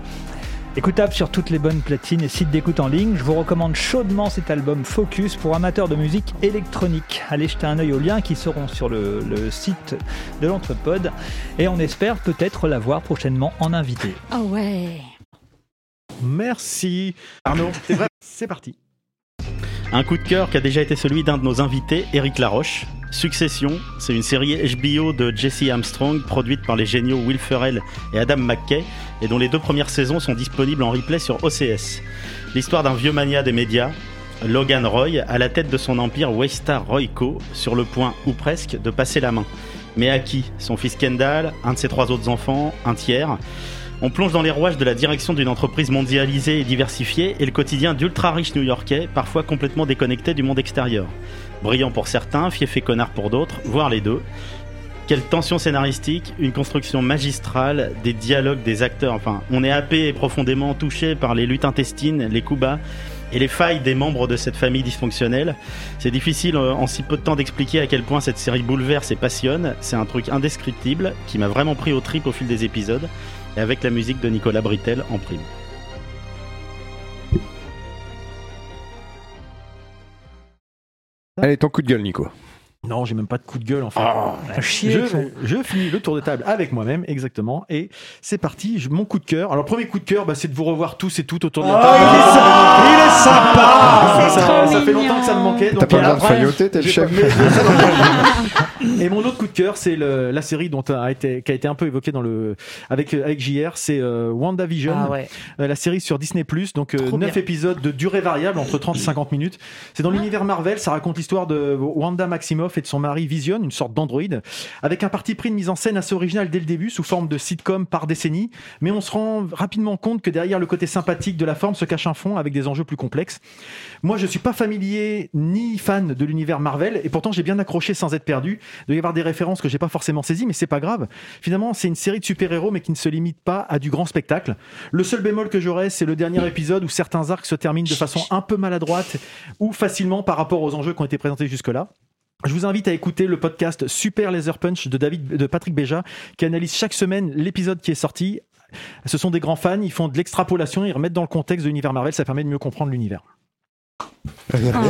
Écoutable sur toutes les bonnes platines et sites d'écoute en ligne, je vous recommande chaudement cet album Focus pour amateurs de musique électronique. Allez jeter un œil aux liens qui seront sur le, le site de l'Entrepode et on espère peut-être la voir prochainement en invité. Ah ouais. Merci. Arnaud, c'est vrai. C'est parti. Un coup de cœur qui a déjà été celui d'un de nos invités, Eric Laroche. Succession, c'est une série HBO de Jesse Armstrong produite par les géniaux Will Ferrell et Adam McKay et dont les deux premières saisons sont disponibles en replay sur OCS. L'histoire d'un vieux mania des médias, Logan Roy, à la tête de son empire Waystar Royco, sur le point, ou presque, de passer la main. Mais à qui? Son fils Kendall, un de ses trois autres enfants, un tiers on plonge dans les rouages de la direction d'une entreprise mondialisée et diversifiée et le quotidien d'ultra riches new-yorkais, parfois complètement déconnectés du monde extérieur. Brillant pour certains, fief et connard pour d'autres, voire les deux. Quelle tension scénaristique, une construction magistrale, des dialogues des acteurs. Enfin, on est happé et profondément touché par les luttes intestines, les coups bas et les failles des membres de cette famille dysfonctionnelle. C'est difficile euh, en si peu de temps d'expliquer à quel point cette série bouleverse et passionne. C'est un truc indescriptible qui m'a vraiment pris au trip au fil des épisodes et avec la musique de Nicolas Britel en prime. Allez, ton coup de gueule, Nico. Non, j'ai même pas de coup de gueule en fait. Ah, Ouais. chier, je, je finis le tour de table avec moi-même, exactement. Et c'est parti, je- mon coup de cœur. Alors, le premier coup de cœur, bah, c'est de vous revoir tous et toutes autour de la Oh, table. il est sympa. Il est sympa. Ça, trop ça fait longtemps que ça me manquait. T'as pas besoin de failloter, t'es le chef. pas- Et mon autre coup de cœur, c'est le- la série dont a été, qui a été un peu évoquée dans le, avec, avec JR, c'est euh, WandaVision, Ah ouais. Euh, la série sur Disney+, donc Trop 9 bien. épisodes de durée variable, entre 30 et 50 minutes. C'est dans l'univers Marvel, ça raconte l'histoire de Wanda Maximoff et de son mari Vision, une sorte d'androïde, avec un parti pris de mise en scène assez original dès le début, sous forme de sitcom par décennie, mais on se rend rapidement compte que derrière le côté sympathique de la forme se cache un fond avec des enjeux plus complexes. Moi, je suis pas familier ni fan de l'univers Marvel, et pourtant j'ai bien accroché sans être perdu. Il doit y avoir des références que j'ai pas forcément saisies, mais c'est pas grave. Finalement, c'est une série de super-héros, mais qui ne se limite pas à du grand spectacle. Le seul bémol que j'aurais, c'est le dernier épisode où certains arcs se terminent de façon un peu maladroite ou facilement par rapport aux enjeux qui ont été présentés jusque-là. Je vous invite à écouter le podcast Super Laser Punch de Patrick Béja, qui analyse chaque semaine l'épisode qui est sorti. Ce sont des grands fans, ils font de l'extrapolation, ils remettent dans le contexte de l'univers Marvel, ça permet de mieux comprendre l'univers. Très bien.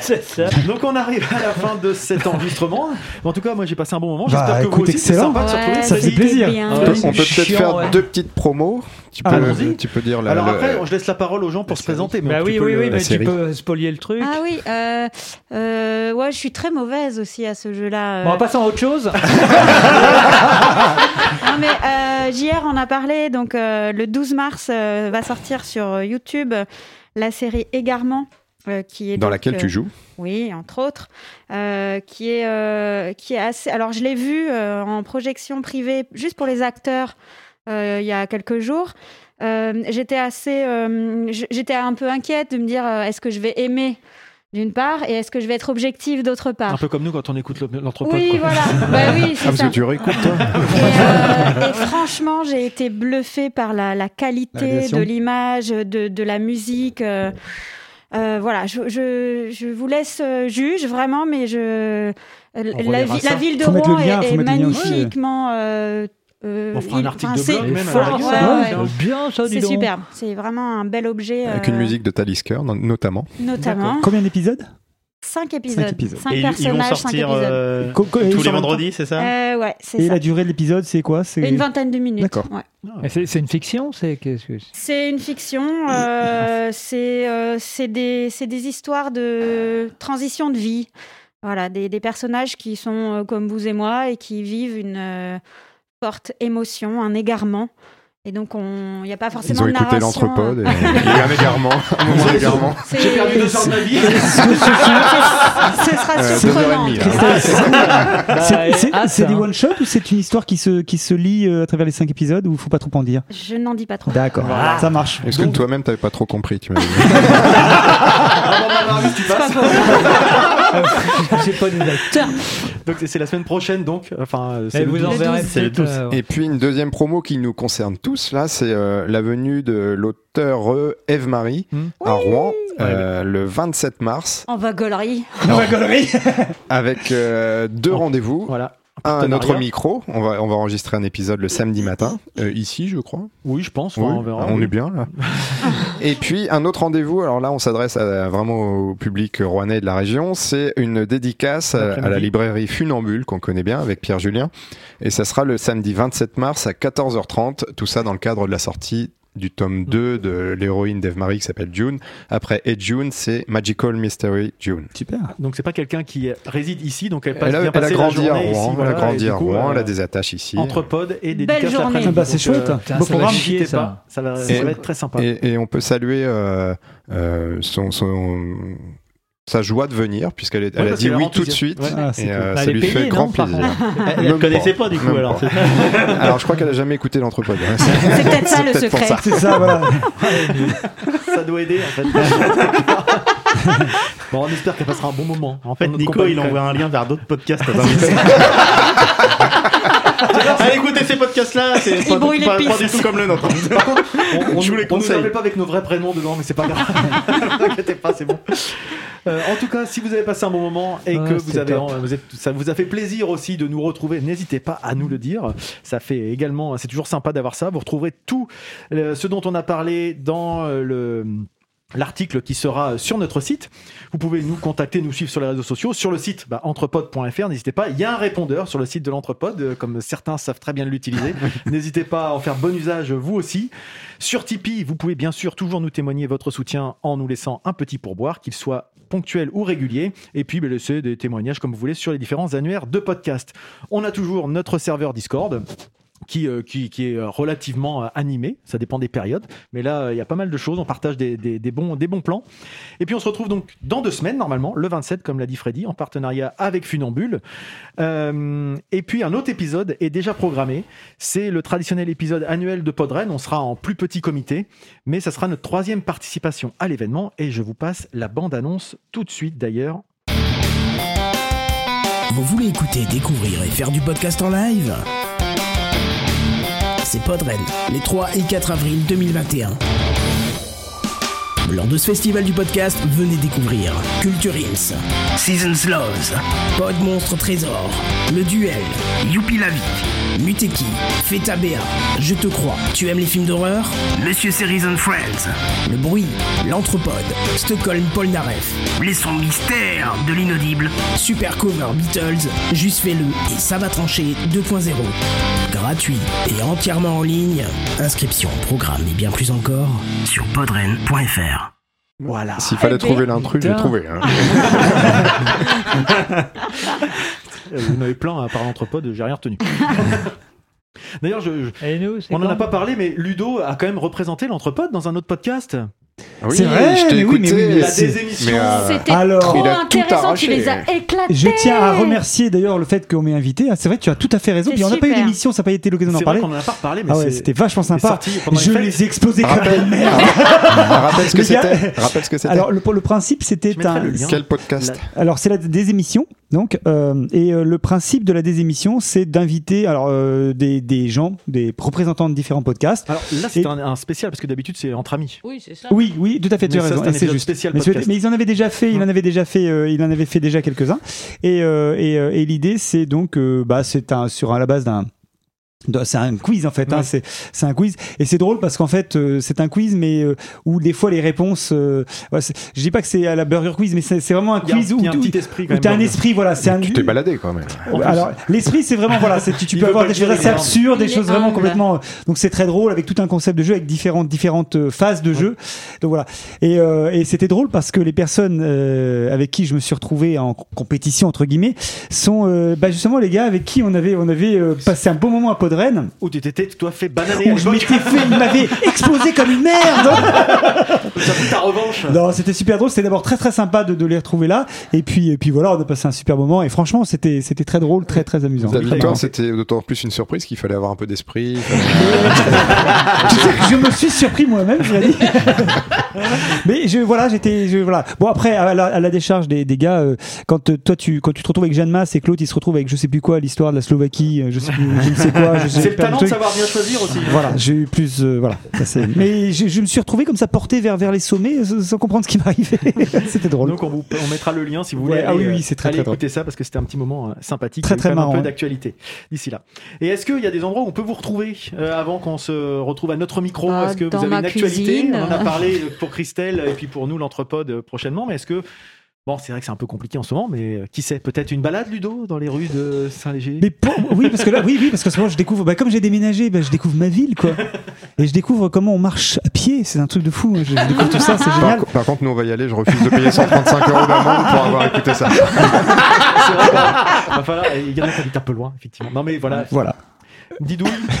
C'est ça. Donc on arrive à la fin de cet enregistrement. En tout cas, moi j'ai passé un bon moment. J'espère Bah, que vous aussi. C'est excellent. sympa de se retrouver. Ouais, Ça fait plaisir. On peut peut-être faire ouais. deux petites promos. Tu peux, Allons-y. tu peux dire la, Alors le- après, je laisse la parole aux gens pour se présenter. Bah oui, oui, le- oui, mais tu peux spolier le truc. Ah oui, euh, euh, ouais, je suis très mauvaise aussi à ce jeu-là. Bon, en euh. passant à autre chose. Non, mais euh, JR en a parlé, donc euh, le 12 mars euh, va sortir sur euh, YouTube la série Égarement. euh, qui est Dans donc, laquelle tu euh, joues. Oui, entre autres, euh, qui est qui est assez. Alors je l'ai vu en projection privée juste pour les acteurs il y a quelques jours. J'étais assez, j'étais un peu inquiète de me dire est-ce que je vais aimer d'une part et est-ce que je vais être objective d'autre part? Un peu comme nous quand on écoute le- l'entrepôt. Oui, quoi. voilà. Bah oui, c'est Ah, parce ça. que tu réécoutes, toi? Et, euh, et franchement, j'ai été bluffée par la, qualité de l'image, de, de la musique. euh, euh, voilà, je, je, je vous laisse euh, juge vraiment, mais je la, ville de Rouen le lien, est, est magnifiquement. Euh, On fera un il- article enfin, de c'est- blog même à fort, la rigueur. ouais, ça, ouais, C'est ouais. bien ça, dis C'est superbe, c'est vraiment un bel objet. Avec une euh, musique de Talisker, no- notamment. Notamment. Combien d'épisodes? Cinq épisodes. épisodes. Cinq Et ils, ils vont personnages, cinq sortir épisodes. euh, tous les vendredis, c'est ça? Euh, ouais, c'est Et la durée de l'épisode, c'est quoi? C'est Une vingtaine de minutes. D'accord. ouais. C'est c'est une fiction, c'est qu'est-ce que C'est? Une fiction, euh, c'est euh, c'est des, c'est des histoires de transition de vie. Voilà, des, des personnages qui sont comme vous et moi et qui vivent une euh, forte émotion, un égarement. Et donc, on- il n'y a pas forcément Ils ont de écouté narration. l'entrepode et il y a eu un égarement, un moment d'égarement. C'est- J'ai perdu deux heures de ma vie. Ce sera Euh, et surprenant. Christelle, c'est- c'est- c'est- hâte, c'est des hein. one shot ou c'est une histoire qui se, qui se lit euh, à travers les cinq épisodes ou faut pas trop en dire Je n'en dis pas trop. D'accord, ça marche. Est-ce que toi-même t'avais pas trop compris tu dit Ah. J'ai pas de nouvelles. Donc c'est la semaine prochaine, donc. Enfin, euh, c'est et le vous 12. en verrez c'est le peut-être, 12. euh, Et puis une deuxième promo qui nous concerne tous, là, c'est euh, la venue de l'auteur euh, Eve-Marie Hmm. à Rouen euh, le 27 mars En vagolerie. avec euh, deux rendez-vous. Voilà. Un autre micro, on va, on va enregistrer un épisode le samedi matin, euh, ici je crois. Oui, je pense. Oui, on verra. on oui. est bien là. Et puis un autre rendez-vous, alors là on s'adresse à- vraiment au public rouennais de la région, c'est une dédicace à, à la librairie Funambule qu'on connaît bien avec Pierre Julien. Et ça sera le samedi 27 mars à 14h30, tout ça dans le cadre de la sortie du tome 2 de l'héroïne d'Eve Marie qui s'appelle June. Après Ed June, c'est Magical Mystery June. Super. Donc c'est pas quelqu'un qui réside ici, donc elle, passe, Elle a, elle a passer la grandi à journée ici, Rouen, elle voilà, a grandi et à Rouen, euh, elle a des attaches ici. Entre pods et Belle dédicaces journée. Ah bah, c'est chouette. Putain, beau ça va programme, ça. pas. Ça va, ça Et- va être très sympa. Et, et on peut saluer euh, euh, son, son- sa joie de venir, puisqu'elle est- Ouais, elle a dit oui tout de suite. Ouais. Ah, et cool. euh, Bah, ça lui payée, fait non, grand plaisir. Elle ne connaissait pas, du coup, alors. pas. Alors je crois qu'elle a jamais écouté l'entrepôt. C'est peut-être ça, le secret. ça. C'est ça, voilà. Ça doit aider en fait. bon, on espère qu'elle passera un bon moment. En fait, Nico, il envoie un lien vers d'autres podcasts. Allez écoutez ces podcasts-là, c'est Il pas, pas- pas pistes. du tout comme le nôtre. On, on, Je vous les on pas avec nos vrais prénoms dedans, mais c'est pas grave. Ne vous inquiétez pas, c'est bon. Euh, en tout cas, si vous avez passé un bon moment et Ouais, que vous avez, top. vous êtes- ça vous a fait plaisir aussi de nous retrouver, n'hésitez pas à nous le dire. Ça fait également, c'est toujours sympa d'avoir ça. Vous retrouverez tout euh, ce dont on a parlé dans euh, le l'article qui sera sur notre site. Vous pouvez nous contacter, nous suivre sur les réseaux sociaux, sur le site bah, entrepod.fr, n'hésitez pas. Il y a un répondeur sur le site de l'entrepod, euh, comme certains savent très bien l'utiliser. n'hésitez pas à en faire bon usage vous aussi. Sur Tipeee, vous pouvez bien sûr toujours nous témoigner votre soutien en nous laissant un petit pourboire, qu'il soit ponctuel ou régulier, et puis bah, laissez des témoignages comme vous voulez sur les différents annuaires de podcast. On a toujours notre serveur Discord qui, euh, qui, qui est euh, relativement euh, animé, ça dépend des périodes, mais là il y a pas mal de choses, on partage des, des, bons, des bons plans. Et puis on se retrouve donc dans deux semaines normalement, le 27 comme l'a dit Freddy, en partenariat avec Funambule. Et puis un autre épisode est déjà programmé, c'est le traditionnel épisode annuel de Podren, on sera en plus petit comité, mais ça sera notre troisième participation à l'événement, et je vous passe la bande-annonce tout de suite d'ailleurs. Vous voulez écouter, découvrir et faire du podcast en live? C'est Podren, les 3 et 4 avril 2021. Lors de ce festival du podcast, venez découvrir Culture Seasons Loves, Pod Monstre Trésor, Le Duel, Youpi la vie, Muteki, Feta Béa, Je te crois, tu aimes les films d'horreur Monsieur Series and Friends, Le Bruit, L'Anthropode, Stockholm Polnareff, Les sons mystères de l'inaudible, Super Cover Beatles, Juste fais-le et ça va trancher 2.0. Gratuit et entièrement en ligne. Inscription, programme et bien plus encore sur podren.fr. Voilà. S'il fallait Eh ben, trouver l'intrus, je l'ai trouvé. hein. Vous en avez plein à part l'entrepode, j'ai rien retenu. D'ailleurs, je, on n'en a pas parlé, mais Ludo a quand même représenté l'entrepode dans un autre podcast. Ah oui, C'est vrai, je t'ai oui, écouté. mais oui, mais des euh, C'était Alors- trop Il a tout intéressant, tu arraché. les as éclatés. Je tiens à remercier d'ailleurs le fait qu'on m'ait invité. Ah, C'est vrai tu as tout à fait raison. Puis on n'a pas eu d'émission, ça n'a pas été l'occasion d'en vrai parler. qu'on en a pas reparlé, mais Ah ouais, c'était vachement sympa. Je les ai explosés comme Rappelle, une merde. rappelle ce que c'était. Rappelle ce que c'était. Alors le, le principe c'était un. Quel podcast Alors c'est la des émissions donc euh, et euh, le principe de la désémission c'est d'inviter alors euh, des, des gens des représentants de différents podcasts. Alors là, c'est Et- un, un spécial parce que d'habitude, c'est entre amis. Oui, c'est ça. Oui, oui, tout à fait, tu as raison. c'est juste. spécial mais, mais ils en avaient déjà fait, il en avait déjà fait, euh, il en avait fait déjà quelques-uns. Et, euh, et, euh, et l'idée, c'est donc, euh, bah, c'est un sur à la base d'un C'est un quiz en fait, hein, c'est c'est un quiz et c'est drôle parce qu'en fait euh, c'est un quiz mais euh, où des fois les réponses, euh, ouais, je dis pas que c'est à la Burger Quiz mais c'est c'est vraiment un quiz où, un où- petit esprit quand où même. t'as un esprit voilà, c'est un Tu t'es baladé quand même. Alors l'esprit c'est vraiment voilà, c'est tu, tu peux avoir des choses assez absurdes, des choses vraiment complètement donc c'est très drôle avec tout un concept de jeu avec différentes différentes euh, phases de jeu. Donc voilà. Et, euh, et c'était drôle parce que les personnes euh, avec qui je me suis retrouvé en compétition entre guillemets sont euh, bah, justement les gars avec qui on avait on avait euh, passé un bon moment à Podren Où tu t'étais, toi, fait bananer. à où je m'étais fait, il m'avait explosé comme une merde. Ça ta revanche. Non, c'était super drôle. C'était d'abord très très sympa de, de les retrouver là. Et puis et puis voilà, on a passé un super moment. Et franchement, c'était c'était très drôle, très très amusant. Marrant. c'était d'autant plus une surprise qu'il fallait avoir un peu d'esprit. je me suis surpris moi-même, je l'ai dit. Mais je voilà, j'étais je- voilà. Bon après à la, à la décharge des, des gars, euh, quand euh, toi tu quand tu te retrouves avec Jeanne Masse et Claude, il se retrouve avec je sais plus quoi l'histoire de la Slovaquie, euh, je sais plus, je ne sais quoi. C'est le de talent de savoir bien choisir aussi. Voilà, j'ai eu plus. euh, voilà, ça, mais je, je me suis retrouvé comme ça porté vers, vers les sommets euh, sans, comprendre ce qui m'arrivait. C'était drôle. Donc on, vous, on mettra le lien si vous Ouais, voulez. ah oui, aller, oui, euh, c'est très, drôle. ça parce que c'était un petit moment euh, sympathique. Très, très marrant, Un peu ouais. d'actualité d'ici là. Et est-ce qu'il y a des endroits où on peut vous retrouver euh, avant qu'on se retrouve à notre micro? Bah, Est-ce que vous avez une actualité? Cuisine. On en a parlé pour Christelle et puis pour nous l'entrepode euh, prochainement, mais est-ce que Bon, c'est vrai que c'est un peu compliqué en ce moment, mais euh, qui sait Peut-être une balade, Ludo, dans les rues de Saint-Léger? Mais pour- oui, parce que là, oui, oui, parce que ce moment, je découvre, bah, comme j'ai déménagé, bah, je découvre ma ville, quoi. Et je découvre comment on marche à pied. C'est un truc de fou. Je, je découvre tout ça, c'est Par, génial. par contre, nous, on va y aller. Je refuse de payer 135 euros d'amende pour avoir écouté ça. C'est vrai, va falloir- Il y en a qui habitent un peu loin, effectivement. Non, mais voilà. Voilà. Didouille,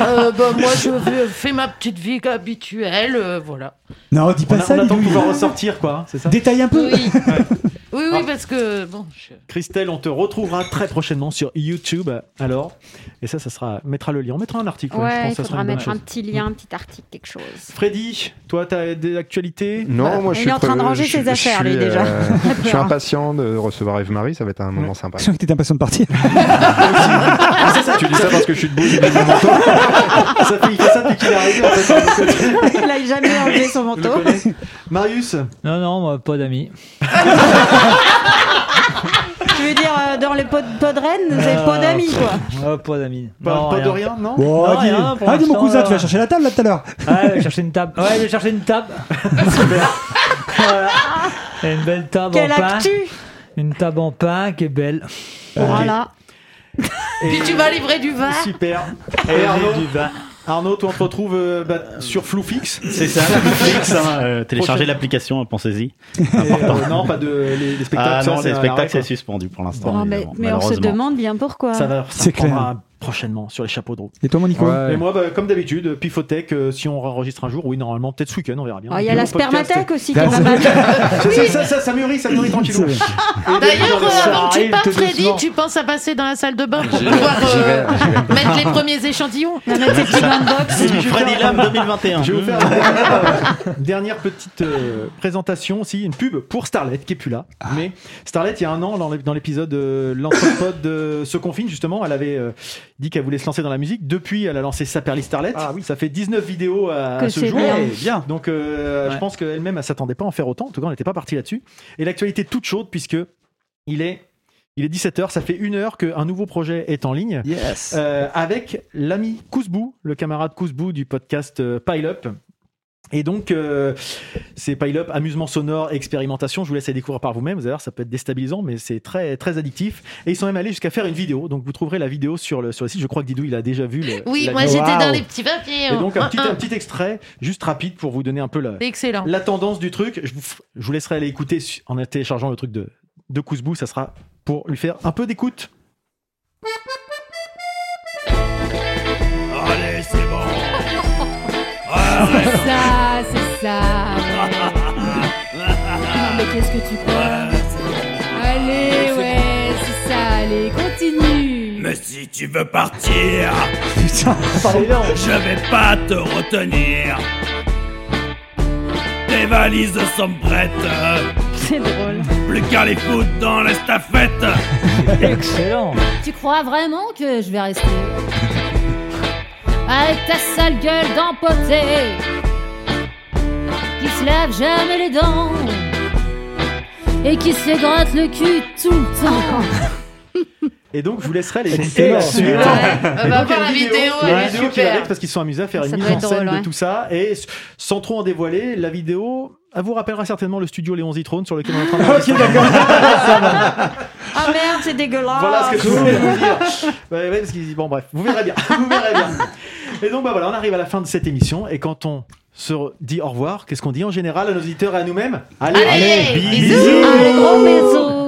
Euh, bah, moi, je fais- ma petite vie habituelle, euh, voilà. Non, dis On, pas a- ça. on attend de Didouille. pouvoir ressortir, quoi, hein, c'est ça Détaille un peu. Oui. Oui, oui, Ah. parce que bon, je- Christelle, on te retrouvera très prochainement sur YouTube, alors. Et ça, ça sera. On mettra le lien. On mettra un article. je Ouais, pense il que ça sera faudra une bonne mettre un chose. petit lien, un petit article, quelque chose. Freddy, toi, tu as des actualités Non, moi, je Il suis est en train de ranger je- ses je affaires, suis, lui, déjà. euh, je suis hein. impatient de recevoir Eve-Marie. Ça va être un moment sympa. Je crois que t'étais impatient de partir. Ah, c'est ça, tu dis ça parce que je suis debout, j'ai mis mon manteau. ça fait, il fait ça depuis qu'il est arrivé, en fait. Il a jamais enlevé son manteau. Marius Non, non, moi, pas d'amis. Tu veux dire, euh, dans les pots de, pots de Rennes, c'est pas d'amis, quoi. Ah, pas d'amis. Pas, Non, pas de rien, non Non, dis, rien, pour ah, dis mon l'instant, cousin, tu vas là. chercher la table là tout à l'heure. Ouais, je vais chercher une table. Ouais, je vais chercher une table. Super. voilà. Et une belle table Quelle en pain. actu Une table en pain qui est belle. Voilà. Puis tu vas livrer du vin. Super. Et Arnaud, du vin. Arnaud, toi, on te retrouve euh, bah, sur Floufix. C'est ça, Netflix, hein, euh, téléchargez l'application, pensez-y. Et, euh, non, pas de les, les spectacles. Ah non, les un spectacles, c'est suspendu pour l'instant. Mais, on se demande bien pourquoi. Ça va, ça C'est clair. Prochainement sur les chapeaux de roue. Et toi, mon Nico Ouais. Et moi, bah, comme d'habitude, Pifotech, euh, si on enregistre un jour, oui, normalement, peut-être ce week-end, on verra bien. Ah, Il y a la spermathèque aussi qui Ah, mal. Ça, ça, ça, mûrit, ça mûrit tranquillement. Et D'ailleurs, le- euh, avant que tu partes, Freddy, doucement. tu penses à passer dans la salle de bain pour pouvoir euh, vais, j'y vais. mettre les premiers échantillons va mettre vais Freddy Lam 2021. Je vais vous faire une dernière, euh, petite euh, présentation aussi, une pub pour Starlet qui est plus là. Mais Starlet, il y a un an, dans l'ép- dans l'épisode euh, L'Anthropode de se confine, justement, elle avait euh, dit qu'elle voulait se lancer dans la musique. Depuis, elle a lancé Saperly Starlet. Ça fait 19 vidéos à, ce jour. bien. Bien. Donc, euh, je pense qu'elle-même, elle s'attendait pas à en faire autant. En tout cas, on n'était pas parti là-dessus. Et l'actualité toute chaude, puisque il est. Il est 17h, ça fait une heure qu'un nouveau projet est en ligne. Yes. Euh, avec l'ami Kouzbou, le camarade Kouzbou du podcast euh, Pile Up. Et donc, euh, c'est Pile Up, amusement sonore, expérimentation. Je vous laisse les découvrir par vous-même. Vous allez voir, ça peut être déstabilisant, mais c'est très, très addictif. Et ils sont même allés jusqu'à faire une vidéo. Donc, vous trouverez la vidéo sur le, sur le site. Je crois que Didou, il a déjà vu. Le, Oui, moi j'étais dans les petits papiers. Et donc, un hein. petit, un petit extrait, juste rapide, pour vous donner un peu la, excellent. la tendance du truc. Je vous, je vous laisserai aller écouter en téléchargeant le truc de, de Kouzbou. Ça sera pour lui faire un peu d'écoute. C'est ça, c'est ça. Non, mais qu'est-ce que tu crois? Allez, ouais, c'est ça, allez, continue. Mais si tu veux partir, Putain, je vais pas te retenir. Tes valises sont prêtes. C'est drôle. Plus qu'à les foutre dans l'estafette. Excellent. Tu crois vraiment que je vais rester? Avec ta sale gueule d'empotée Qui se lave jamais les dents Et qui se gratte le cul tout le temps Et donc, je vous laisserai les écouter. Ouais, Et va voir la vidéo, a elle est vidéo qui super. va avec parce qu'ils sont amusés à faire Ça une mise en scène drôle, de ouais. tout ça. Et sans trop en dévoiler, la vidéo, elle vous rappellera certainement le studio Léon Zitrone sur lequel on est en train de Ok, d'accord. Ah merde, c'est dégueulasse. Voilà ce que je voulais vous dire. Ouais, ouais, parce qu'ils- bon, bref, vous verrez bien. Vous verrez bien. Et donc, bah voilà, on arrive à la fin de cette émission. Et quand on se dit au revoir, qu'est-ce qu'on dit en général à nos auditeurs et à nous-mêmes? Allez, Allez, bisous. bisous. Allez, gros bisous.